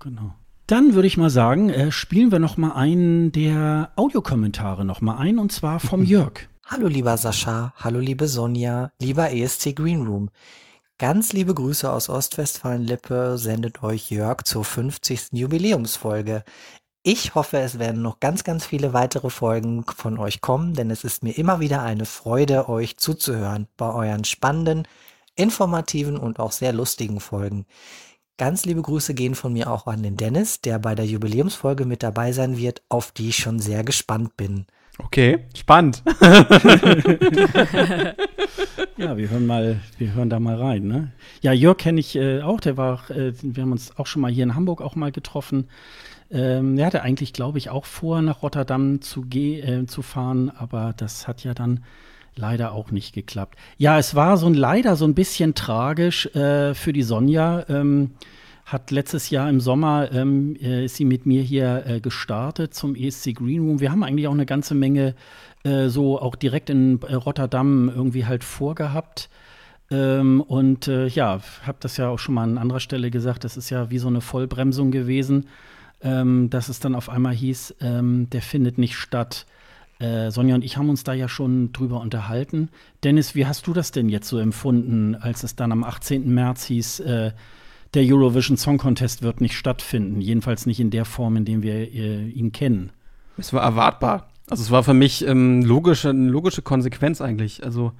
Genau. Dann würde ich mal sagen, äh, spielen wir noch mal einen der Audiokommentare noch mal ein, und zwar vom Jörg. Hallo lieber Sascha, hallo liebe Sonja, lieber ESC Green Room. Ganz liebe Grüße aus Ostwestfalen-Lippe sendet euch Jörg zur 50. Jubiläumsfolge. Ich hoffe, es werden noch ganz, ganz viele weitere Folgen von euch kommen, denn es ist mir immer wieder eine Freude, euch zuzuhören bei euren spannenden, informativen und auch sehr lustigen Folgen. Ganz liebe Grüße gehen von mir auch an den Dennis, der bei der Jubiläumsfolge mit dabei sein wird, auf die ich schon sehr gespannt bin. Okay, spannend. ja, wir hören mal, wir hören da mal rein. Ne? Ja, Jörg kenne ich äh, auch, der war, äh, wir haben uns auch schon mal hier in Hamburg auch mal getroffen. Ähm, der hatte eigentlich, glaube ich, auch vor, nach Rotterdam zu, äh, zu fahren, aber das hat ja dann leider auch nicht geklappt. Ja, es war so ein leider so ein bisschen tragisch äh, für die Sonja. Ähm, hat letztes Jahr im Sommer ähm, äh, ist sie mit mir hier äh, gestartet zum ESC Green Room. Wir haben eigentlich auch eine ganze Menge äh, so auch direkt in äh, Rotterdam irgendwie halt vorgehabt. Ähm, und äh, ja, habe das ja auch schon mal an anderer Stelle gesagt, das ist ja wie so eine Vollbremsung gewesen, ähm, dass es dann auf einmal hieß, ähm, der findet nicht statt. Äh, Sonja und ich haben uns da ja schon drüber unterhalten. Dennis, wie hast du das denn jetzt so empfunden, als es dann am 18. März hieß, der Eurovision Song Contest wird nicht stattfinden. Jedenfalls nicht in der Form, in der wir äh, ihn kennen. Es war erwartbar. Also es war für mich ähm, logische, eine logische Konsequenz eigentlich. Also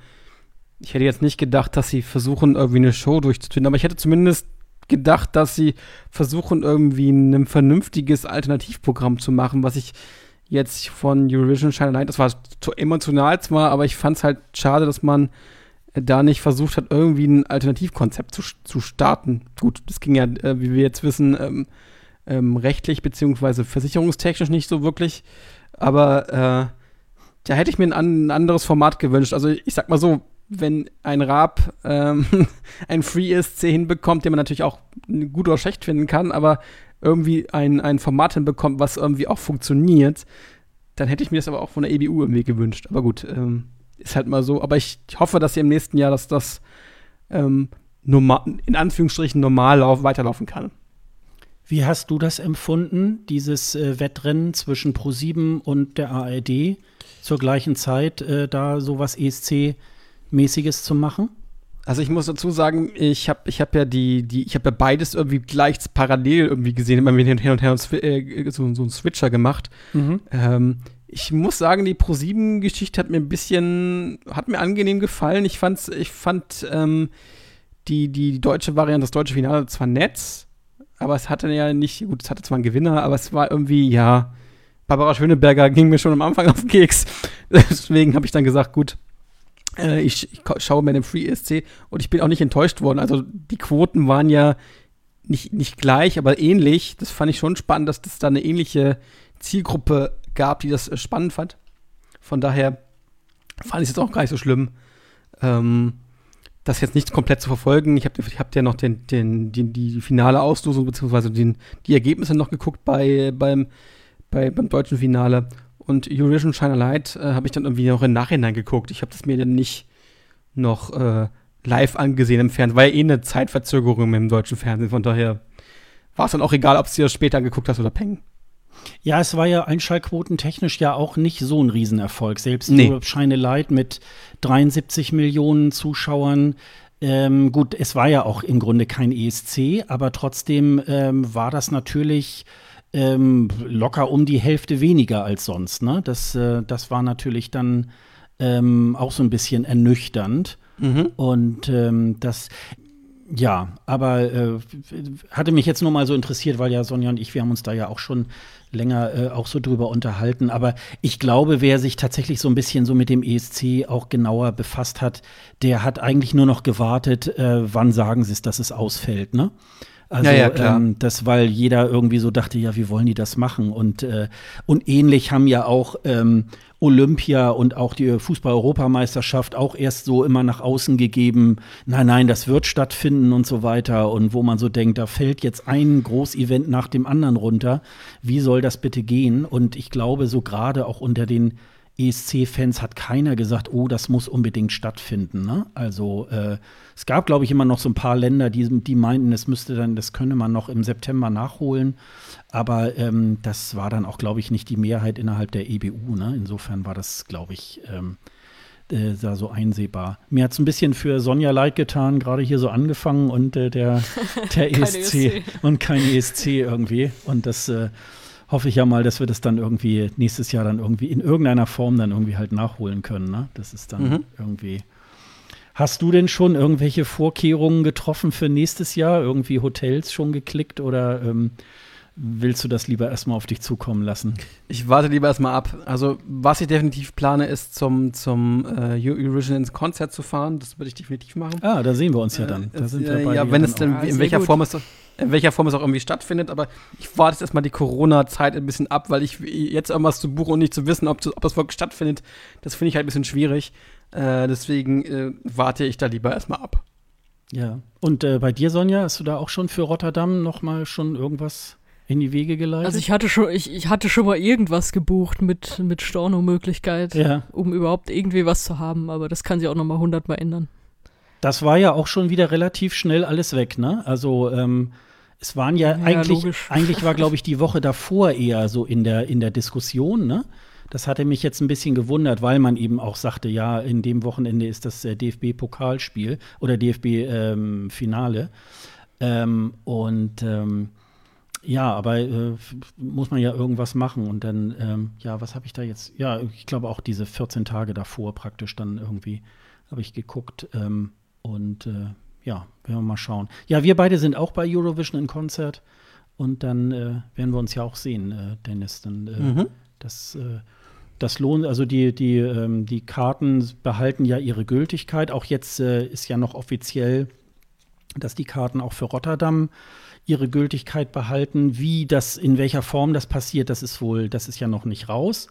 ich hätte jetzt nicht gedacht, dass sie versuchen, irgendwie eine Show durchzuführen, aber ich hätte zumindest gedacht, dass sie versuchen, irgendwie ein vernünftiges Alternativprogramm zu machen, was ich jetzt von Eurovision China Night, das war emotional zwar, aber ich fand es halt schade, dass man da nicht versucht hat, irgendwie ein Alternativkonzept zu, zu starten. Gut, das ging ja, äh, wie wir jetzt wissen, ähm, ähm, rechtlich beziehungsweise versicherungstechnisch nicht so wirklich. Aber äh, da hätte ich mir ein, ein, anderes Format gewünscht. Also ich sag mal so, wenn ein Raab ähm, ein Free ESC hinbekommt, den man natürlich auch gut oder schlecht finden kann, aber irgendwie ein, ein Format hinbekommt, was irgendwie auch funktioniert, dann hätte ich mir das aber auch von der EBU irgendwie gewünscht. Aber gut, ähm, Ist halt mal so. Aber ich, hoffe, dass sie im nächsten Jahr, dass das ähm, normal, in Anführungsstrichen normal lauf, weiterlaufen kann. Wie hast du das empfunden, dieses äh, Wettrennen zwischen Pro7 und der ARD zur gleichen Zeit, äh, da sowas ESC-mäßiges zu machen? Also ich muss dazu sagen, ich habe ich hab ja die, die, ich habe ja beides irgendwie gleich parallel irgendwie gesehen, immer hin und her und her und äh, so, so einen Switcher gemacht. Mhm. Ähm, ich muss sagen, die Pro7-Geschichte hat mir ein bisschen, hat mir angenehm gefallen. Ich fand's, ich fand ähm, die, die deutsche Variante, das deutsche Finale zwar nett, aber es hatte ja nicht, gut, es hatte zwar einen Gewinner, aber es war irgendwie, ja, Barbara Schöneberger ging mir schon am Anfang auf den Keks. Deswegen habe ich dann gesagt, gut, äh, ich, ich, schaue mir den Free ESC und ich bin auch nicht enttäuscht worden. Also die Quoten waren ja nicht, nicht gleich, aber ähnlich. Das fand ich schon spannend, dass das da eine ähnliche Zielgruppe gab, die das äh, spannend fand. Von daher fand ich es jetzt auch gar nicht so schlimm, ähm, das jetzt nicht komplett zu verfolgen. Ich habe ich hab ja noch den, den, den, die finale Auslosung beziehungsweise die Ergebnisse noch geguckt bei, beim, bei, beim deutschen Finale. Und Eurovision Shine a Light äh, habe ich dann irgendwie noch im Nachhinein geguckt. Ich habe das mir dann nicht noch äh, live angesehen im Fernsehen. War ja eh eine Zeitverzögerung im deutschen Fernsehen. Von daher war es dann auch egal, ob du dir das später angeguckt hast oder Peng. Ja, es war ja einschaltquotentechnisch ja auch nicht so ein Riesenerfolg. Selbst nee. Shine Light mit 73 Millionen Zuschauern. Ähm, gut, es war ja auch im Grunde kein ESC, aber trotzdem ähm, war das natürlich ähm, locker um die Hälfte weniger als sonst. Ne? Das, äh, das war natürlich dann ähm, auch so ein bisschen ernüchternd. Mhm. Und ähm, das, ja, aber äh, hatte mich jetzt nur mal so interessiert, weil ja Sonja und ich, wir haben uns da ja auch schon länger äh, auch so drüber unterhalten. Aber ich glaube, wer sich tatsächlich so ein bisschen so mit dem ESC auch genauer befasst hat, der hat eigentlich nur noch gewartet, äh, wann sagen sie es, dass es ausfällt, ne? Also ja, ja, klar. Ähm, das, weil jeder irgendwie so dachte, ja, wie wollen die das machen? Und, äh, und ähnlich haben ja auch ähm, Olympia und auch die Fußball-Europameisterschaft auch erst so immer nach außen gegeben, nein, nein, das wird stattfinden und so weiter. Und wo man so denkt, da fällt jetzt ein Großevent nach dem anderen runter. Wie soll das bitte gehen? Und ich glaube, so gerade auch unter den ESC-Fans hat keiner gesagt, oh, das muss unbedingt stattfinden. Ne? Also äh, es gab, glaube ich, immer noch so ein paar Länder, die, die meinten, es müsste dann, das könne man noch im September nachholen. Aber ähm, das war dann auch, glaube ich, nicht die Mehrheit innerhalb der EBU. Ne? Insofern war das, glaube ich, ähm, äh, da so einsehbar. Mir hat es ein bisschen für Sonja leid getan, gerade hier so angefangen und äh, der, der ESC, ESC, und kein ESC irgendwie. Und das äh, hoffe ich ja mal, dass wir das dann irgendwie nächstes Jahr dann irgendwie in irgendeiner Form dann irgendwie halt nachholen können. Ne? Das ist dann mhm. irgendwie. Hast du denn schon irgendwelche Vorkehrungen getroffen für nächstes Jahr? Irgendwie Hotels schon geklickt oder ähm, willst du das lieber erstmal auf dich zukommen lassen? Ich warte lieber erstmal ab. Also, was ich definitiv plane, ist zum, zum äh, Eurovision ins Konzert zu fahren. Das würde ich definitiv machen. Ah, da sehen wir uns ja dann. Da sind wir äh, ja, wenn es denn, in welcher Form es in welcher Form es auch irgendwie stattfindet, aber ich warte jetzt erstmal die Corona-Zeit ein bisschen ab, weil ich jetzt irgendwas zu buchen und nicht zu wissen, ob, ob das wirklich stattfindet, das finde ich halt ein bisschen schwierig. Äh, deswegen äh, warte ich da lieber erstmal ab. Ja. Und äh, bei dir, Sonja, hast du da auch schon für Rotterdam noch mal schon irgendwas in die Wege geleitet? Also ich hatte schon, ich, ich hatte schon mal irgendwas gebucht mit, mit Storno-Möglichkeit, ja. um überhaupt irgendwie was zu haben, aber das kann sich auch noch mal hundertmal ändern. Das war ja auch schon wieder relativ schnell alles weg, ne? Also ähm, es waren ja, ja eigentlich, eigentlich war, glaube ich, die Woche davor eher so in der, in der Diskussion, ne? Das hatte mich jetzt ein bisschen gewundert, weil man eben auch sagte, ja, in dem Wochenende ist das äh, DFB-Pokalspiel oder DFB-Finale. Ähm, ähm, und ähm, ja, aber äh, muss man ja irgendwas machen. Und dann, ähm, ja, was habe ich da jetzt? Ja, ich glaube auch diese 14 Tage davor praktisch dann irgendwie habe ich geguckt. Ähm, und äh, ja, werden wir mal schauen. Ja, wir beide sind auch bei Eurovision in Konzert. Und dann äh, werden wir uns ja auch sehen, äh, Dennis. Dann äh, mhm. das äh, das lohnt, also die, die, ähm, die Karten behalten ja ihre Gültigkeit. Auch jetzt äh, ist ja noch offiziell, dass die Karten auch für Rotterdam ihre Gültigkeit behalten. Wie das, in welcher Form das passiert, das ist wohl, das ist ja noch nicht raus.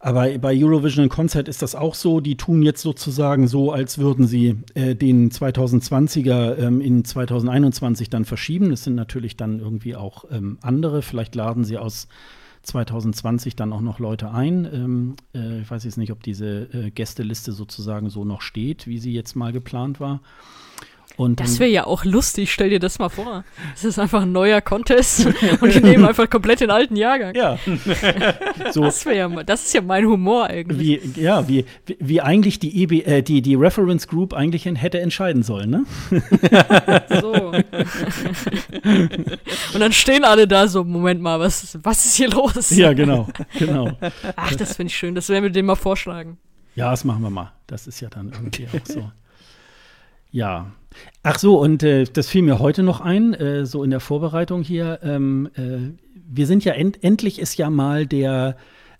Aber bei Eurovision Concert ist das auch so. Die tun jetzt sozusagen so, als würden sie äh, den 2020er ähm, in 2021 dann verschieben. Das sind natürlich dann irgendwie auch ähm, andere. Vielleicht laden sie aus 2020 dann auch noch Leute ein. Ähm, äh, ich weiß jetzt nicht, ob diese äh, Gästeliste sozusagen so noch steht, wie sie jetzt mal geplant war. Und das wäre ja auch lustig, stell dir das mal vor. Das ist einfach ein neuer Contest und die nehmen einfach komplett den alten Jahrgang. Ja. so. Das, ja, das ist ja mein Humor eigentlich. Wie, ja, wie, wie eigentlich die, EB, äh, die, die Reference Group eigentlich hätte entscheiden sollen, ne? so. und dann stehen alle da so, Moment mal, was, was ist hier los? Ja, genau, genau. Ach, das finde ich schön, das werden wir dem mal vorschlagen. Ja, das machen wir mal. Das ist ja dann irgendwie auch so. Ja. Ach so, und äh, das fiel mir heute noch ein, äh, so in der Vorbereitung hier. Ähm, äh, wir sind ja end endlich ist ja mal der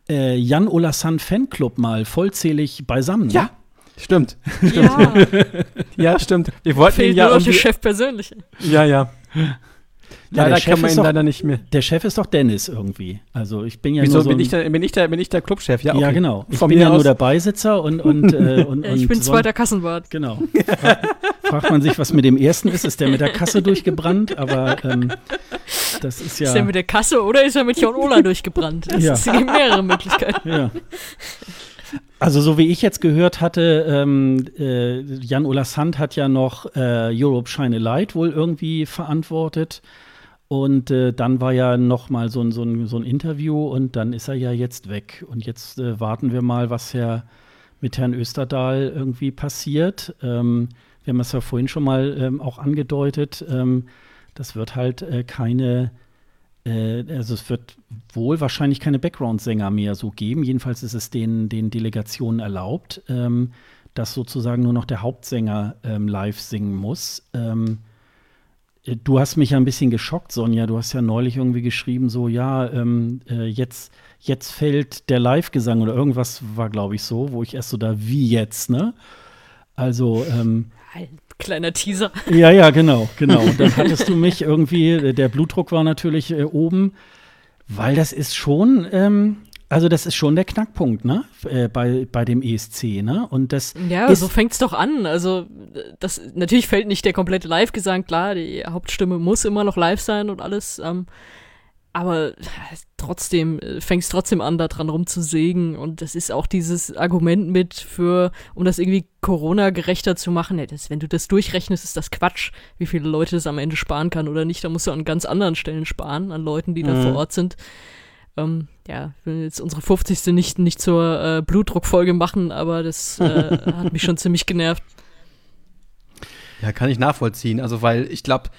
äh, Jan Olasan Fanclub mal vollzählig beisammen. Ja. Ne? Stimmt. Ja. ja, stimmt. Wir wollten Fehlt ihn ja nur der Chef persönlich. Ja, ja. Ja, leider kann man ihn doch, leider nicht mehr. Der Chef ist doch Dennis irgendwie. Also ich bin ja Wieso, nur so bin, ich der, bin, ich der, bin ich der Clubchef? Ja, okay. ja genau. Ich Von bin ja nur der Beisitzer und, und, äh, und, ja, Ich bin zweiter Kassenwart. Genau. Fragt man sich, was mit dem ersten ist. Ist der mit der Kasse durchgebrannt? Aber ähm, das ist ja. Ist der mit der Kasse oder ist er mit Jon Ola durchgebrannt? Es ja. gibt mehrere Möglichkeiten. Ja. Also so wie ich jetzt gehört hatte, ähm, äh, Jan Ola Sand hat ja noch äh, Europe Shine a Light wohl irgendwie verantwortet. Und äh, dann war ja noch mal so ein, so, ein, so ein Interview und dann ist er ja jetzt weg. Und jetzt äh, warten wir mal, was Herr, mit Herrn Österdahl irgendwie passiert. Ähm, wir haben es ja vorhin schon mal ähm, auch angedeutet. Ähm, das wird halt äh, keine, äh, also es wird wohl wahrscheinlich keine Background-Sänger mehr so geben. Jedenfalls ist es den, den Delegationen erlaubt, ähm, dass sozusagen nur noch der Hauptsänger ähm, live singen muss. Ähm, Du hast mich ja ein bisschen geschockt, Sonja. Du hast ja neulich irgendwie geschrieben, so, ja, ähm, äh, jetzt, jetzt fällt der Live-Gesang oder irgendwas war, glaube ich, so, wo ich erst so da, wie jetzt, ne? Also, ähm, Ein kleiner Teaser. Ja, ja, genau, genau. Und dann hattest du mich irgendwie, der Blutdruck war natürlich äh, oben, weil das ist schon, ähm, also das ist schon der Knackpunkt, ne? Äh, bei, bei dem ESC, ne? Und das Ja, so fängt's doch an. Also das natürlich fällt nicht der komplette Live-Gesang, klar, die Hauptstimme muss immer noch live sein und alles. Ähm, aber trotzdem äh, fängst trotzdem an, da dran rumzusägen. Und das ist auch dieses Argument mit für, um das irgendwie Corona-gerechter zu machen. Ja, das, wenn du das durchrechnest, ist das Quatsch, wie viele Leute das am Ende sparen kann oder nicht. Da musst du an ganz anderen Stellen sparen, an Leuten, die mhm. da vor Ort sind. Ähm, ja, ich will jetzt unsere 50. nicht, nicht zur äh, Blutdruckfolge machen, aber das äh, hat mich schon ziemlich genervt. Ja, kann ich nachvollziehen. Also, weil ich glaube,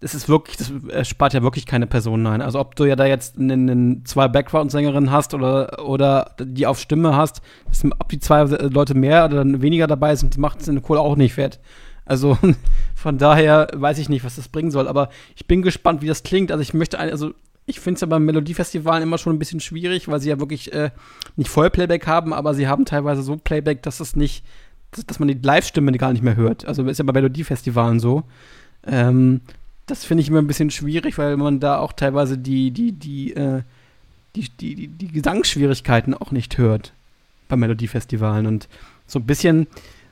das ist wirklich, das spart ja wirklich keine Personen ein. Also, ob du ja da jetzt einen, einen zwei Background-Sängerinnen hast oder, oder die auf Stimme hast, das, ob die zwei Leute mehr oder weniger dabei sind, macht es in der Kohle auch nicht fett. Also von daher weiß ich nicht, was das bringen soll. Aber ich bin gespannt, wie das klingt. Also ich möchte, also ich finde es ja beim Melodiefestivalen immer schon ein bisschen schwierig, weil sie ja wirklich äh, nicht Vollplayback haben, aber sie haben teilweise so Playback, dass es nicht, dass, dass man die Live-Stimme gar nicht mehr hört. Also ist ja bei Melodiefestivalen so. Ähm, das finde ich immer ein bisschen schwierig, weil man da auch teilweise die, die, die, äh, die, die, die, die Gesangsschwierigkeiten auch nicht hört bei Melodiefestivalen. Und so ein bisschen,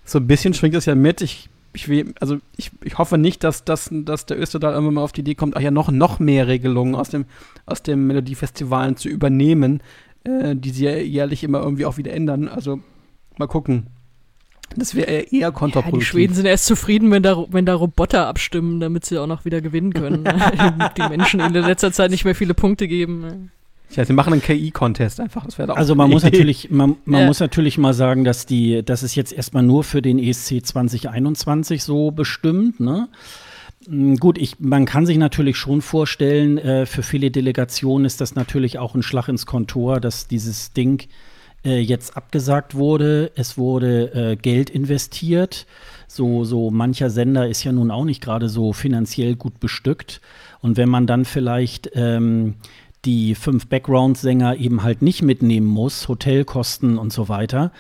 so ein bisschen schwingt es ja mit. Ich ich will, also ich, ich hoffe nicht, dass, dass, dass der Österreich irgendwann mal auf die Idee kommt, ach ja, noch, noch mehr Regelungen aus dem, aus dem Melodiefestivalen zu übernehmen, äh, die sie ja jährlich immer irgendwie auch wieder ändern. Also mal gucken. Das wäre eher kontraproduktiv. Ja, die Schweden sind erst zufrieden, wenn da, wenn da Roboter abstimmen, damit sie auch noch wieder gewinnen können. die Menschen in letzter Zeit nicht mehr viele Punkte geben. Ja, sie machen einen KI-Contest einfach. Das wäre Also man muss natürlich, man, man ja. muss natürlich mal sagen, dass die, das ist jetzt erstmal nur für den ESC 2021 so bestimmt, ne? Hm, gut, ich, man kann sich natürlich schon vorstellen, äh, für viele Delegationen ist das natürlich auch ein Schlag ins Kontor, dass dieses Ding äh, jetzt abgesagt wurde. Es wurde äh, Geld investiert. So, so mancher Sender ist ja nun auch nicht gerade so finanziell gut bestückt. Und wenn man dann vielleicht ähm, die fünf Background-Sänger eben halt nicht mitnehmen muss, Hotelkosten und so weiter,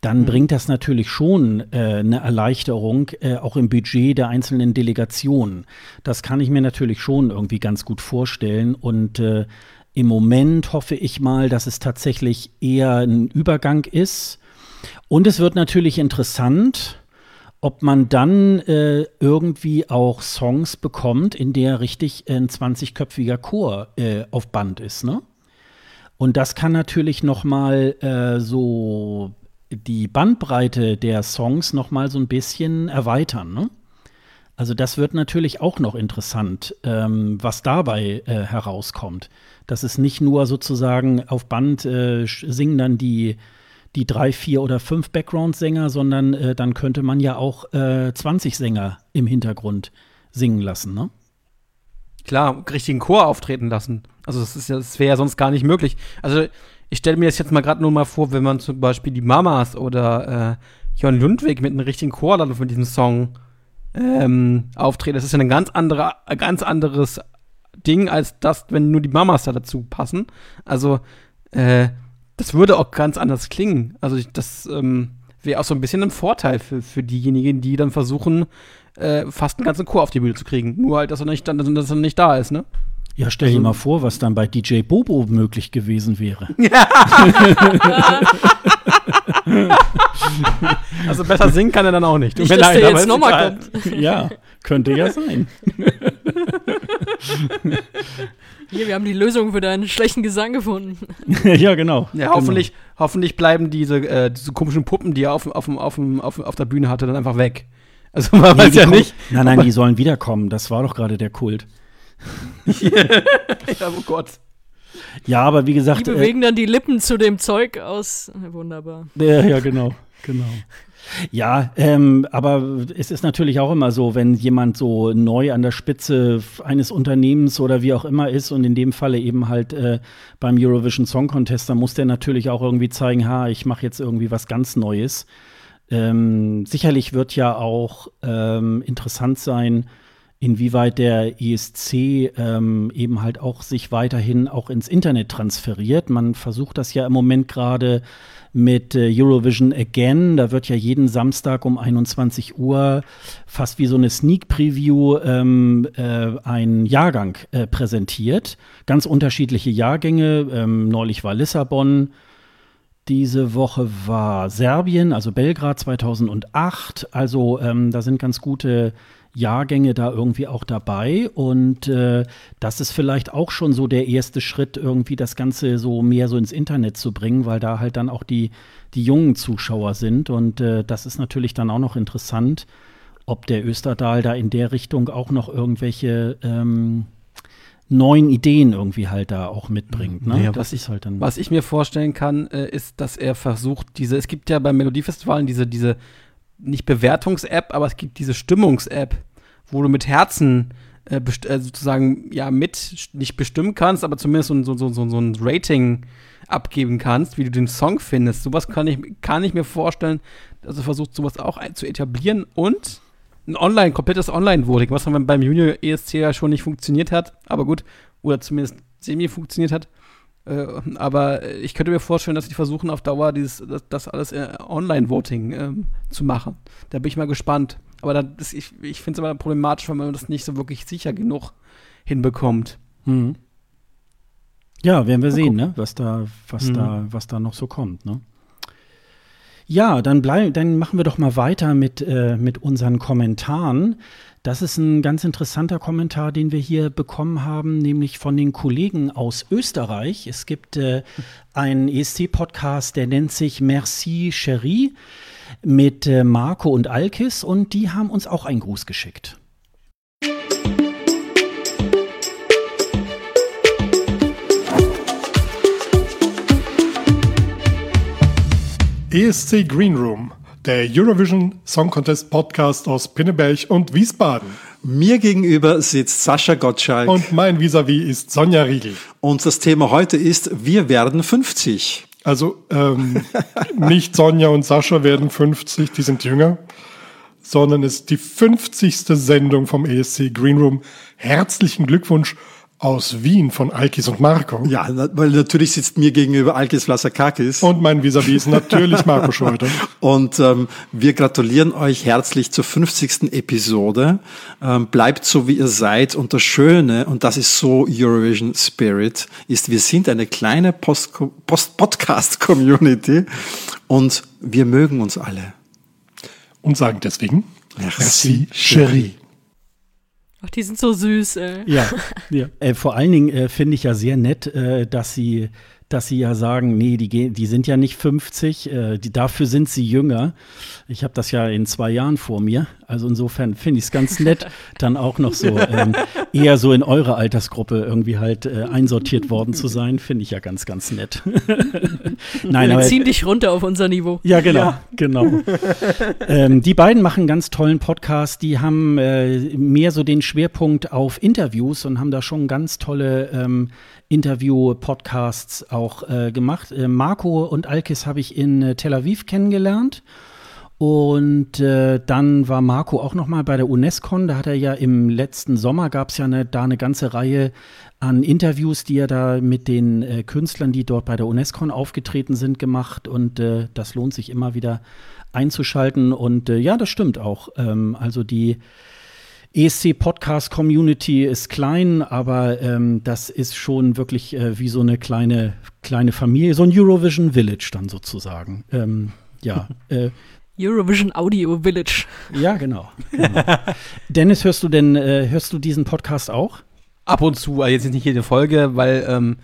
dann mhm. bringt das natürlich schon äh, eine Erleichterung, äh, auch im Budget der einzelnen Delegationen. Das kann ich mir natürlich schon irgendwie ganz gut vorstellen. Und äh, im Moment hoffe ich mal, dass es tatsächlich eher ein Übergang ist. Und es wird natürlich interessant, ob man dann äh, irgendwie auch Songs bekommt, in der richtig ein 20-köpfiger Chor äh, auf Band ist, ne? Und das kann natürlich noch mal äh, so die Bandbreite der Songs noch mal so ein bisschen erweitern. Ne? Also das wird natürlich auch noch interessant, ähm, was dabei äh, herauskommt. Dass es nicht nur sozusagen auf Band äh, singen dann die die drei, vier oder fünf Background-Sänger, sondern äh, dann könnte man ja auch äh, 20 Sänger im Hintergrund singen lassen, ne? Klar, richtigen Chor auftreten lassen. Also das das wäre ja sonst gar nicht möglich. Also ich stelle mir das jetzt mal gerade nur mal vor, wenn man zum Beispiel die Mamas oder äh, Jon Lundwig mit einem richtigen Chor dann von diesem Song ähm, auftreten. Das ist ja ein ganz anderer, ein ganz anderes Ding als das, wenn nur die Mamas da dazu passen. Also äh, das würde auch ganz anders klingen. Also ich, das ähm, wäre auch so ein bisschen ein Vorteil für, für diejenigen, die dann versuchen, äh, fast einen ganzen Chor auf die Bühne zu kriegen. Nur halt, dass er nicht, dass er nicht da ist, ne? Ja, stell dir Also- mal vor, was dann bei DJ Bobo möglich gewesen wäre. Also besser singen kann er dann auch nicht. Nicht, dass der aber jetzt nochmal kommt. ja, könnte ja sein. Hier, wir haben die Lösung für deinen schlechten Gesang gefunden. ja, genau. Ja, hoffentlich, hoffentlich bleiben diese, äh, diese komischen Puppen, die er auf, auf, auf, auf, auf der Bühne hatte, dann einfach weg. Also man Nee, weiß die ja kommen- nicht. Nein, nein, die sollen wiederkommen. Das war doch gerade der Kult. Ja, oh Gott. Ja, aber wie Die gesagt, äh, bewegen dann die Lippen zu dem Zeug aus. Wunderbar. Ja, ja, genau, genau. Ja, ähm, aber es ist natürlich auch immer so, wenn jemand so neu an der Spitze eines Unternehmens oder wie auch immer ist und in dem Falle eben halt äh, beim Eurovision Song Contest, dann muss der natürlich auch irgendwie zeigen, ha, ich mache jetzt irgendwie was ganz Neues. Ähm, sicherlich wird ja auch ähm, interessant sein, inwieweit der ESC ähm, eben halt auch sich weiterhin auch ins Internet transferiert. Man versucht das ja im Moment gerade mit äh, Eurovision Again. Da wird ja jeden Samstag um 21 Uhr fast wie so eine Sneak Preview ähm, äh, ein Jahrgang äh, präsentiert. Ganz unterschiedliche Jahrgänge. Ähm, neulich war Lissabon. Diese Woche war Serbien, also Belgrad 2008. Also ähm, da sind ganz gute Jahrgänge da irgendwie auch dabei. Und äh, das ist vielleicht auch schon so der erste Schritt, irgendwie das Ganze so mehr so ins Internet zu bringen, weil da halt dann auch die, die jungen Zuschauer sind. Und äh, das ist natürlich dann auch noch interessant, ob der Österdahl da in der Richtung auch noch irgendwelche ähm, neuen Ideen irgendwie halt da auch mitbringt. Ne? Naja, was ist halt. Was ich mir vorstellen kann, äh, ist, dass er versucht, diese, es gibt ja beim Melodiefestivalen diese, diese, nicht Bewertungs-App, aber es gibt diese Stimmungs-App, wo du mit Herzen äh, äh, sozusagen ja mit nicht bestimmen kannst, aber zumindest so, ein- so, so, so, ein Rating abgeben kannst, wie du den Song findest. Sowas kann ich, kann ich mir vorstellen, dass er versucht, sowas auch zu etablieren und ein Online, komplettes Online-Voting, was beim Junior ESC ja schon nicht funktioniert hat, aber gut, oder zumindest semi funktioniert hat. Äh, aber äh, ich könnte mir vorstellen, dass die versuchen auf Dauer dieses, das, das alles äh, Online-Voting ähm, zu machen. Da bin ich mal gespannt. Aber da, das, ich, ich finde es aber problematisch, wenn man das nicht so wirklich sicher genug hinbekommt. Mhm. Ja, werden wir Mal sehen, ne? was, da, was, Mhm. da, was da noch so kommt. Ne? Ja, dann, bleib, dann machen wir doch mal weiter mit, äh, mit unseren Kommentaren. Das ist ein ganz interessanter Kommentar, den wir hier bekommen haben, nämlich von den Kollegen aus Österreich. Es gibt äh, einen ESC-Podcast, der nennt sich Merci Cherie mit äh, Marco und Alkis und die haben uns auch einen Gruß geschickt. ESC Green Room, der Eurovision Song Contest Podcast aus Pinneberg und Wiesbaden. Mir gegenüber sitzt Sascha Gottschalk und, Und mein Vis-à-vis ist Sonja Riegel. das Thema heute ist, wir werden 50. Also ähm, nicht Sonja und Sascha werden 50, die sind jünger, sondern es ist die 50. Sendung vom ESC Green Room. Herzlichen Glückwunsch aus Wien von Alkis und Marco. Ja, weil natürlich sitzt mir gegenüber Alkis Vlasakakis. Und mein Vis-à-vis ist natürlich Marco Schröder. Und ähm, wir gratulieren euch herzlich zur 50. Episode. Ähm, bleibt so, wie ihr seid. Und das Schöne, und das ist so Eurovision Spirit, ist, wir sind eine kleine Post- Post- und wir mögen uns alle. Und sagen deswegen Merci, Cherie. Ach, die sind so süß, ey. Ja, ja. Äh, vor allen Dingen äh, finde ich ja sehr nett, äh, dass sie dass sie ja sagen, nee, die, gehen, die sind ja nicht 50, äh, die, dafür sind sie jünger. Ich habe das ja in zwei Jahren vor mir. Also insofern finde ich es ganz nett, dann auch noch so ähm, eher so in eure Altersgruppe irgendwie halt äh, einsortiert worden zu sein, finde ich ja ganz, ganz nett. Nein, Wir aber, ziehen dich runter auf unser Niveau. Ja, genau, ja. genau. ähm, die beiden machen einen ganz tollen Podcast. Die haben äh, mehr so den Schwerpunkt auf Interviews und haben da schon ganz tolle ähm, Interview-Podcasts auch äh, gemacht. Äh, Marco und Alkis habe ich in äh, Tel Aviv kennengelernt. Und äh, dann war Marco auch noch mal bei der UNESCO. Da hat er ja im letzten Sommer gab es ja eine, da eine ganze Reihe an Interviews, die er da mit den äh, Künstlern, die dort bei der UNESCO aufgetreten sind, gemacht. Und äh, das lohnt sich immer wieder einzuschalten. Und äh, ja, das stimmt auch. Ähm, also die ESC Podcast Community ist klein, aber ähm, das ist schon wirklich äh, wie so eine kleine, kleine Familie, so ein Eurovision Village dann sozusagen. Ähm, ja. Äh, Eurovision Audio Village. Ja, genau. genau. Dennis, hörst du denn, äh, hörst du diesen Podcast auch? Ab und zu, also jetzt nicht jede Folge, weil ähm,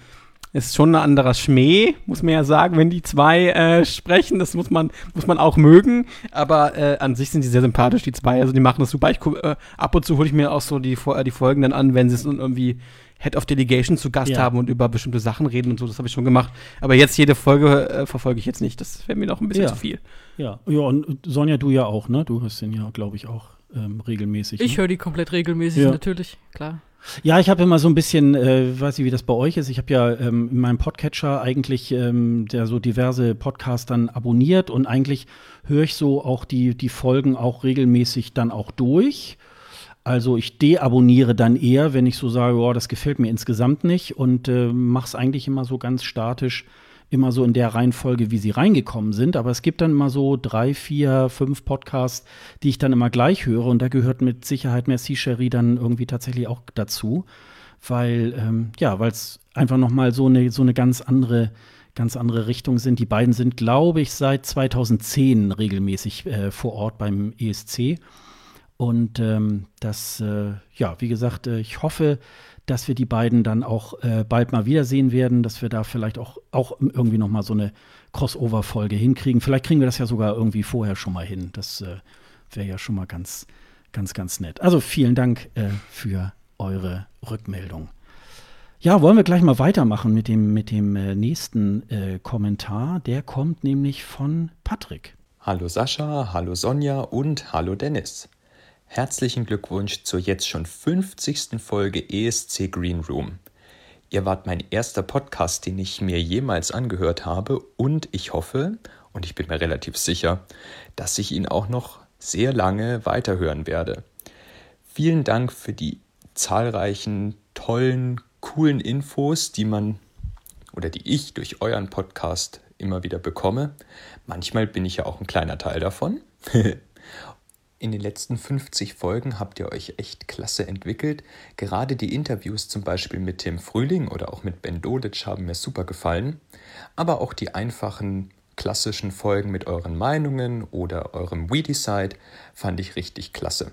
es ist schon ein anderer Schmäh, muss man ja sagen, wenn die zwei äh, sprechen. Das muss man, muss man auch mögen. Aber äh, an sich sind die sehr sympathisch, die zwei. Also die machen das super. Ich, äh, ab und zu hole ich mir auch so die, die Folgen dann an, wenn sie es irgendwie Head of Delegation zu Gast ja. haben und über bestimmte Sachen reden und so. Das habe ich schon gemacht. Aber jetzt jede Folge äh, verfolge ich jetzt nicht. Das wäre mir noch ein bisschen ja. zu viel. Ja, ja, und Sonja, du ja auch, ne? Du hast den ja, glaube ich, auch ähm, regelmäßig. Ich ne? höre die komplett regelmäßig, ja. natürlich, klar. Ja, ich habe immer so ein bisschen, äh, weiß ich, wie das bei euch ist. Ich habe ja ähm, in meinem Podcatcher eigentlich ähm, der so diverse Podcasts dann abonniert und eigentlich höre ich so auch die, die Folgen auch regelmäßig dann auch durch. Also ich deabonniere dann eher, wenn ich so sage, oh, das gefällt mir insgesamt nicht und äh, mache es eigentlich immer so ganz statisch immer so in der Reihenfolge, wie sie reingekommen sind. Aber es gibt dann immer so drei, vier, fünf Podcasts, die ich dann immer gleich höre. Und da gehört mit Sicherheit Merci Cherie dann irgendwie tatsächlich auch dazu. Weil, ähm, ja, weil es einfach nochmal so eine, so eine ganz andere, ganz andere Richtung sind. Die beiden sind, glaube ich, seit 2010 regelmäßig äh, vor Ort beim ESC. Und ähm, das, äh, ja, wie gesagt, äh, ich hoffe, dass wir die beiden dann auch äh, bald mal wiedersehen werden, dass wir da vielleicht auch, auch irgendwie noch mal so eine Crossover-Folge hinkriegen. Vielleicht kriegen wir das ja sogar irgendwie vorher schon mal hin. Das äh, wäre ja schon mal ganz, ganz, ganz nett. Also vielen Dank äh, für eure Rückmeldung. Ja, wollen wir gleich mal weitermachen mit dem, mit dem äh, nächsten äh, Kommentar. Der kommt nämlich von Patrick. Hallo Sascha, hallo Sonja und hallo Dennis. Herzlichen Glückwunsch zur jetzt schon 50. Folge ESC Green Room. Ihr wart mein erster Podcast, den ich mir jemals angehört habe und ich hoffe, und ich bin mir relativ sicher, dass ich ihn auch noch sehr lange weiterhören werde. Vielen Dank für die zahlreichen, tollen, coolen Infos, die man oder die ich durch euren Podcast immer wieder bekomme. Manchmal bin ich ja auch ein kleiner Teil davon. In den letzten 50 Folgen habt ihr euch echt klasse entwickelt. Gerade die Interviews zum Beispiel mit Tim Frühling oder auch mit Ben Dolic haben mir super gefallen. Aber auch die einfachen klassischen Folgen mit euren Meinungen oder eurem We-Decide fand ich richtig klasse.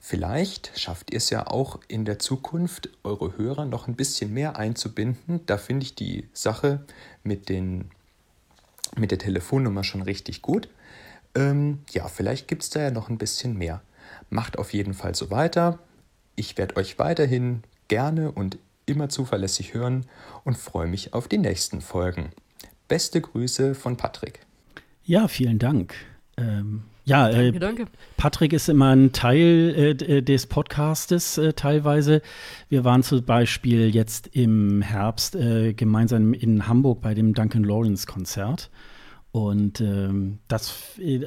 Vielleicht schafft ihr es ja auch in der Zukunft, eure Hörer noch ein bisschen mehr einzubinden. Da finde ich die Sache mit, den, mit der Telefonnummer schon richtig gut. Ähm, ja, vielleicht gibt es da ja noch ein bisschen mehr. Macht auf jeden Fall so weiter. Ich werde euch weiterhin gerne und immer zuverlässig hören und freue mich auf die nächsten Folgen. Beste Grüße von Patrick. Ja, vielen Dank. Ähm, ja, äh, danke, danke. Patrick ist immer ein Teil äh, äh, des Podcastes äh, teilweise. Wir waren zum Beispiel jetzt im Herbst äh, gemeinsam in Hamburg bei dem Duncan Lawrence Konzert. Und ähm, das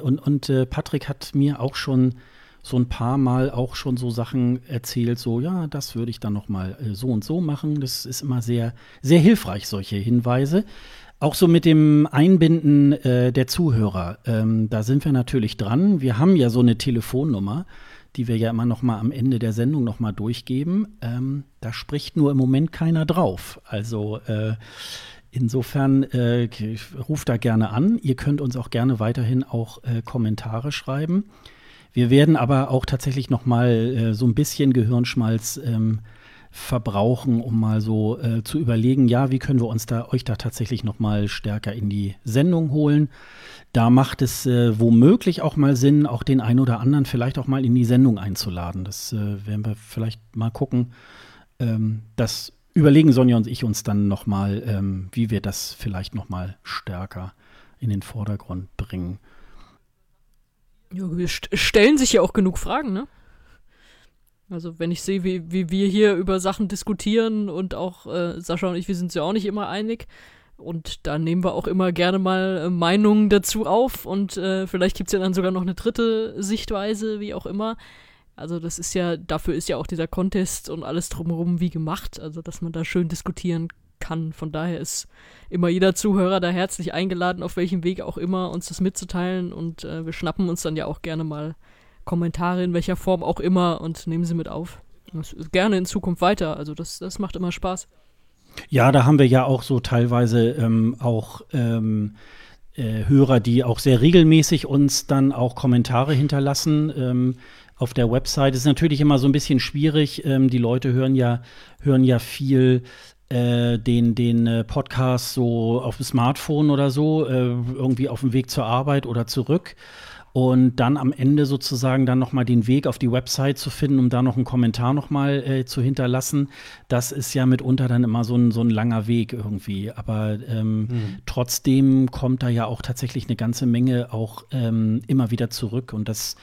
und, und äh, Patrick hat mir auch schon so ein paar Mal auch schon so Sachen erzählt, so ja, das würde ich dann noch mal äh, so und so machen. Das ist immer sehr sehr hilfreich solche Hinweise. Auch so mit dem Einbinden äh, der Zuhörer. Ähm, da sind wir natürlich dran. Wir haben ja so eine Telefonnummer, die wir ja immer noch mal am Ende der Sendung noch mal durchgeben. Ähm, da spricht nur im Moment keiner drauf. Also äh, Insofern äh, ruft da gerne an. Ihr könnt uns auch gerne weiterhin auch äh, Kommentare schreiben. Wir werden aber auch tatsächlich noch mal äh, so ein bisschen Gehirnschmalz ähm, verbrauchen, um mal so äh, zu überlegen, ja, wie können wir uns da euch da tatsächlich noch mal stärker in die Sendung holen. Da macht es äh, womöglich auch mal Sinn, auch den einen oder anderen vielleicht auch mal in die Sendung einzuladen. Das äh, werden wir vielleicht mal gucken. Ähm, das überlegen Sonja und ich uns dann noch mal, ähm, wie wir das vielleicht noch mal stärker in den Vordergrund bringen. Ja, wir st stellen sich ja auch genug Fragen, ne? Also wenn ich sehe, wie, wie wir hier über Sachen diskutieren und auch äh, Sascha und ich, wir sind ja auch nicht immer einig. Und da nehmen wir auch immer gerne mal äh, Meinungen dazu auf und äh, vielleicht gibt es ja dann sogar noch eine dritte Sichtweise, wie auch immer. Also das ist ja, dafür ist ja auch dieser Contest und alles drumherum wie gemacht, also dass man da schön diskutieren kann. Von daher ist immer jeder Zuhörer da herzlich eingeladen, auf welchem Weg auch immer, uns das mitzuteilen und äh, wir schnappen uns dann ja auch gerne mal Kommentare in welcher Form auch immer und nehmen sie mit auf. Das, gerne in Zukunft weiter. Also das, das macht immer Spaß. Ja, da haben wir ja auch so teilweise ähm, auch ähm, äh, Hörer, die auch sehr regelmäßig uns dann auch Kommentare hinterlassen. Ähm, auf der Website ist natürlich immer so ein bisschen schwierig. Ähm, die Leute hören ja, hören ja viel äh, den, den äh, Podcast so auf dem Smartphone oder so, äh, irgendwie auf dem Weg zur Arbeit oder zurück und dann am Ende sozusagen dann nochmal den Weg auf die Website zu finden, um da noch einen Kommentar nochmal äh, zu hinterlassen, das ist ja mitunter dann immer so ein, so ein langer Weg irgendwie. Aber ähm, mhm. trotzdem kommt da ja auch tatsächlich eine ganze Menge auch ähm, immer wieder zurück und das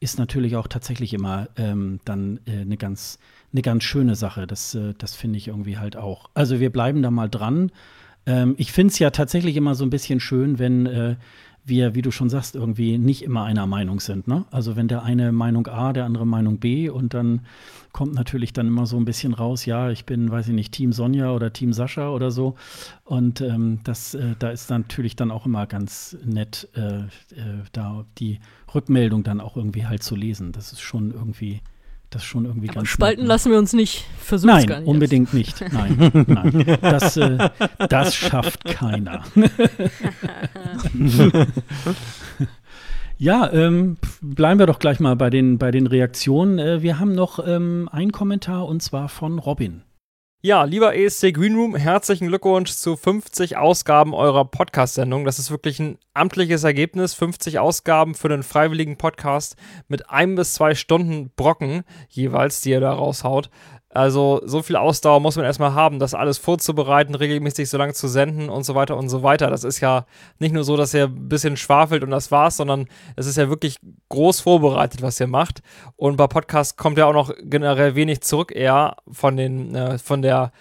ist natürlich auch tatsächlich immer ähm, dann äh, eine ganz eine ganz schöne Sache. Das, äh, das finde ich irgendwie halt auch. Also wir bleiben da mal dran. Ähm, ich finde es ja tatsächlich immer so ein bisschen schön, wenn äh, wir, wie du schon sagst, irgendwie nicht immer einer Meinung sind. Ne? Also wenn der eine Meinung A, der andere Meinung B und dann kommt natürlich dann immer so ein bisschen raus, ja, ich bin, weiß ich nicht, Team Sonja oder Team Sascha oder so. Und ähm, das, äh, da ist natürlich dann auch immer ganz nett, äh, äh, da die Rückmeldung dann auch irgendwie halt zu lesen. Das ist schon irgendwie das ist schon irgendwie Aber ganz. Spalten nett. lassen wir uns nicht. Versuchen Nein, gar nicht unbedingt nicht. Nein, nein. Das, äh, das schafft keiner. ja, ähm, bleiben wir doch gleich mal bei den, bei den Reaktionen. Äh, wir haben noch ähm, einen Kommentar und zwar von Robin. Ja, lieber ESC Greenroom, herzlichen Glückwunsch zu 50 Ausgaben eurer Podcast-Sendung. Das ist wirklich ein amtliches Ergebnis. 50 Ausgaben für den freiwilligen Podcast mit ein bis zwei Stunden Brocken jeweils, die ihr da raushaut. Also so viel Ausdauer muss man erstmal haben, das alles vorzubereiten, regelmäßig so lange zu senden und so weiter und so weiter. Das ist ja nicht nur so, dass ihr ein bisschen schwafelt und das war's, sondern es ist ja wirklich groß vorbereitet, was ihr macht. Und bei Podcasts kommt ja auch noch generell wenig zurück, eher von den, äh, von der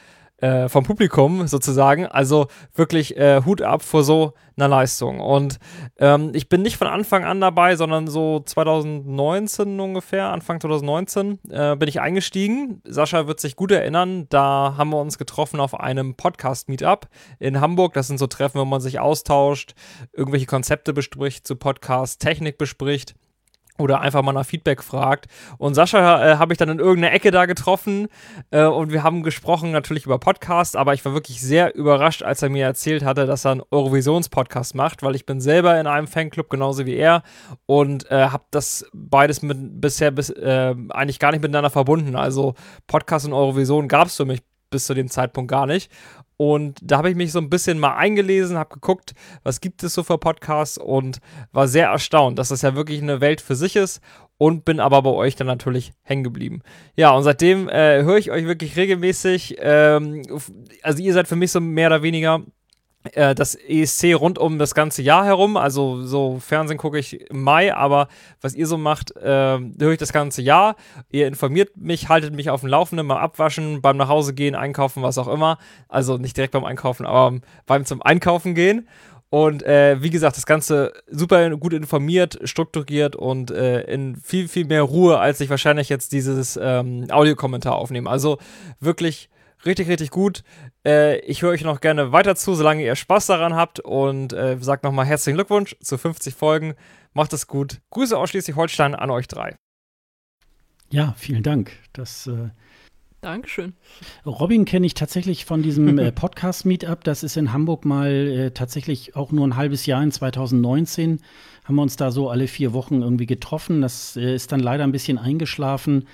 äh, vom Publikum sozusagen. Also wirklich äh, Hut ab vor so einer Leistung. Und ähm, ich bin nicht von Anfang an dabei, sondern so 2019 ungefähr, Anfang 2019 äh, bin ich eingestiegen. Sascha wird sich gut erinnern, da haben wir uns getroffen auf einem Podcast-Meetup in Hamburg. Das sind so Treffen, wo man sich austauscht, irgendwelche Konzepte bespricht, zu Podcast, Technik bespricht oder einfach mal nach Feedback fragt. Und Sascha äh, habe ich dann in irgendeiner Ecke da getroffen äh, und wir haben gesprochen natürlich über Podcast, aber ich war wirklich sehr überrascht, als er mir erzählt hatte, dass er einen Eurovisions-Podcast macht, weil ich bin selber in einem Fanclub genauso wie er und äh, habe das beides mit, bisher bis, äh, eigentlich gar nicht miteinander verbunden. Also Podcast und Eurovision gab es für mich bis zu dem Zeitpunkt gar nicht. Und da habe ich mich so ein bisschen mal eingelesen, habe geguckt, was gibt es so für Podcasts und war sehr erstaunt, dass das ja wirklich eine Welt für sich ist und bin aber bei euch dann natürlich hängen geblieben. Ja, und seitdem äh, höre ich euch wirklich regelmäßig. Ähm, also ihr seid für mich so mehr oder weniger das ESC rund um das ganze Jahr herum. Also so Fernsehen gucke ich im Mai, aber was ihr so macht, äh, höre ich das ganze Jahr. Ihr informiert mich, haltet mich auf dem Laufenden beim Abwaschen, beim Nachhausegehen, Einkaufen, was auch immer. Also nicht direkt beim Einkaufen, aber beim zum Einkaufen gehen. Und äh, wie gesagt, das Ganze super gut informiert, strukturiert und äh, in viel, viel mehr Ruhe, als ich wahrscheinlich jetzt dieses ähm, Audiokommentar aufnehme. Also wirklich richtig, richtig gut. Äh, ich höre euch noch gerne weiter zu, solange ihr Spaß daran habt und äh, sagt nochmal herzlichen Glückwunsch zu 50 Folgen. Macht es gut. Grüße aus Schleswig-Holstein an euch drei. Ja, vielen Dank. Das äh Dankeschön. Robin kenne ich tatsächlich von diesem äh, Podcast-Meetup. Das ist in Hamburg mal äh, tatsächlich auch nur ein halbes Jahr in 2019. Haben wir uns da so alle vier Wochen irgendwie getroffen. Das äh, ist dann leider ein bisschen eingeschlafen.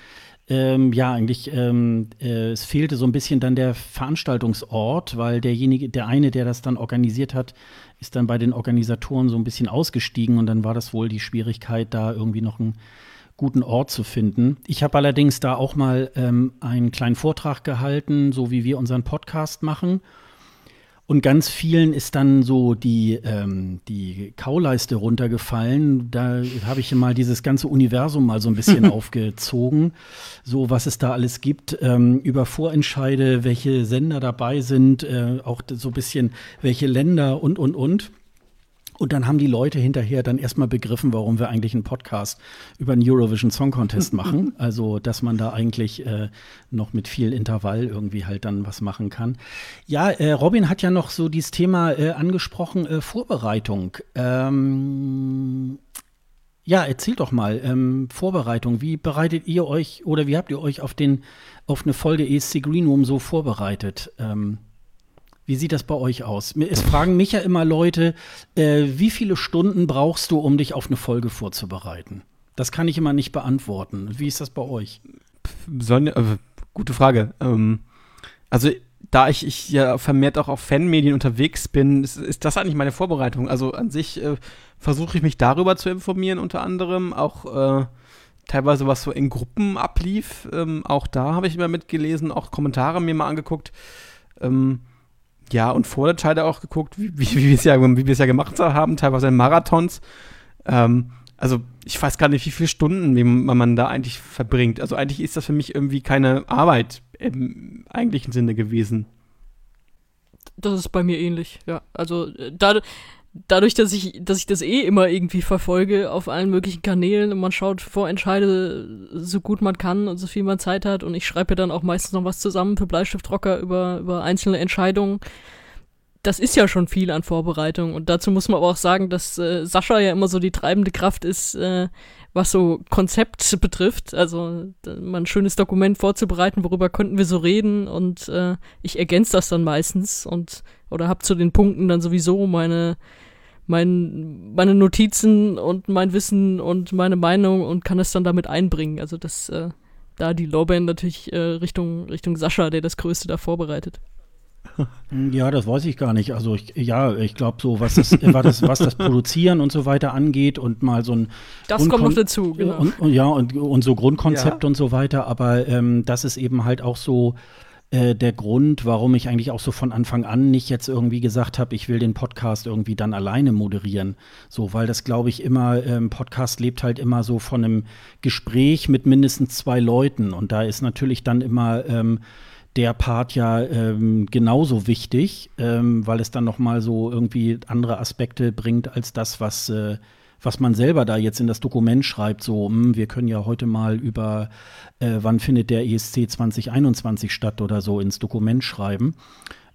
Ähm, ja, eigentlich, ähm, äh, es fehlte so ein bisschen dann der Veranstaltungsort, weil derjenige, der eine, der das dann organisiert hat, ist dann bei den Organisatoren so ein bisschen ausgestiegen und dann war das wohl die Schwierigkeit, da irgendwie noch einen guten Ort zu finden. Ich habe allerdings da auch mal ähm, einen kleinen Vortrag gehalten, so wie wir unseren Podcast machen. Und ganz vielen ist dann so die, ähm, die Kauleiste runtergefallen. Da habe ich mal dieses ganze Universum mal so ein bisschen aufgezogen, so was es da alles gibt, ähm, über Vorentscheide, welche Sender dabei sind, äh, auch so ein bisschen welche Länder und, und, und. Und dann haben die Leute hinterher dann erstmal begriffen, warum wir eigentlich einen Podcast über den Eurovision Song Contest machen. Also, dass man da eigentlich äh, noch mit viel Intervall irgendwie halt dann was machen kann. Ja, äh, Robin hat ja noch so dieses Thema äh, angesprochen, äh, Vorbereitung. Ähm, ja, erzählt doch mal, ähm, Vorbereitung. Wie bereitet ihr euch oder wie habt ihr euch auf, den, auf eine Folge ESC Green Room so vorbereitet? Ähm, wie sieht das bei euch aus? Es fragen mich ja immer Leute, äh, wie viele Stunden brauchst du, um dich auf eine Folge vorzubereiten? Das kann ich immer nicht beantworten. Wie ist das bei euch? Sonja, äh, gute Frage. Ähm, also da ich, ich ja vermehrt auch auf Fanmedien unterwegs bin, ist, ist das eigentlich meine Vorbereitung. Also an sich äh, versuche ich mich darüber zu informieren, unter anderem auch äh, teilweise was so in Gruppen ablief. Ähm, auch da habe ich immer mitgelesen, auch Kommentare mir mal angeguckt. Ähm, ja, und Vorentscheide auch geguckt, wie, wie, wie wir es ja, ja gemacht haben, teilweise in Marathons. Ähm, also ich weiß gar nicht, wie viele Stunden man, man da eigentlich verbringt. Also eigentlich ist das für mich irgendwie keine Arbeit im eigentlichen Sinne gewesen. Das ist bei mir ähnlich, ja. Also äh, da, dadurch, dass ich, dass ich das eh immer irgendwie verfolge auf allen möglichen Kanälen und man schaut Vorentscheide so gut man kann und so viel man Zeit hat und ich schreibe dann auch meistens noch was zusammen für Bleistiftrocker über, über einzelne Entscheidungen. Das ist ja schon viel an Vorbereitung und dazu muss man aber auch sagen, dass äh, Sascha ja immer so die treibende Kraft ist, äh, was so Konzept betrifft. Also mal ein schönes Dokument vorzubereiten, worüber könnten wir so reden und äh, ich ergänze das dann meistens und oder habe zu den Punkten dann sowieso meine mein, meine Notizen und mein Wissen und meine Meinung und kann es dann damit einbringen. Also das, äh, da die Lowband natürlich äh, Richtung, Richtung Sascha, der das Größte da vorbereitet. Ja, das weiß ich gar nicht. Also ich, ja, ich glaube so, was das, was das, was das Produzieren und so weiter angeht und mal so ein Das kommt noch dazu, genau. Und, und, ja, und, und so Grundkonzept ja. und so weiter, aber ähm, das ist eben halt auch so äh, der Grund, warum ich eigentlich auch so von Anfang an nicht jetzt irgendwie gesagt habe, ich will den Podcast irgendwie dann alleine moderieren. So, weil das glaube ich immer, ähm, Podcast lebt halt immer so von einem Gespräch mit mindestens zwei Leuten. Und da ist natürlich dann immer ähm, der Part ja ähm, genauso wichtig, ähm, weil es dann noch mal so irgendwie andere Aspekte bringt als das, was äh, was man selber da jetzt in das Dokument schreibt, so, mh, hm, wir können ja heute mal über, äh, wann findet der ESC 2021 statt oder so ins Dokument schreiben.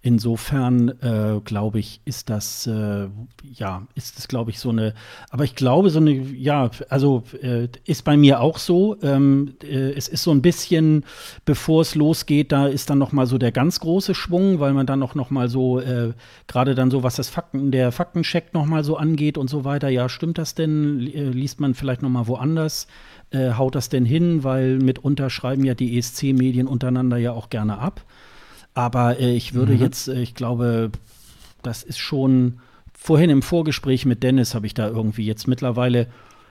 Insofern äh, glaube ich, ist das äh, ja, ist das glaube ich so eine, aber ich glaube so eine, ja, also äh, ist bei mir auch so. Ähm, äh, es ist so ein bisschen, bevor es losgeht, da ist dann noch mal so der ganz große Schwung, weil man dann auch noch mal so äh, gerade dann so was das Fakten, der Faktencheck noch mal so angeht und so weiter. Ja, stimmt das denn? Äh, liest man vielleicht noch mal woanders? haut das denn hin? Weil mitunter schreiben ja die ESC-Medien untereinander ja auch gerne ab. Aber äh, ich würde mhm. jetzt, äh, ich glaube, das ist schon vorhin im Vorgespräch mit Dennis habe ich da irgendwie jetzt mittlerweile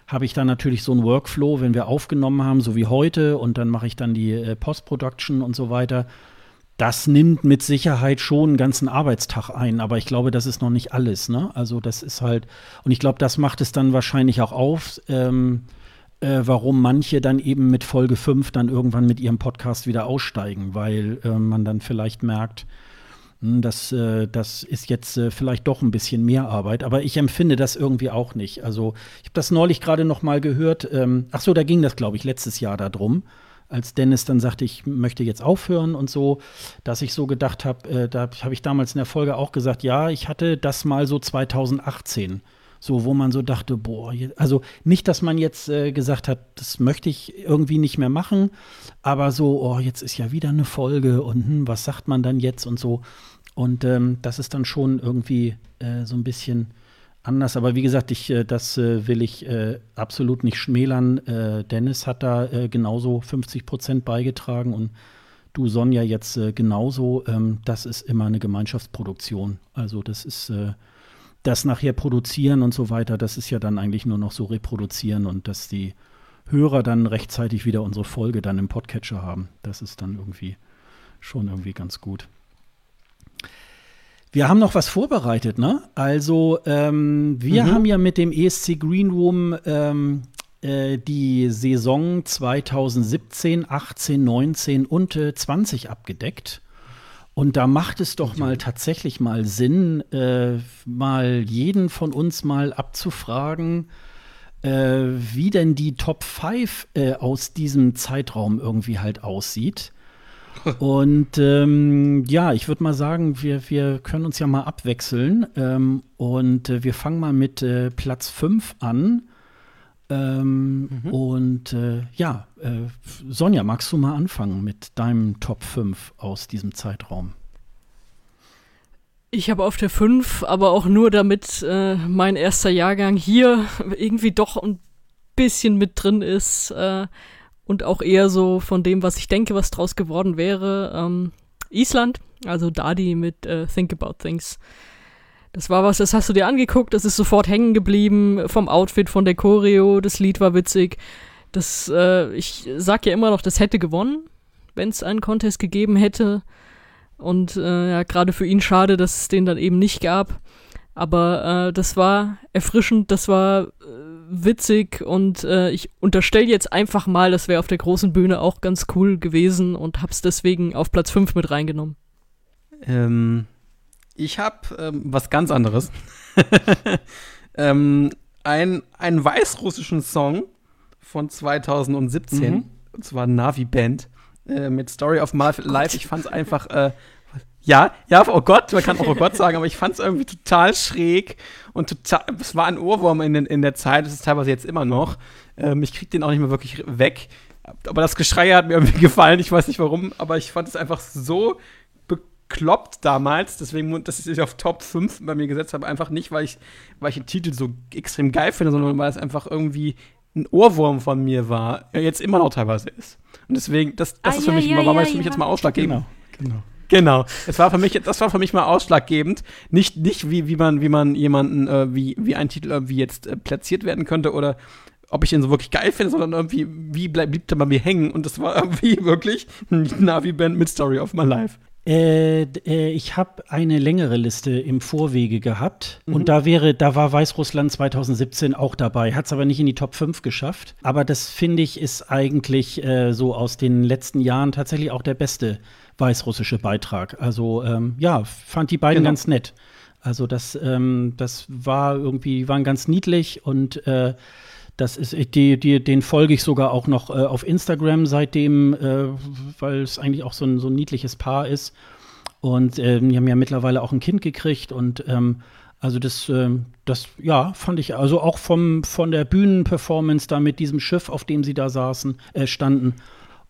habe ich da natürlich so einen Workflow, wenn wir aufgenommen haben, so wie heute, und dann mache ich dann die äh, Post-Production und so weiter. Das nimmt mit Sicherheit schon einen ganzen Arbeitstag ein, aber ich glaube, das ist noch nicht alles. Ne? Also das ist halt, und ich glaube, das macht es dann wahrscheinlich auch auf. Ähm, äh, warum manche dann eben mit Folge 5 dann irgendwann mit ihrem Podcast wieder aussteigen, weil äh, man dann vielleicht merkt, mh, hm, das, äh, das ist jetzt äh, vielleicht doch ein bisschen mehr Arbeit. Aber ich empfinde das irgendwie auch nicht. Also ich habe das neulich gerade noch mal gehört. Ähm, ach so, da ging das, glaube ich, letztes Jahr darum als Dennis dann sagte, ich möchte jetzt aufhören und so, dass ich so gedacht habe, äh, da habe ich damals in der Folge auch gesagt, ja, ich hatte das mal so 2018 so, wo man so dachte, boah, also nicht, dass man jetzt äh, gesagt hat, das möchte ich irgendwie nicht mehr machen, aber so, oh, jetzt ist ja wieder eine Folge und hm, was sagt man dann jetzt und so. Und ähm, das ist dann schon irgendwie äh, so ein bisschen anders. Aber wie gesagt, ich, äh, das äh, will ich äh, absolut nicht schmälern. Äh, Dennis hat da genauso 50 Prozent beigetragen und du, Sonja, jetzt genauso. Ähm, das ist immer eine Gemeinschaftsproduktion. Also das ist das nachher produzieren und so weiter. Das ist ja dann eigentlich nur noch so reproduzieren und dass die Hörer dann rechtzeitig wieder unsere Folge dann im Podcatcher haben. Das ist dann irgendwie schon irgendwie ganz gut. Wir haben noch was vorbereitet, ne? Also, ähm, wir mhm. haben ja mit dem ESC Green Room ähm, äh, die Saison 2017, 18, 19 und äh, 20 abgedeckt. Und da macht es doch mal tatsächlich mal Sinn, äh, mal jeden von uns mal abzufragen, äh, wie denn die Top 5 äh, aus diesem Zeitraum irgendwie halt aussieht. Und ähm, ja, ich würde mal sagen, wir, wir können uns ja mal abwechseln. Ähm, und äh, wir fangen mal mit äh, Platz 5 an. Ähm, mhm. Und äh, ja, äh, Sonja, magst du mal anfangen mit deinem Top 5 aus diesem Zeitraum? Ich habe auf der 5, aber auch nur damit äh, mein erster Jahrgang hier irgendwie doch ein bisschen mit drin ist äh, und auch eher so von dem, was ich denke, was draus geworden wäre. Ähm, Island, also Dadi mit äh, Think About Things. Das war was, das hast du dir angeguckt, das ist sofort hängen geblieben vom Outfit, von der Choreo, das Lied war witzig. Das, äh, ich sag ja immer noch, das hätte gewonnen, wenn es einen Contest gegeben hätte. Und äh, ja, gerade für ihn schade, dass es den dann eben nicht gab. Aber äh, das war erfrischend, das war äh, witzig und äh, ich unterstelle jetzt einfach mal, das wäre auf der großen Bühne auch ganz cool gewesen und hab's deswegen auf Platz 5 mit reingenommen. Ähm, ich habe ähm, was ganz anderes. ähm, ein, einen weißrussischen Song von 2017, mhm. und zwar Navi Band äh, mit Story of My Life. Ich fand es einfach, äh, ja, ja, oh Gott, man kann auch oh Gott sagen, aber ich fand es irgendwie total schräg und total, es war ein Ohrwurm in, in der Zeit, es ist teilweise jetzt immer noch. Ähm, ich krieg den auch nicht mehr wirklich weg. Aber das Geschrei hat mir irgendwie gefallen, ich weiß nicht warum, aber ich fand es einfach so bekloppt damals, deswegen, dass ich es auf Top 5 bei mir gesetzt habe, einfach nicht, weil ich, weil ich den Titel so extrem geil finde, sondern weil es einfach irgendwie ein Ohrwurm von mir war, ja, jetzt immer noch teilweise ist. Und deswegen, das, das ah, ist für ja, mich, ja, war, ja, für mich jetzt mal ausschlaggebend. Genau, genau. Genau. Es war für mich, das war für mich mal ausschlaggebend. Nicht, nicht wie, wie man, wie man jemanden, äh, wie, wie ein Titel irgendwie jetzt äh, platziert werden könnte oder ob ich ihn so wirklich geil finde, sondern irgendwie, wie bleib, blieb der bei mir hängen. Und das war irgendwie wirklich Navi-Band mit Story of My Life. Äh, äh, ich habe eine längere Liste im Vorwege gehabt mhm. und da wäre, da war Weißrussland 2017 auch dabei, hat es aber nicht in die Top 5 geschafft. Aber das finde ich ist eigentlich äh, so aus den letzten Jahren tatsächlich auch der beste weißrussische Beitrag. Also ähm, ja, fand die beiden genau. ganz nett. Also das, ähm, das war irgendwie, waren ganz niedlich und äh, das ist, die, die, den folge ich sogar auch noch äh, auf Instagram seitdem, äh, weil es eigentlich auch so ein, so ein niedliches Paar ist. Und äh, die haben ja mittlerweile auch ein Kind gekriegt und ähm, also das, äh, das, ja, fand ich, also auch vom, von der Bühnenperformance da mit diesem Schiff, auf dem sie da saßen, äh, standen,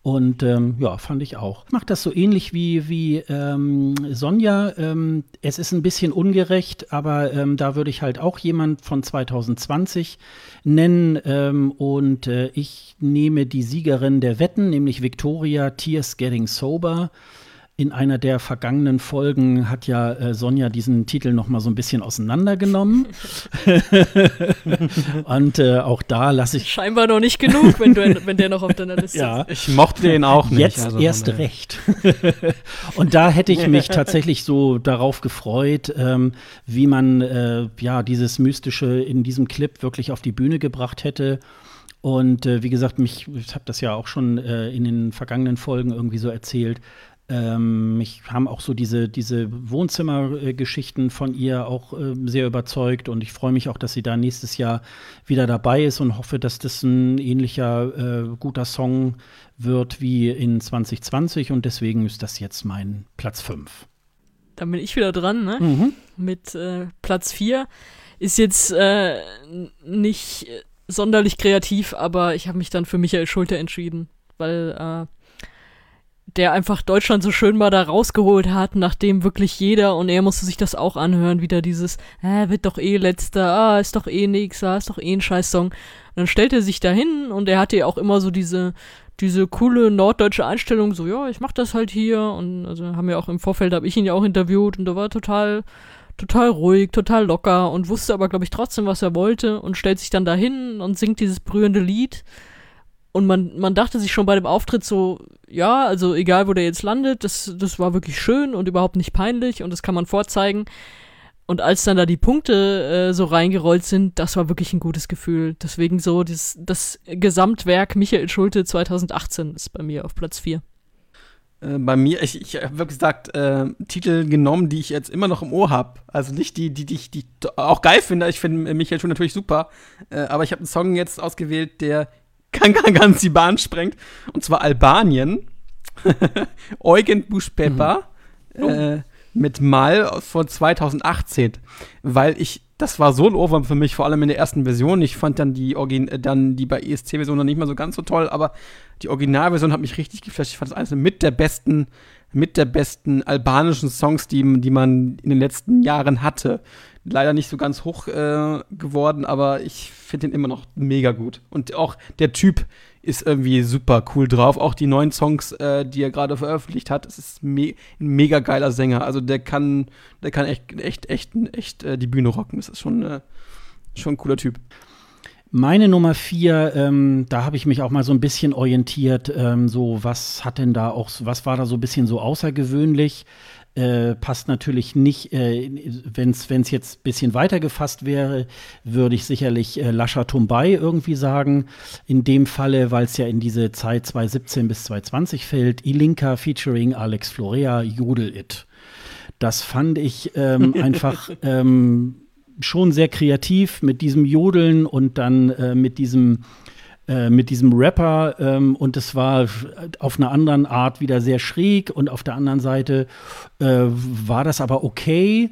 und ähm, ja, fand ich auch. Macht das so ähnlich wie, wie ähm, Sonja. Ähm, es ist ein bisschen ungerecht, aber ähm, da würde ich halt auch jemand von 2020 nennen. Ähm, und äh, ich nehme die Siegerin der Wetten, nämlich Victoria Tears Getting Sober in einer der vergangenen Folgen hat ja äh, Sonja diesen Titel noch mal so ein bisschen auseinandergenommen. und äh, auch da lasse ich scheinbar noch nicht genug, wenn, du, wenn der noch auf deiner Liste ja. ist. Ich mochte den auch nicht. Jetzt also erst recht. und da hätte ich mich tatsächlich so darauf gefreut, ähm, wie man äh, ja dieses mystische in diesem Clip wirklich auf die Bühne gebracht hätte. Und äh, wie gesagt, mich, ich habe das ja auch schon äh, in den vergangenen Folgen irgendwie so erzählt. Ähm, mich haben auch so diese, diese Wohnzimmergeschichten von ihr auch äh, sehr überzeugt und ich freue mich auch, dass sie da nächstes Jahr wieder dabei ist und hoffe, dass das ein ähnlicher äh, guter Song wird wie in 2020 und deswegen ist das jetzt mein Platz 5. Dann bin ich wieder dran, ne? Mhm. Mit äh, Platz 4. Ist jetzt äh, nicht sonderlich kreativ, aber ich habe mich dann für Michael Schulter entschieden, weil äh, der einfach Deutschland so schön mal da rausgeholt hat, nachdem wirklich jeder und er musste sich das auch anhören, wieder dieses, äh, wird doch eh letzter, ah, ist doch eh nix, ah, ist doch eh ein Scheißsong. Dann stellt er sich dahin und er hatte ja auch immer so diese, diese coole norddeutsche Einstellung, so, ja, ich mach das halt hier und also haben ja auch im Vorfeld, habe ich ihn ja auch interviewt und da war total, total ruhig, total locker und wusste aber, glaube ich, trotzdem, was er wollte und stellt sich dann dahin und singt dieses berührende Lied und man, man dachte sich schon bei dem Auftritt so, ja, also egal wo der jetzt landet, das, das war wirklich schön und überhaupt nicht peinlich und das kann man vorzeigen. Und als dann da die Punkte äh, so reingerollt sind, das war wirklich ein gutes Gefühl. Deswegen so das, das Gesamtwerk Michael Schulte 2018 ist bei mir auf Platz 4. Äh, bei mir, ich, ich habe gesagt, äh, Titel genommen, die ich jetzt immer noch im Ohr habe. Also nicht die, die, die ich die auch geil finde. Ich finde Michael Schulte natürlich super. Äh, aber ich habe einen Song jetzt ausgewählt, der ganz die Bahn sprengt. Und zwar Albanien. Eugen Buschpepper mhm. oh. äh, mit Mal von 2018. Weil ich, das war so ein Ohrwurm für mich, vor allem in der ersten Version. Ich fand dann die, Origin, äh, dann die bei ESC-Version noch nicht mal so ganz so toll, aber die Originalversion hat mich richtig geflasht. Ich fand das eines mit der besten mit der besten albanischen Songs, die, die man in den letzten Jahren hatte leider nicht so ganz hoch äh, geworden, aber ich finde ihn immer noch mega gut. Und auch der Typ ist irgendwie super cool drauf. Auch die neuen Songs, äh, die er gerade veröffentlicht hat, es ist me ein mega geiler Sänger. Also der kann, der kann echt, echt, echt, echt äh, die Bühne rocken. Das ist schon, äh, schon ein cooler Typ. Meine Nummer vier, ähm, da habe ich mich auch mal so ein bisschen orientiert, ähm, so was hat denn da auch, was war da so ein bisschen so außergewöhnlich? Äh, passt natürlich nicht, äh, wenn es jetzt ein bisschen weiter gefasst wäre, würde ich sicherlich äh, Lascha Tumbai irgendwie sagen. In dem Falle, weil es ja in diese Zeit 2017 bis 2020 fällt, Ilinka featuring Alex Florea, Jodel It. Das fand ich ähm, einfach ähm, schon sehr kreativ mit diesem Jodeln und dann äh, mit diesem äh, mit diesem Rapper ähm, und es war auf einer anderen Art wieder sehr schräg und auf der anderen Seite äh, war das aber okay.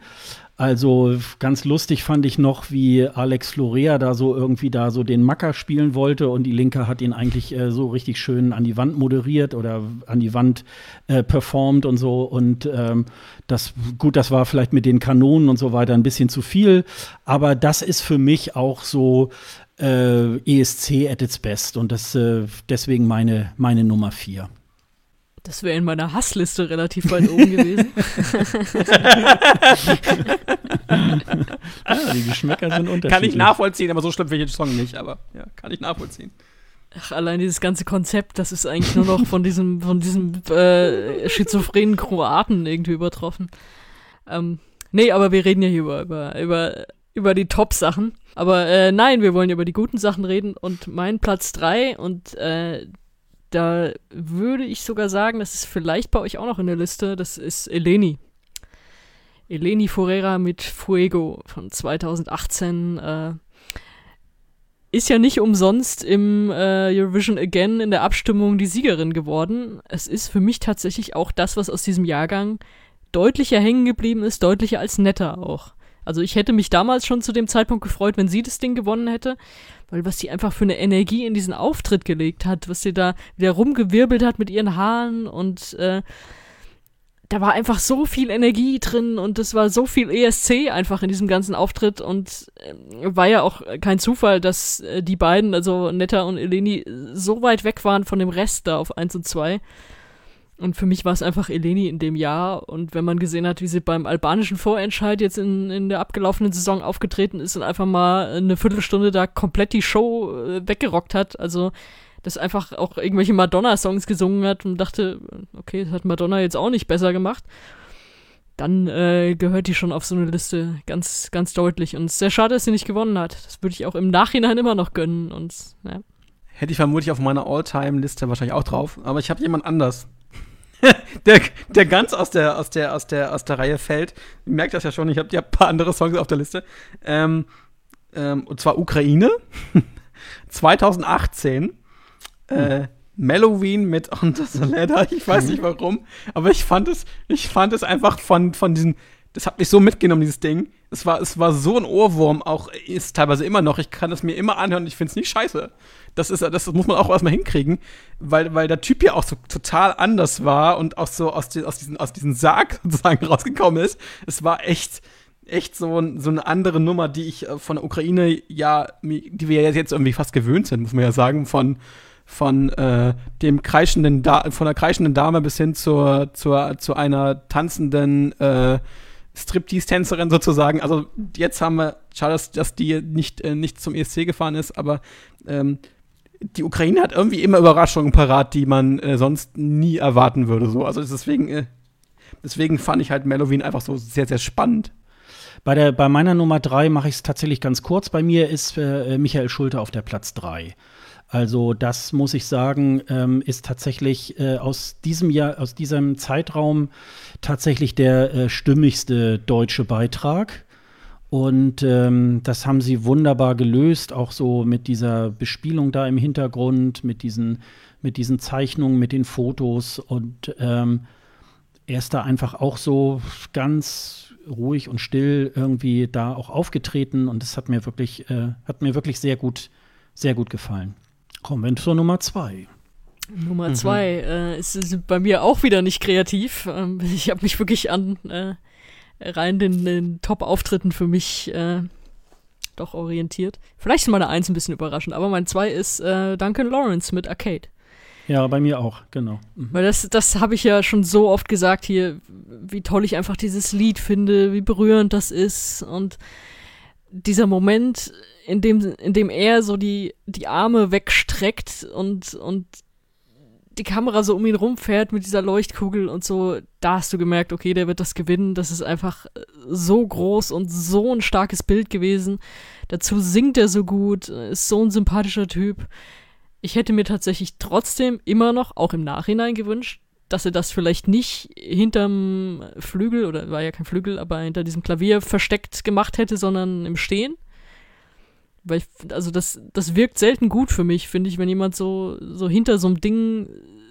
Also ganz lustig fand ich noch, wie Alex Florea da so irgendwie da so den Macker spielen wollte und die Linke hat ihn eigentlich äh, so richtig schön an die Wand moderiert oder an die Wand äh, performt und so. Und ähm, das, gut, das war vielleicht mit den Kanonen und so weiter ein bisschen zu viel, aber das ist für mich auch so äh, ESC at its best und das äh, deswegen meine, meine Nummer vier. Das wäre in meiner Hassliste relativ weit oben gewesen. ja, die Geschmäcker sind unterschiedlich. Kann ich nachvollziehen, aber so schlimm finde ich den Song nicht, aber ja, kann ich nachvollziehen. Ach, allein dieses ganze Konzept, das ist eigentlich nur noch von diesem, von diesem äh, schizophrenen Kroaten irgendwie übertroffen. Ähm, nee, aber wir reden ja hier über, über, über, über die Top-Sachen. Aber äh, nein, wir wollen über die guten Sachen reden und mein Platz 3 und äh, da würde ich sogar sagen, das ist vielleicht bei euch auch noch in der Liste, das ist Eleni. Eleni Forera mit Fuego von 2018 äh, ist ja nicht umsonst im äh, Eurovision Again in der Abstimmung die Siegerin geworden. Es ist für mich tatsächlich auch das, was aus diesem Jahrgang deutlicher hängen geblieben ist, deutlicher als netter auch. Also ich hätte mich damals schon zu dem Zeitpunkt gefreut, wenn sie das Ding gewonnen hätte, weil was sie einfach für eine Energie in diesen Auftritt gelegt hat, was sie da wieder rumgewirbelt hat mit ihren Haaren und äh, da war einfach so viel Energie drin und es war so viel ESC einfach in diesem ganzen Auftritt und äh, war ja auch kein Zufall, dass äh, die beiden, also Netta und Eleni, so weit weg waren von dem Rest da auf 1 und 2. Und für mich war es einfach Eleni in dem Jahr. Und wenn man gesehen hat, wie sie beim albanischen Vorentscheid jetzt in, in der abgelaufenen Saison aufgetreten ist und einfach mal eine Viertelstunde da komplett die Show äh, weggerockt hat, also das einfach auch irgendwelche Madonna-Songs gesungen hat und dachte, okay, das hat Madonna jetzt auch nicht besser gemacht, dann äh, gehört die schon auf so eine Liste ganz, ganz deutlich. Und es ist sehr schade, dass sie nicht gewonnen hat. Das würde ich auch im Nachhinein immer noch gönnen. Und ja. Hätte ich vermutlich auf meiner All-Time-Liste wahrscheinlich auch drauf, aber ich habe jemand anders. der, der ganz aus der, aus, der, aus, der, aus der Reihe fällt. Ihr merkt das ja schon, ich habe ja ein paar andere Songs auf der Liste. Ähm, ähm, und zwar Ukraine. 2018. Äh, Melloween mit Under the Ladder. Ich weiß nicht warum, aber ich fand es, ich fand es einfach von, von diesen das hat mich so mitgenommen, dieses Ding. Es war, es war so ein Ohrwurm, auch ist teilweise immer noch. Ich kann es mir immer anhören ich finde es nicht scheiße. Das, ist, das muss man auch erstmal hinkriegen, weil, weil der Typ ja auch so total anders war und auch so aus, die, aus, diesen, aus diesem Sarg sozusagen rausgekommen ist. Es war echt, echt so, so eine andere Nummer, die ich äh, von der Ukraine ja, die wir jetzt irgendwie fast gewöhnt sind, muss man ja sagen, von von äh, dem kreischenden da von der kreischenden Dame bis hin zur, zur zu einer tanzenden äh, Striptease-Tänzerin sozusagen. Also jetzt haben wir, schade, dass, dass die nicht, äh, nicht zum ESC gefahren ist, aber ähm, die Ukraine hat irgendwie immer Überraschungen parat, die man äh, sonst nie erwarten würde. So. Also deswegen, äh, deswegen fand ich halt Melloween einfach so sehr, sehr spannend. Bei, der, bei meiner Nummer drei mache ich es tatsächlich ganz kurz. Bei mir ist äh, Michael Schulte auf der Platz drei. Also das muss ich sagen, ähm, ist tatsächlich äh, aus diesem Jahr, aus diesem Zeitraum tatsächlich der äh, stimmigste deutsche Beitrag. Und ähm, das haben sie wunderbar gelöst, auch so mit dieser Bespielung da im Hintergrund, mit diesen, mit diesen Zeichnungen, mit den Fotos. Und ähm, er ist da einfach auch so ganz ruhig und still irgendwie da auch aufgetreten. Und das hat mir wirklich, äh, hat mir wirklich sehr gut, sehr gut gefallen. Kommen wir zur Nummer zwei. Nummer mhm. zwei äh, ist, ist, bei mir auch wieder nicht kreativ. Ähm, ich habe mich wirklich an äh, rein den, den Top-Auftritten für mich äh, doch orientiert. Vielleicht ist meine Eins ein bisschen überraschend, aber mein Zwei ist äh, Duncan Lawrence mit Arcade. Ja, bei mir auch, genau. Mhm. Weil das, das habe ich ja schon so oft gesagt hier, wie toll ich einfach dieses Lied finde, wie berührend das ist und dieser Moment, in dem, in dem er so die, die Arme wegstreckt und, und die Kamera so um ihn rumfährt mit dieser Leuchtkugel und so, da hast du gemerkt, okay, der wird das gewinnen. Das ist einfach so groß und so ein starkes Bild gewesen. Dazu singt er so gut, ist so ein sympathischer Typ. Ich hätte mir tatsächlich trotzdem immer noch, auch im Nachhinein gewünscht, dass er das vielleicht nicht hinterm Flügel, oder war ja kein Flügel, aber hinter diesem Klavier versteckt gemacht hätte, sondern im Stehen. Weil ich, also das, das wirkt selten gut für mich, finde ich, wenn jemand so, so hinter so einem Ding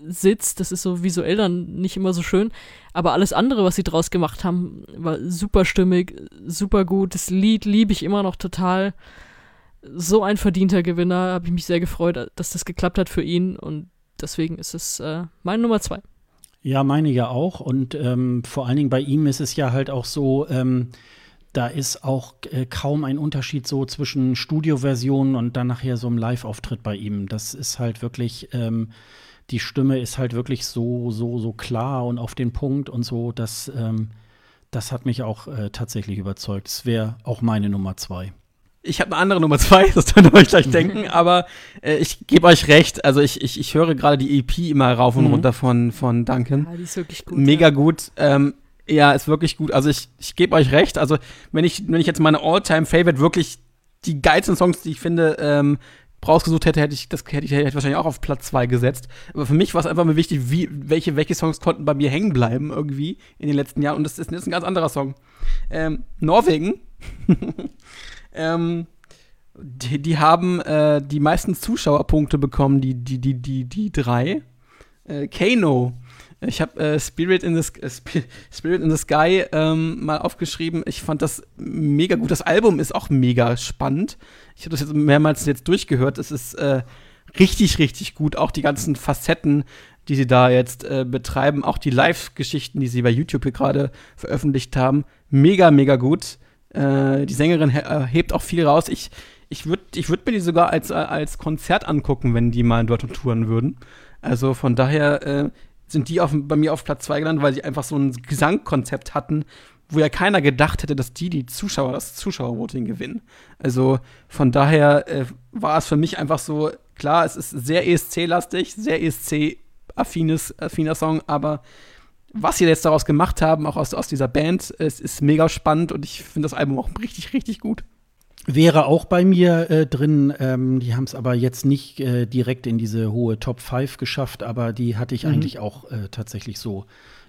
sitzt. Das ist so visuell dann nicht immer so schön. Aber alles andere, was sie draus gemacht haben, war super stimmig, super gut. Das Lied liebe ich immer noch total. So ein verdienter Gewinner, habe ich mich sehr gefreut, dass das geklappt hat für ihn. Und deswegen ist es äh, meine Nummer zwei. Ja, meine ja auch. Und ähm, vor allen Dingen bei ihm ist es ja halt auch so, ähm, da ist auch äh, kaum ein Unterschied so zwischen Studioversionen und dann nachher so einem Live-Auftritt bei ihm. Das ist halt wirklich, ähm, die Stimme ist halt wirklich so, so, so klar und auf den Punkt und so, dass ähm, das hat mich auch äh, tatsächlich überzeugt. Es wäre auch meine Nummer zwei. Ich habe eine andere Nummer zwei, das könnt ihr euch gleich denken, aber äh, ich gebe euch recht. Also ich, ich, ich höre gerade die EP immer rauf und mhm. runter von, von Duncan. Ja, die ist wirklich gut. Mega ja. gut. Ähm, ja, ist wirklich gut. Also ich, ich gebe euch recht. Also wenn ich, wenn ich jetzt meine All-Time-Favorite wirklich die geilsten Songs, die ich finde, ähm, rausgesucht hätte, hätte ich das hätte ich, hätte ich wahrscheinlich auch auf Platz 2 gesetzt. Aber für mich war es einfach mal wichtig, wie, welche, welche Songs konnten bei mir hängen bleiben irgendwie in den letzten Jahren. Und das ist, das ist ein ganz anderer Song. Ähm, Norwegen Ähm, die, die, haben äh, die meisten Zuschauerpunkte bekommen, die, die, die, die, die drei. Äh, Kano. Ich habe äh, Spirit, in the, äh, Spirit in the Sky ähm, mal aufgeschrieben. Ich fand das mega gut. Das Album ist auch mega spannend. Ich habe das jetzt mehrmals jetzt durchgehört. Es ist äh, richtig, richtig gut. Auch die ganzen Facetten, die sie da jetzt äh, betreiben, auch die Live-Geschichten, die sie bei YouTube gerade veröffentlicht haben. Mega, mega gut. Äh, die Sängerin äh, hebt auch viel raus. Ich, ich würde ich würd mir die sogar als, als Konzert angucken, wenn die mal dort touren würden. Also von daher sind die auf, bei mir auf Platz 2 gelandet, weil sie einfach so ein Gesangkonzept hatten, wo ja keiner gedacht hätte, dass die die Zuschauer, das Zuschauervoting gewinnen. Also von daher äh, war es für mich einfach so, klar, es ist sehr ESC-lastig, sehr ESC-affiner Song, aber was sie jetzt daraus gemacht haben, auch aus, aus dieser Band, es ist mega spannend und ich finde das Album auch richtig, richtig gut. Wäre auch bei mir äh, drin. Ähm, die haben es aber jetzt nicht äh, direkt in diese hohe Top 5 geschafft, aber die hatte ich mhm. eigentlich auch äh, tatsächlich so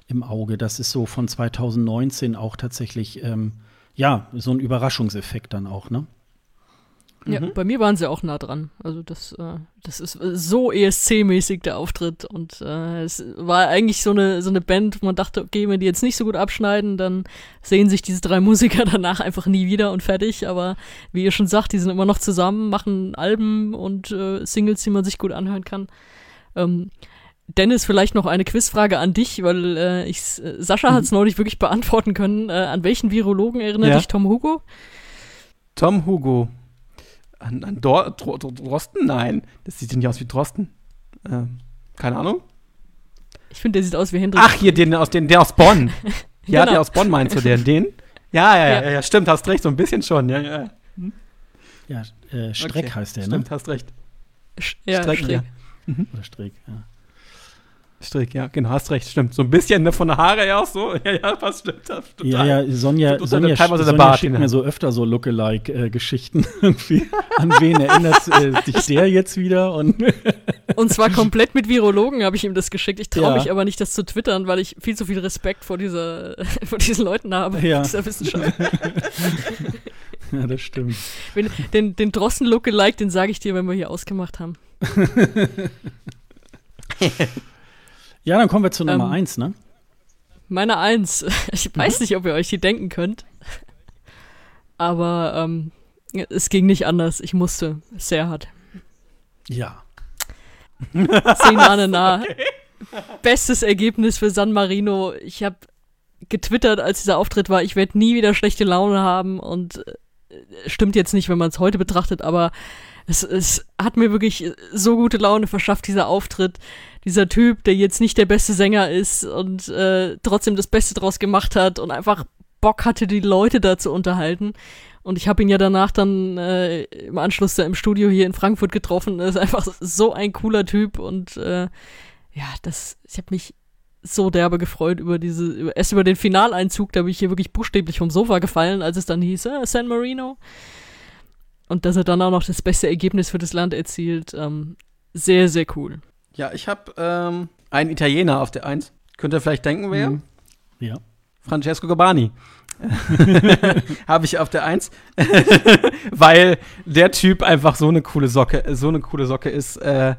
im Auge. Das ist so von 2019 auch tatsächlich, ähm, ja, so ein Überraschungseffekt dann auch, ne? Ja, Mhm. bei mir waren sie auch nah dran. Also das, äh, das ist so ESC-mäßig der Auftritt und äh, es war eigentlich so eine so eine Band, wo man dachte, okay, wenn die jetzt nicht so gut abschneiden, dann sehen sich diese drei Musiker danach einfach nie wieder und fertig. Aber wie ihr schon sagt, die sind immer noch zusammen, machen Alben und äh, Singles, die man sich gut anhören kann. Ähm, Dennis, vielleicht noch eine Quizfrage an dich, weil äh, ich, äh, Sascha hat es neulich wirklich beantworten können. Äh, an welchen Virologen erinnert Ja. dich Tom Hugo? Tom Hugo. An, an Dor Dro Dro Drosten? Nein. Das sieht ja nicht aus wie Drosten. Ähm, keine Ahnung. Ich finde, der sieht aus wie Hendrik. Ach, hier, den aus, den, der aus Bonn. Ja, Genau. der aus Bonn meinst du, den? Den? Ja, ja, ja, Ja. ja, stimmt, hast recht, so ein bisschen schon. Ja, ja. Ja, äh, Streck Okay, heißt der, Stimmt, ne? hast recht. Sch- ja, Strecken, Streck. ja. Oder Streck, ja. Strick, ja, genau, hast recht, stimmt. So ein bisschen ne, von der Haare her auch so. Ja, ja, passt, stimmt. Das, Ja, total. ja, Sonja, uns Sonja, ja teilweise der Sonja Bart schickt hin. mir so öfter so Lookalike-Geschichten irgendwie. An wen erinnert äh, dich der jetzt wieder? Und Und zwar komplett mit Virologen habe ich ihm das geschickt. Ich traue Ja. mich aber nicht, das zu twittern, weil ich viel zu viel Respekt vor, dieser, vor diesen Leuten habe, Ja. dieser Wissenschaft. ja, das stimmt. Wenn, den, den Drossen-Lookalike, den sage ich dir, wenn wir hier ausgemacht haben. Ja, dann kommen wir zu Nummer Ähm, eins, ne? Meine Eins. Ich Mhm. weiß nicht, ob ihr euch die denken könnt. Aber ähm, es ging nicht anders. Ich musste. Sehr hart. Ja. Zehn Jahre nah. Bestes Ergebnis für San Marino. Ich habe getwittert, als dieser Auftritt war, ich werde nie wieder schlechte Laune haben und äh, stimmt jetzt nicht, wenn man es heute betrachtet, aber es, es hat mir wirklich so gute Laune verschafft, dieser Auftritt. Dieser Typ, der jetzt nicht der beste Sänger ist und äh, trotzdem das Beste draus gemacht hat und einfach Bock hatte, die Leute da zu unterhalten. Und ich habe ihn ja danach dann äh, im Anschluss da im Studio hier in Frankfurt getroffen. Er ist einfach so ein cooler Typ und äh, ja, das, ich habe mich so derbe gefreut über diese, über, erst über den Finaleinzug, da bin ich hier wirklich buchstäblich vom Sofa gefallen, als es dann hieß, äh, San Marino. Und dass er dann auch noch das beste Ergebnis für das Land erzielt, ähm, sehr, sehr cool. Ja, ich habe ähm, einen Italiener auf der Eins. Könnt ihr vielleicht denken, wer? Mhm. Ja. Francesco Gabani. habe ich auf der Eins, weil der Typ einfach so eine coole Socke, so eine coole Socke ist. Äh,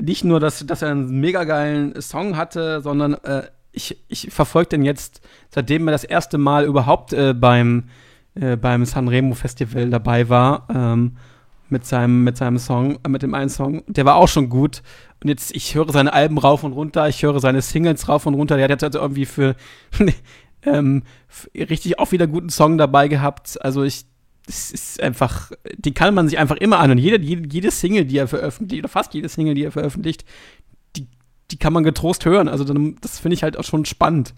nicht nur, dass, dass er einen mega geilen Song hatte, sondern äh, ich, ich verfolge den jetzt, seitdem er das erste Mal überhaupt äh, beim, äh, beim Sanremo Festival dabei war, ähm, mit seinem, mit seinem Song, äh, mit dem einen Song. Der war auch schon gut. Und jetzt, ich höre seine Alben rauf und runter, ich höre seine Singles rauf und runter. Der hat jetzt also irgendwie für ähm, richtig auch wieder guten Song dabei gehabt. Also ich, es ist einfach, die kann man sich einfach immer an. Und jede, jede, Single, die er veröffentlicht, oder fast jede Single, die er veröffentlicht, die, die kann man getrost hören. Also das finde ich halt auch schon spannend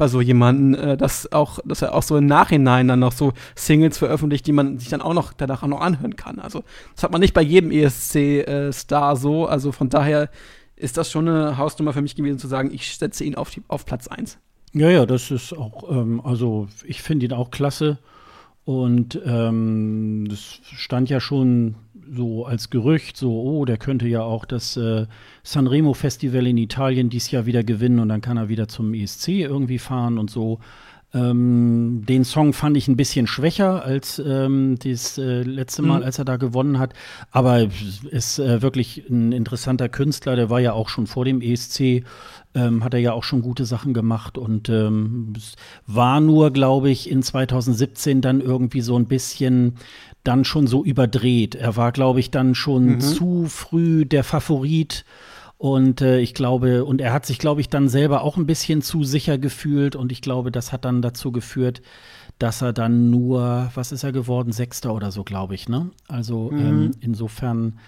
bei so jemanden, äh, dass auch, dass er auch so im Nachhinein dann noch so Singles veröffentlicht, die man sich dann auch noch danach auch noch anhören kann. Also das hat man nicht bei jedem ESC-Star so. Also von daher ist das schon eine Hausnummer für mich gewesen zu sagen, ich setze ihn auf, die, auf Platz 1. Ja, ja, das ist auch, ähm, also ich finde ihn auch klasse. Und ähm, das stand ja schon so als Gerücht, so, oh, der könnte ja auch das äh, Sanremo Festival in Italien dieses Jahr wieder gewinnen und dann kann er wieder zum ESC irgendwie fahren und so. Ähm, den Song fand ich ein bisschen schwächer als ähm, das äh, letzte Mal, Mhm. als er da gewonnen hat. Aber ist äh, wirklich ein interessanter Künstler. Der war ja auch schon vor dem ESC, ähm, hat er ja auch schon gute Sachen gemacht und ähm, war nur, glaube ich, in 2017 dann irgendwie so ein bisschen dann schon so überdreht. Er war, glaube ich, dann schon Mhm. zu früh der Favorit. Und äh, ich glaube, und er hat sich, glaube ich, dann selber auch ein bisschen zu sicher gefühlt. Und ich glaube, das hat dann dazu geführt, dass er dann nur, was ist er geworden? Sechster oder so, glaube ich, ne? Also ähm, insofern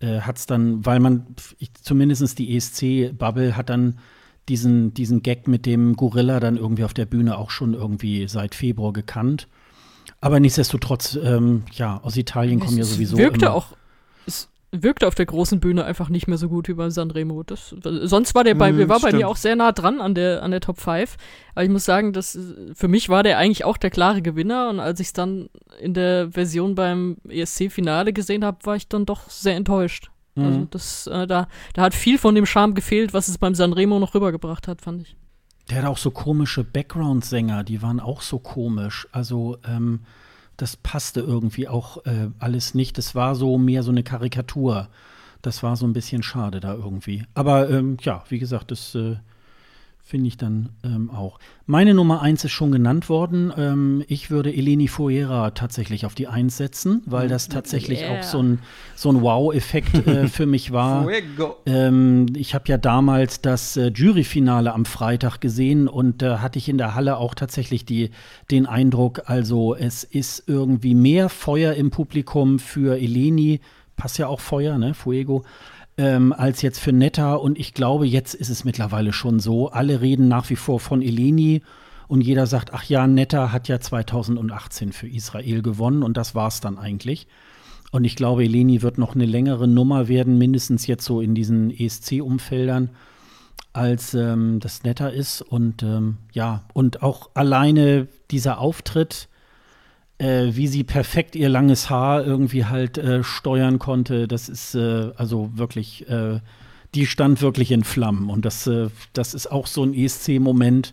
äh, hat es dann, weil man, ich, zumindest die ESC-Bubble hat dann diesen, diesen Gag mit dem Gorilla dann irgendwie auf der Bühne auch schon irgendwie seit Februar gekannt. Aber nichtsdestotrotz, ähm, ja, aus Italien kommen ja Es sowieso wirkte immer. auch, wirkte auf der großen Bühne einfach nicht mehr so gut wie beim Sanremo. Das, sonst war der bei, Mm, wir war bei mir auch sehr nah dran an der, an der Top 5. Aber ich muss sagen, dass, äh, für mich war der eigentlich auch der klare Gewinner. Und als ich es dann in der Version beim ESC-Finale gesehen habe, war ich dann doch sehr enttäuscht. Mhm. Also das, äh, da, da hat viel von dem Charme gefehlt, was es beim Sanremo noch rübergebracht hat, fand ich. Der hat auch so komische Background-Sänger, die waren auch so komisch. Also, ähm, das passte irgendwie auch äh, alles nicht. Das war so mehr so eine Karikatur. Das war so ein bisschen schade da irgendwie. Aber ähm, ja, wie gesagt, das äh, finde ich dann ähm, auch. Meine Nummer eins ist schon genannt worden. Ähm, ich würde Eleni Fuera tatsächlich auf die Eins setzen, weil das tatsächlich Yeah. auch so ein, so ein Wow-Effekt äh, für mich war. Ähm, ich habe ja damals das äh, Juryfinale am Freitag gesehen und da hatte ich in der Halle auch tatsächlich die, den Eindruck, also es ist irgendwie mehr Feuer im Publikum für Eleni, passt ja auch Feuer, ne, Fuego, ähm, als jetzt für Netta. Und ich glaube, jetzt ist es mittlerweile schon so. Alle reden nach wie vor von Eleni und jeder sagt, ach ja, Netta hat ja 2018 für Israel gewonnen und das war's dann eigentlich. Und ich glaube, Eleni wird noch eine längere Nummer werden, mindestens jetzt so in diesen ESC-Umfeldern, als ähm, das netter ist. Und ähm, ja, und auch alleine dieser Auftritt, äh, wie sie perfekt ihr langes Haar irgendwie halt äh, steuern konnte, das ist äh, also wirklich, äh, die stand wirklich in Flammen. Und das, äh, das ist auch so ein ESC-Moment,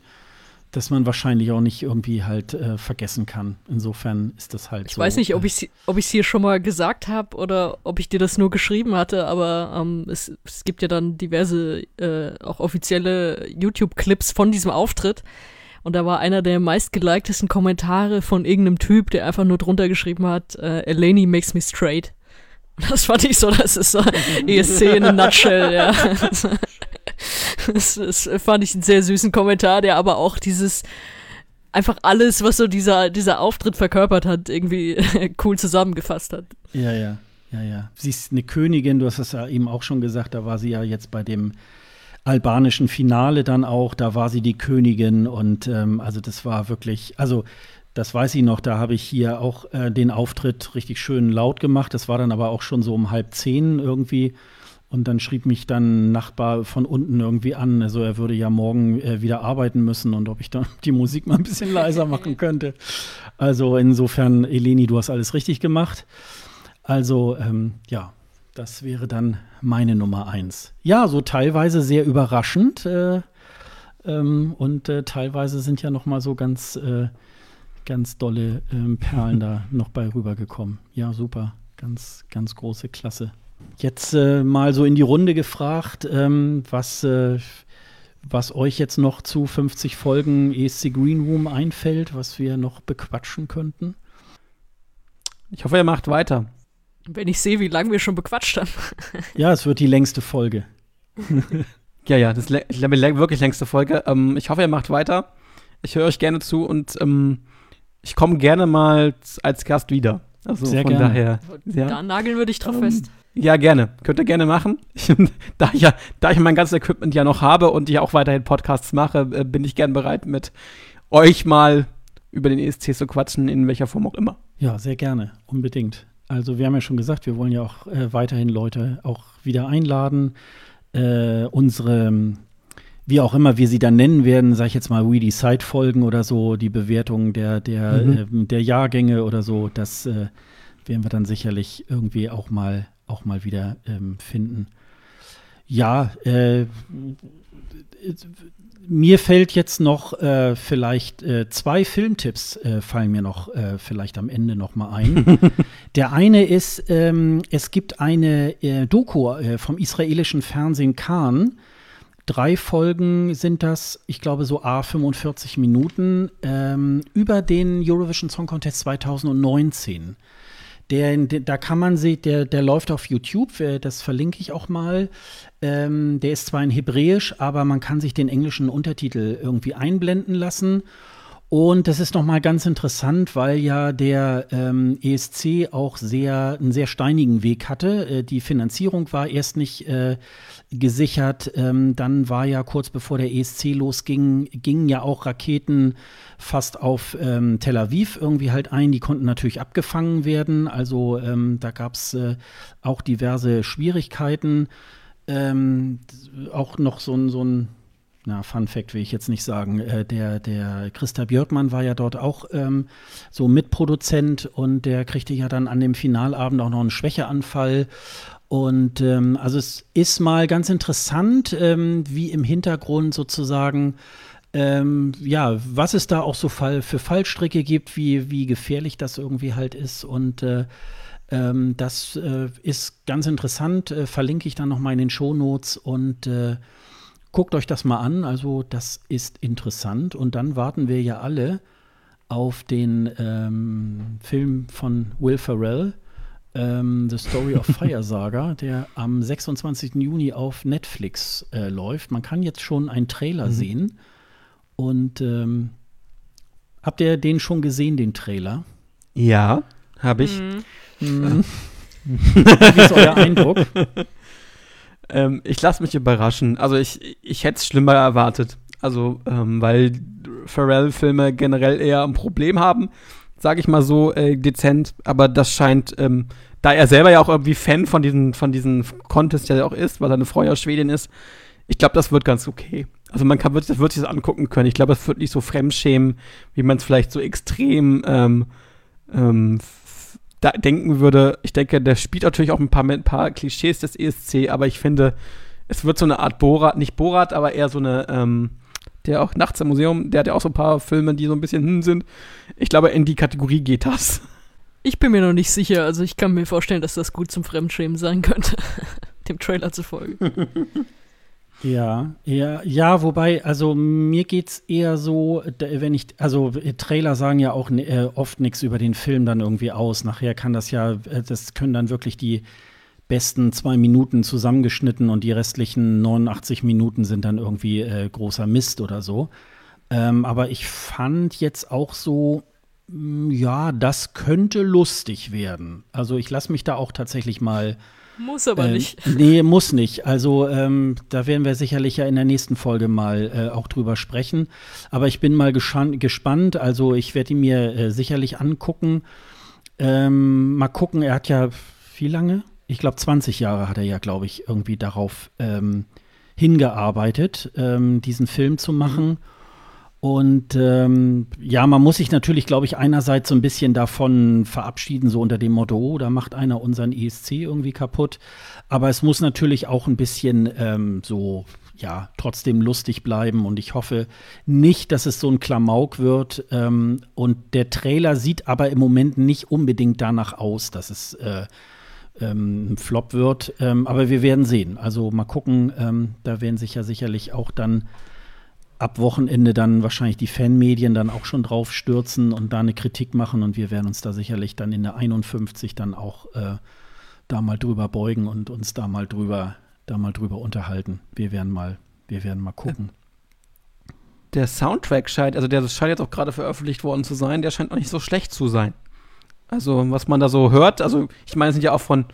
das man wahrscheinlich auch nicht irgendwie halt äh, vergessen kann. Insofern ist das halt Ich so. weiß nicht, ob ich ob es hier schon mal gesagt habe oder ob ich dir das nur geschrieben hatte, aber ähm, es, es gibt ja dann diverse auch offizielle YouTube-Clips von diesem Auftritt. Und da war einer der meistgeliktesten Kommentare von irgendeinem Typ, der einfach nur drunter geschrieben hat, äh, Eleni makes me straight. Das fand ich so, das ist so ESC in a nutshell, ja. Das, das fand ich einen sehr süßen Kommentar, der aber auch dieses einfach alles, was so dieser, dieser Auftritt verkörpert hat, irgendwie cool zusammengefasst hat. Ja, ja, ja, ja. Sie ist eine Königin, du hast es ja eben auch schon gesagt, da war sie ja jetzt bei dem albanischen Finale dann auch, da war sie die Königin und ähm, also das war wirklich, also das weiß ich noch, da habe ich hier auch äh, den Auftritt richtig schön laut gemacht, das war dann aber auch schon so um halb zehn irgendwie und dann schrieb mich dann ein Nachbar von unten irgendwie an, also er würde ja morgen äh, wieder arbeiten müssen und ob ich dann die Musik mal ein bisschen leiser machen könnte. Also insofern, Eleni, du hast alles richtig gemacht. Also ähm, ja, das wäre dann meine Nummer eins. Ja, so teilweise sehr überraschend äh, ähm, und äh, teilweise sind ja noch mal so ganz, äh, ganz dolle ähm, Perlen da noch bei rübergekommen. Ja, super, ganz, ganz große Klasse. Jetzt äh, mal so in die Runde gefragt, ähm, was, äh, was euch jetzt noch zu 50 Folgen ESC Green Room einfällt, was wir noch bequatschen könnten. Ich hoffe, ihr macht weiter. Wenn ich sehe, wie lange wir schon bequatscht haben. Ja, es wird die längste Folge. Ja, ja, das ist ich wirklich längste Folge. Ähm, ich hoffe, ihr macht weiter. Ich höre euch gerne zu und ähm, ich komme gerne mal als Gast wieder. Also Sehr von gerne. daher. Ja. Da nageln wir dich drauf Ähm, fest. Ja, gerne. Könnt ihr gerne machen. Ich, da, ich ja, da ich mein ganzes Equipment ja noch habe und ich auch weiterhin Podcasts mache, äh, bin ich gern bereit, mit euch mal über den ESC zu quatschen, in welcher Form auch immer. Ja, sehr gerne, unbedingt. Also wir haben ja schon gesagt, wir wollen ja auch äh, weiterhin Leute auch wieder einladen. Äh, unsere, wie auch immer wir sie dann nennen werden, sage ich jetzt mal We Decide Folgen oder so, die Bewertung der, der, Mhm. ähm, der Jahrgänge oder so, das äh, werden wir dann sicherlich irgendwie auch mal, auch mal wieder ähm, finden. Ja, äh, mir fällt jetzt noch äh, vielleicht äh, zwei Filmtipps äh, fallen mir noch äh, vielleicht am Ende noch mal ein. Der eine ist, ähm, es gibt eine äh, Doku äh, vom israelischen Fernsehen Khan. Drei Folgen sind das, ich glaube so a 45 Minuten ähm, über den Eurovision Song Contest 2019. Der, da kann man sehen, der, der läuft auf YouTube, äh, das verlinke ich auch mal. Ähm, der ist zwar in Hebräisch, aber man kann sich den englischen Untertitel irgendwie einblenden lassen. Und das ist nochmal ganz interessant, weil ja der ähm, ESC auch sehr, einen sehr steinigen Weg hatte. Äh, die Finanzierung war erst nicht äh, gesichert. Ähm, dann war ja kurz bevor der ESC losging, gingen ja auch Raketen fast auf ähm, Tel Aviv irgendwie halt ein. Die konnten natürlich abgefangen werden. Also ähm, da gab es äh, auch diverse Schwierigkeiten. Ähm, auch noch so ein, so ein na, Fun Fact will ich jetzt nicht sagen. Äh, der, der Christa Björkmann war ja dort auch ähm, so Mitproduzent und der kriegte ja dann an dem Finalabend auch noch einen Schwächeanfall. Und ähm, also es ist mal ganz interessant, ähm, wie im Hintergrund sozusagen ähm, ja, was es da auch so Fall für Fallstricke gibt, wie, wie gefährlich das irgendwie halt ist. Und äh, ähm, das äh, ist ganz interessant, äh, verlinke ich dann noch mal in den Shownotes und äh, guckt euch das mal an. Also, das ist interessant. Und dann warten wir ja alle auf den ähm, Film von Will Ferrell, ähm, The Story of Fire Saga, der am 26. Juni auf Netflix äh, läuft. Man kann jetzt schon einen Trailer mhm. sehen. Und ähm, habt ihr den schon gesehen, den Trailer? Ja, habe ich. Mhm. Mhm. Wie ist euer Eindruck? Ähm, ich lasse mich überraschen. Also ich, ich hätte es schlimmer erwartet. Also, ähm, weil Pharrell-Filme generell eher ein Problem haben, sage ich mal so äh, dezent. Aber das scheint, ähm, da er selber ja auch irgendwie Fan von diesen, von diesen Contest ja auch ist, weil seine Frau ja Schwedin ist, ich glaube, das wird ganz okay. Also man kann wird, wird sich das angucken können. Ich glaube, es wird nicht so fremdschämen, wie man es vielleicht so extrem ähm, ähm, da denken würde, ich denke, der spielt natürlich auch ein paar, ein paar Klischees des ESC, aber ich finde, es wird so eine Art Borat, nicht Borat, aber eher so eine, ähm, der auch nachts im Museum, der hat ja auch so ein paar Filme, die so ein bisschen hm sind. Ich glaube, in die Kategorie geht das. Ich bin mir noch nicht sicher, also ich kann mir vorstellen, dass das gut zum Fremdschämen sein könnte, dem Trailer zu folgen. Ja, ja, ja, wobei, also mir geht's eher so, wenn ich, also Trailer sagen ja auch äh, oft nichts über den Film dann irgendwie aus. Nachher kann das ja, äh, das können dann wirklich die besten zwei Minuten zusammengeschnitten und die restlichen 89 Minuten sind dann irgendwie äh, großer Mist oder so. Ähm, aber ich fand jetzt auch so, mm, ja, das könnte lustig werden. Also ich lasse mich da auch tatsächlich mal muss aber äh, nicht. Nee, muss nicht. Also ähm, da werden wir sicherlich ja in der nächsten Folge mal äh, auch drüber sprechen. Aber ich bin mal gespannt. Also ich werde ihn mir äh, sicherlich angucken. Ähm, mal gucken, er hat ja wie lange? Ich glaube 20 Jahre hat er ja, glaube ich, irgendwie darauf ähm, hingearbeitet, ähm, diesen Film zu machen. Mhm. Und ähm, ja, man muss sich natürlich, glaube ich, einerseits so ein bisschen davon verabschieden, so unter dem Motto, oh, da macht einer unseren ESC irgendwie kaputt. Aber es muss natürlich auch ein bisschen ähm, so, ja, trotzdem lustig bleiben. Und ich hoffe nicht, dass es so ein Klamauk wird. Ähm, und der Trailer sieht aber im Moment nicht unbedingt danach aus, dass es äh, ähm, ein Flop wird. Ähm, aber wir werden sehen. Also mal gucken, ähm, da werden sich ja sicherlich auch dann ab Wochenende dann wahrscheinlich die Fanmedien dann auch schon drauf stürzen und da eine Kritik machen und wir werden uns da sicherlich dann in der 51 dann auch äh, da mal drüber beugen und uns da mal drüber da mal drüber unterhalten. Wir werden mal wir werden mal gucken. Der Soundtrack scheint, also der scheint jetzt auch gerade veröffentlicht worden zu sein, der scheint auch nicht so schlecht zu sein. Also, was man da so hört, also ich meine, es sind ja auch von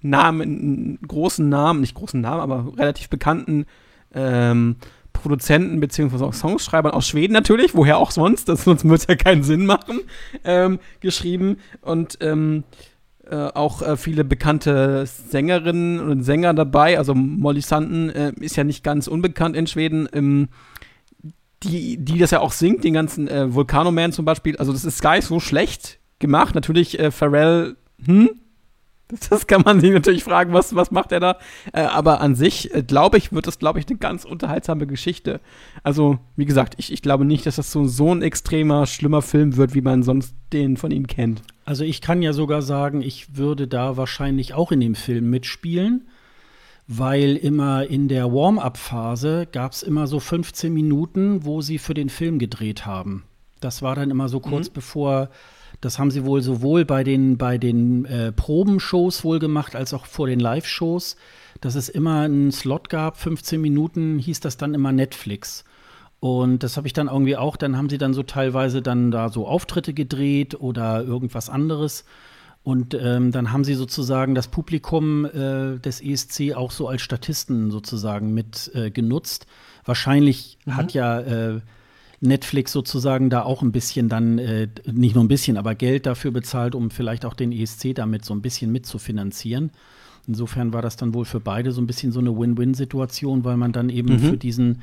Namen, großen Namen, nicht großen Namen, aber relativ bekannten ähm, Produzenten beziehungsweise auch Songschreibern aus Schweden natürlich, woher auch sonst, das sonst würde es ja keinen Sinn machen, ähm, geschrieben und ähm, äh, auch äh, viele bekannte Sängerinnen und Sänger dabei. Also Molly Sanden äh, ist ja nicht ganz unbekannt in Schweden. Ähm, die, die das ja auch singt, den ganzen äh, Volcano Man zum Beispiel. Also das ist gar nicht so schlecht gemacht. Natürlich äh, Pharrell, hm, Das kann man sich natürlich fragen, was, was macht er da? Äh, aber an sich, äh, glaube ich, wird das, glaube ich, eine ganz unterhaltsame Geschichte. Also, wie gesagt, ich, ich glaube nicht, dass das so, so ein extremer, schlimmer Film wird, wie man sonst den von ihm kennt. Also, ich kann ja sogar sagen, ich würde da wahrscheinlich auch in dem Film mitspielen, weil immer in der Warm-up-Phase gab es immer so 15 Minuten, wo sie für den Film gedreht haben. Das war dann immer so kurz mhm. bevor das haben sie wohl sowohl bei den, bei den äh, Probenshows wohl gemacht, als auch vor den Live-Shows, dass es immer einen Slot gab, 15 Minuten hieß das dann immer Netflix. Und das habe ich dann irgendwie auch, dann haben sie dann so teilweise dann da so Auftritte gedreht oder irgendwas anderes. Und ähm, dann haben sie sozusagen das Publikum äh, des ESC auch so als Statisten sozusagen mit äh, genutzt. Wahrscheinlich mhm. hat ja äh, Netflix sozusagen da auch ein bisschen dann, äh, nicht nur ein bisschen, aber Geld dafür bezahlt, um vielleicht auch den ESC damit so ein bisschen mitzufinanzieren. Insofern war das dann wohl für beide so ein bisschen so eine Win-Win-Situation, weil man dann eben mhm. für diesen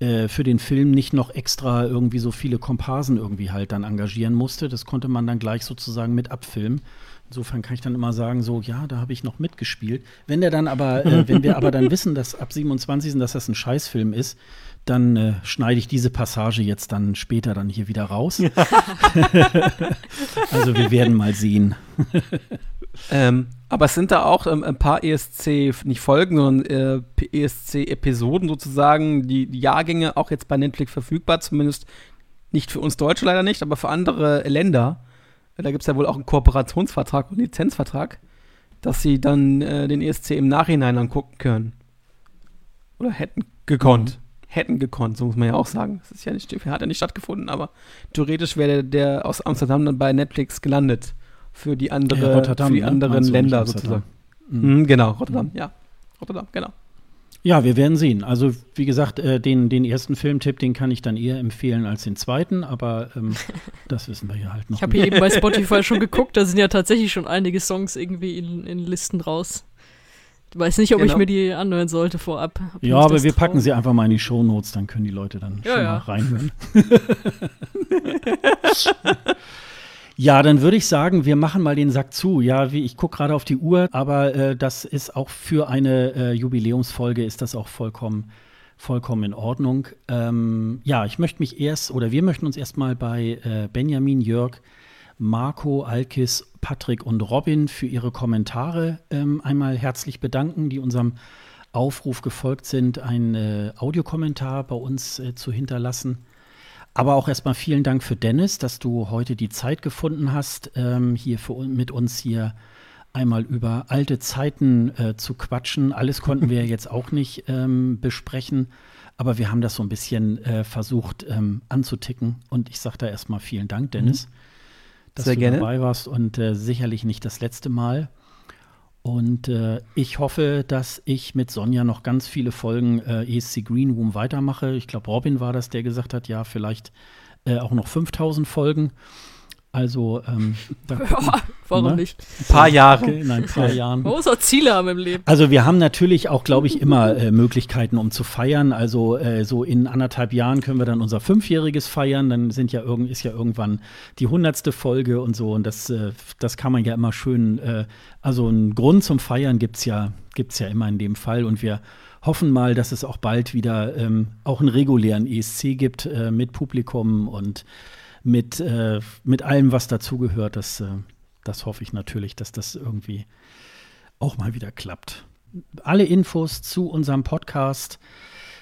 äh, für den Film nicht noch extra irgendwie so viele Komparsen irgendwie halt dann engagieren musste. Das konnte man dann gleich sozusagen mit abfilmen. Insofern kann ich dann immer sagen, so, ja, da habe ich noch mitgespielt. Wenn der dann aber, äh, wenn wir aber dann wissen, dass ab 27. dass das ein Scheißfilm ist, dann äh, schneide ich diese Passage jetzt dann später dann hier wieder raus. also wir werden mal sehen. Ähm, aber es sind da auch ähm, ein paar ESC, nicht Folgen, sondern äh, ESC-Episoden sozusagen, die, die Jahrgänge auch jetzt bei Netflix verfügbar, zumindest nicht für uns Deutsche leider nicht, aber für andere Länder. Da gibt es ja wohl auch einen Kooperationsvertrag und Lizenzvertrag, dass sie dann äh, den ESC im Nachhinein angucken können. Oder hätten gekonnt. Hätten gekonnt, so muss man ja auch sagen. Das ist ja nicht, hat ja nicht stattgefunden, aber theoretisch wäre der, der aus Amsterdam dann bei Netflix gelandet für die andere, Ja, für die ne? anderen nicht Länder sozusagen. Mhm. Mhm, genau, Rotterdam, ja. Rotterdam, genau. Ja, wir werden sehen. Also wie gesagt, äh, den, den ersten Filmtipp, den kann ich dann eher empfehlen als den zweiten, aber ähm, das wissen wir ja halt noch Ich habe hier eben bei Spotify schon geguckt, da sind ja tatsächlich schon einige Songs irgendwie in, in Listen raus. Ich weiß nicht, ob ich Genau. mir die anhören sollte vorab. ob Ja, aber wir packen sie einfach mal in die Shownotes, dann können die Leute dann Ja, schon ja. mal reinhören. ja, dann würde ich sagen, wir machen mal den Sack zu. Ja, wie ich gucke gerade auf die Uhr, aber äh, das ist auch für eine äh, Jubiläumsfolge ist das auch vollkommen vollkommen in Ordnung. Ähm, ja, ich möchte mich erst oder wir möchten uns erstmal bei äh, Benjamin, Jörg, Marco, Alkis, Patrick und Robin für ihre Kommentare ähm, einmal herzlich bedanken, die unserem Aufruf gefolgt sind, einen äh, Audiokommentar bei uns äh, zu hinterlassen. Aber auch erstmal vielen Dank für Dennis, dass du heute die Zeit gefunden hast, ähm, hier für, mit uns hier einmal über alte Zeiten äh, zu quatschen. Alles konnten wir jetzt auch nicht ähm, besprechen, aber wir haben das so ein bisschen äh, versucht ähm, anzuticken. Und ich sage da erstmal vielen Dank, Dennis, dass Sehr du gerne. dabei warst und äh, sicherlich nicht das letzte Mal. Und äh, ich hoffe, dass ich mit Sonja noch ganz viele Folgen äh, ESC Green Room weitermache. Ich glaube, Robin war das, der gesagt hat, ja, vielleicht äh, auch noch 5000 Folgen. Also, ähm, da Ja, warum Ne? nicht? Ein paar Jahre. in ein paar Jahren. Man muss auch Ziele haben im Leben. Also wir haben natürlich auch, glaube ich, immer äh, Möglichkeiten, um zu feiern. Also äh, so in anderthalb Jahren können wir dann unser Fünfjähriges feiern. Dann sind ja irgend, ist ja irgendwann die hundertste Folge und so. Und das, äh, das kann man ja immer schön. Äh, also einen Grund zum Feiern gibt's ja, gibt's ja immer in dem Fall. Und wir hoffen mal, dass es auch bald wieder ähm, auch einen regulären ESC gibt äh, mit Publikum und mit, äh, mit allem, was dazugehört. Das, äh, das hoffe ich natürlich, dass das irgendwie auch mal wieder klappt. Alle Infos zu unserem Podcast,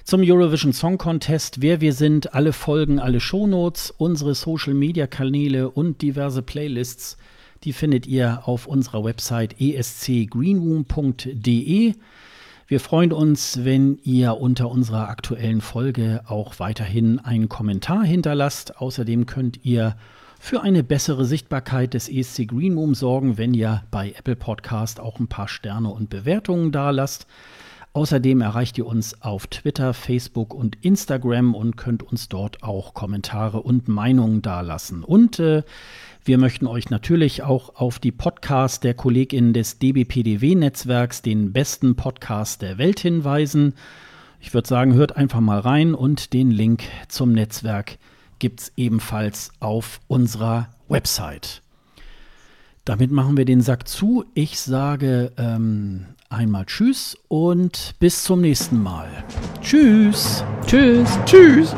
zum Eurovision Song Contest, wer wir sind, alle Folgen, alle Shownotes, unsere Social Media Kanäle und diverse Playlists, die findet ihr auf unserer Website escgreenroom.de. Wir freuen uns, wenn ihr unter unserer aktuellen Folge auch weiterhin einen Kommentar hinterlasst. Außerdem könnt ihr für eine bessere Sichtbarkeit des ESC Green Room sorgen, wenn ihr bei Apple Podcast auch ein paar Sterne und Bewertungen dalasst. Außerdem erreicht ihr uns auf Twitter, Facebook und Instagram und könnt uns dort auch Kommentare und Meinungen dalassen. Und äh, wir möchten euch natürlich auch auf die Podcasts der KollegInnen des DBPDW-Netzwerks, den besten Podcast der Welt, hinweisen. Ich würde sagen, hört einfach mal rein und den Link zum Netzwerk gibt es ebenfalls auf unserer Website. Damit machen wir den Sack zu. Ich sage ähm, einmal Tschüss und bis zum nächsten Mal. Tschüss. Tschüss. Tschüss.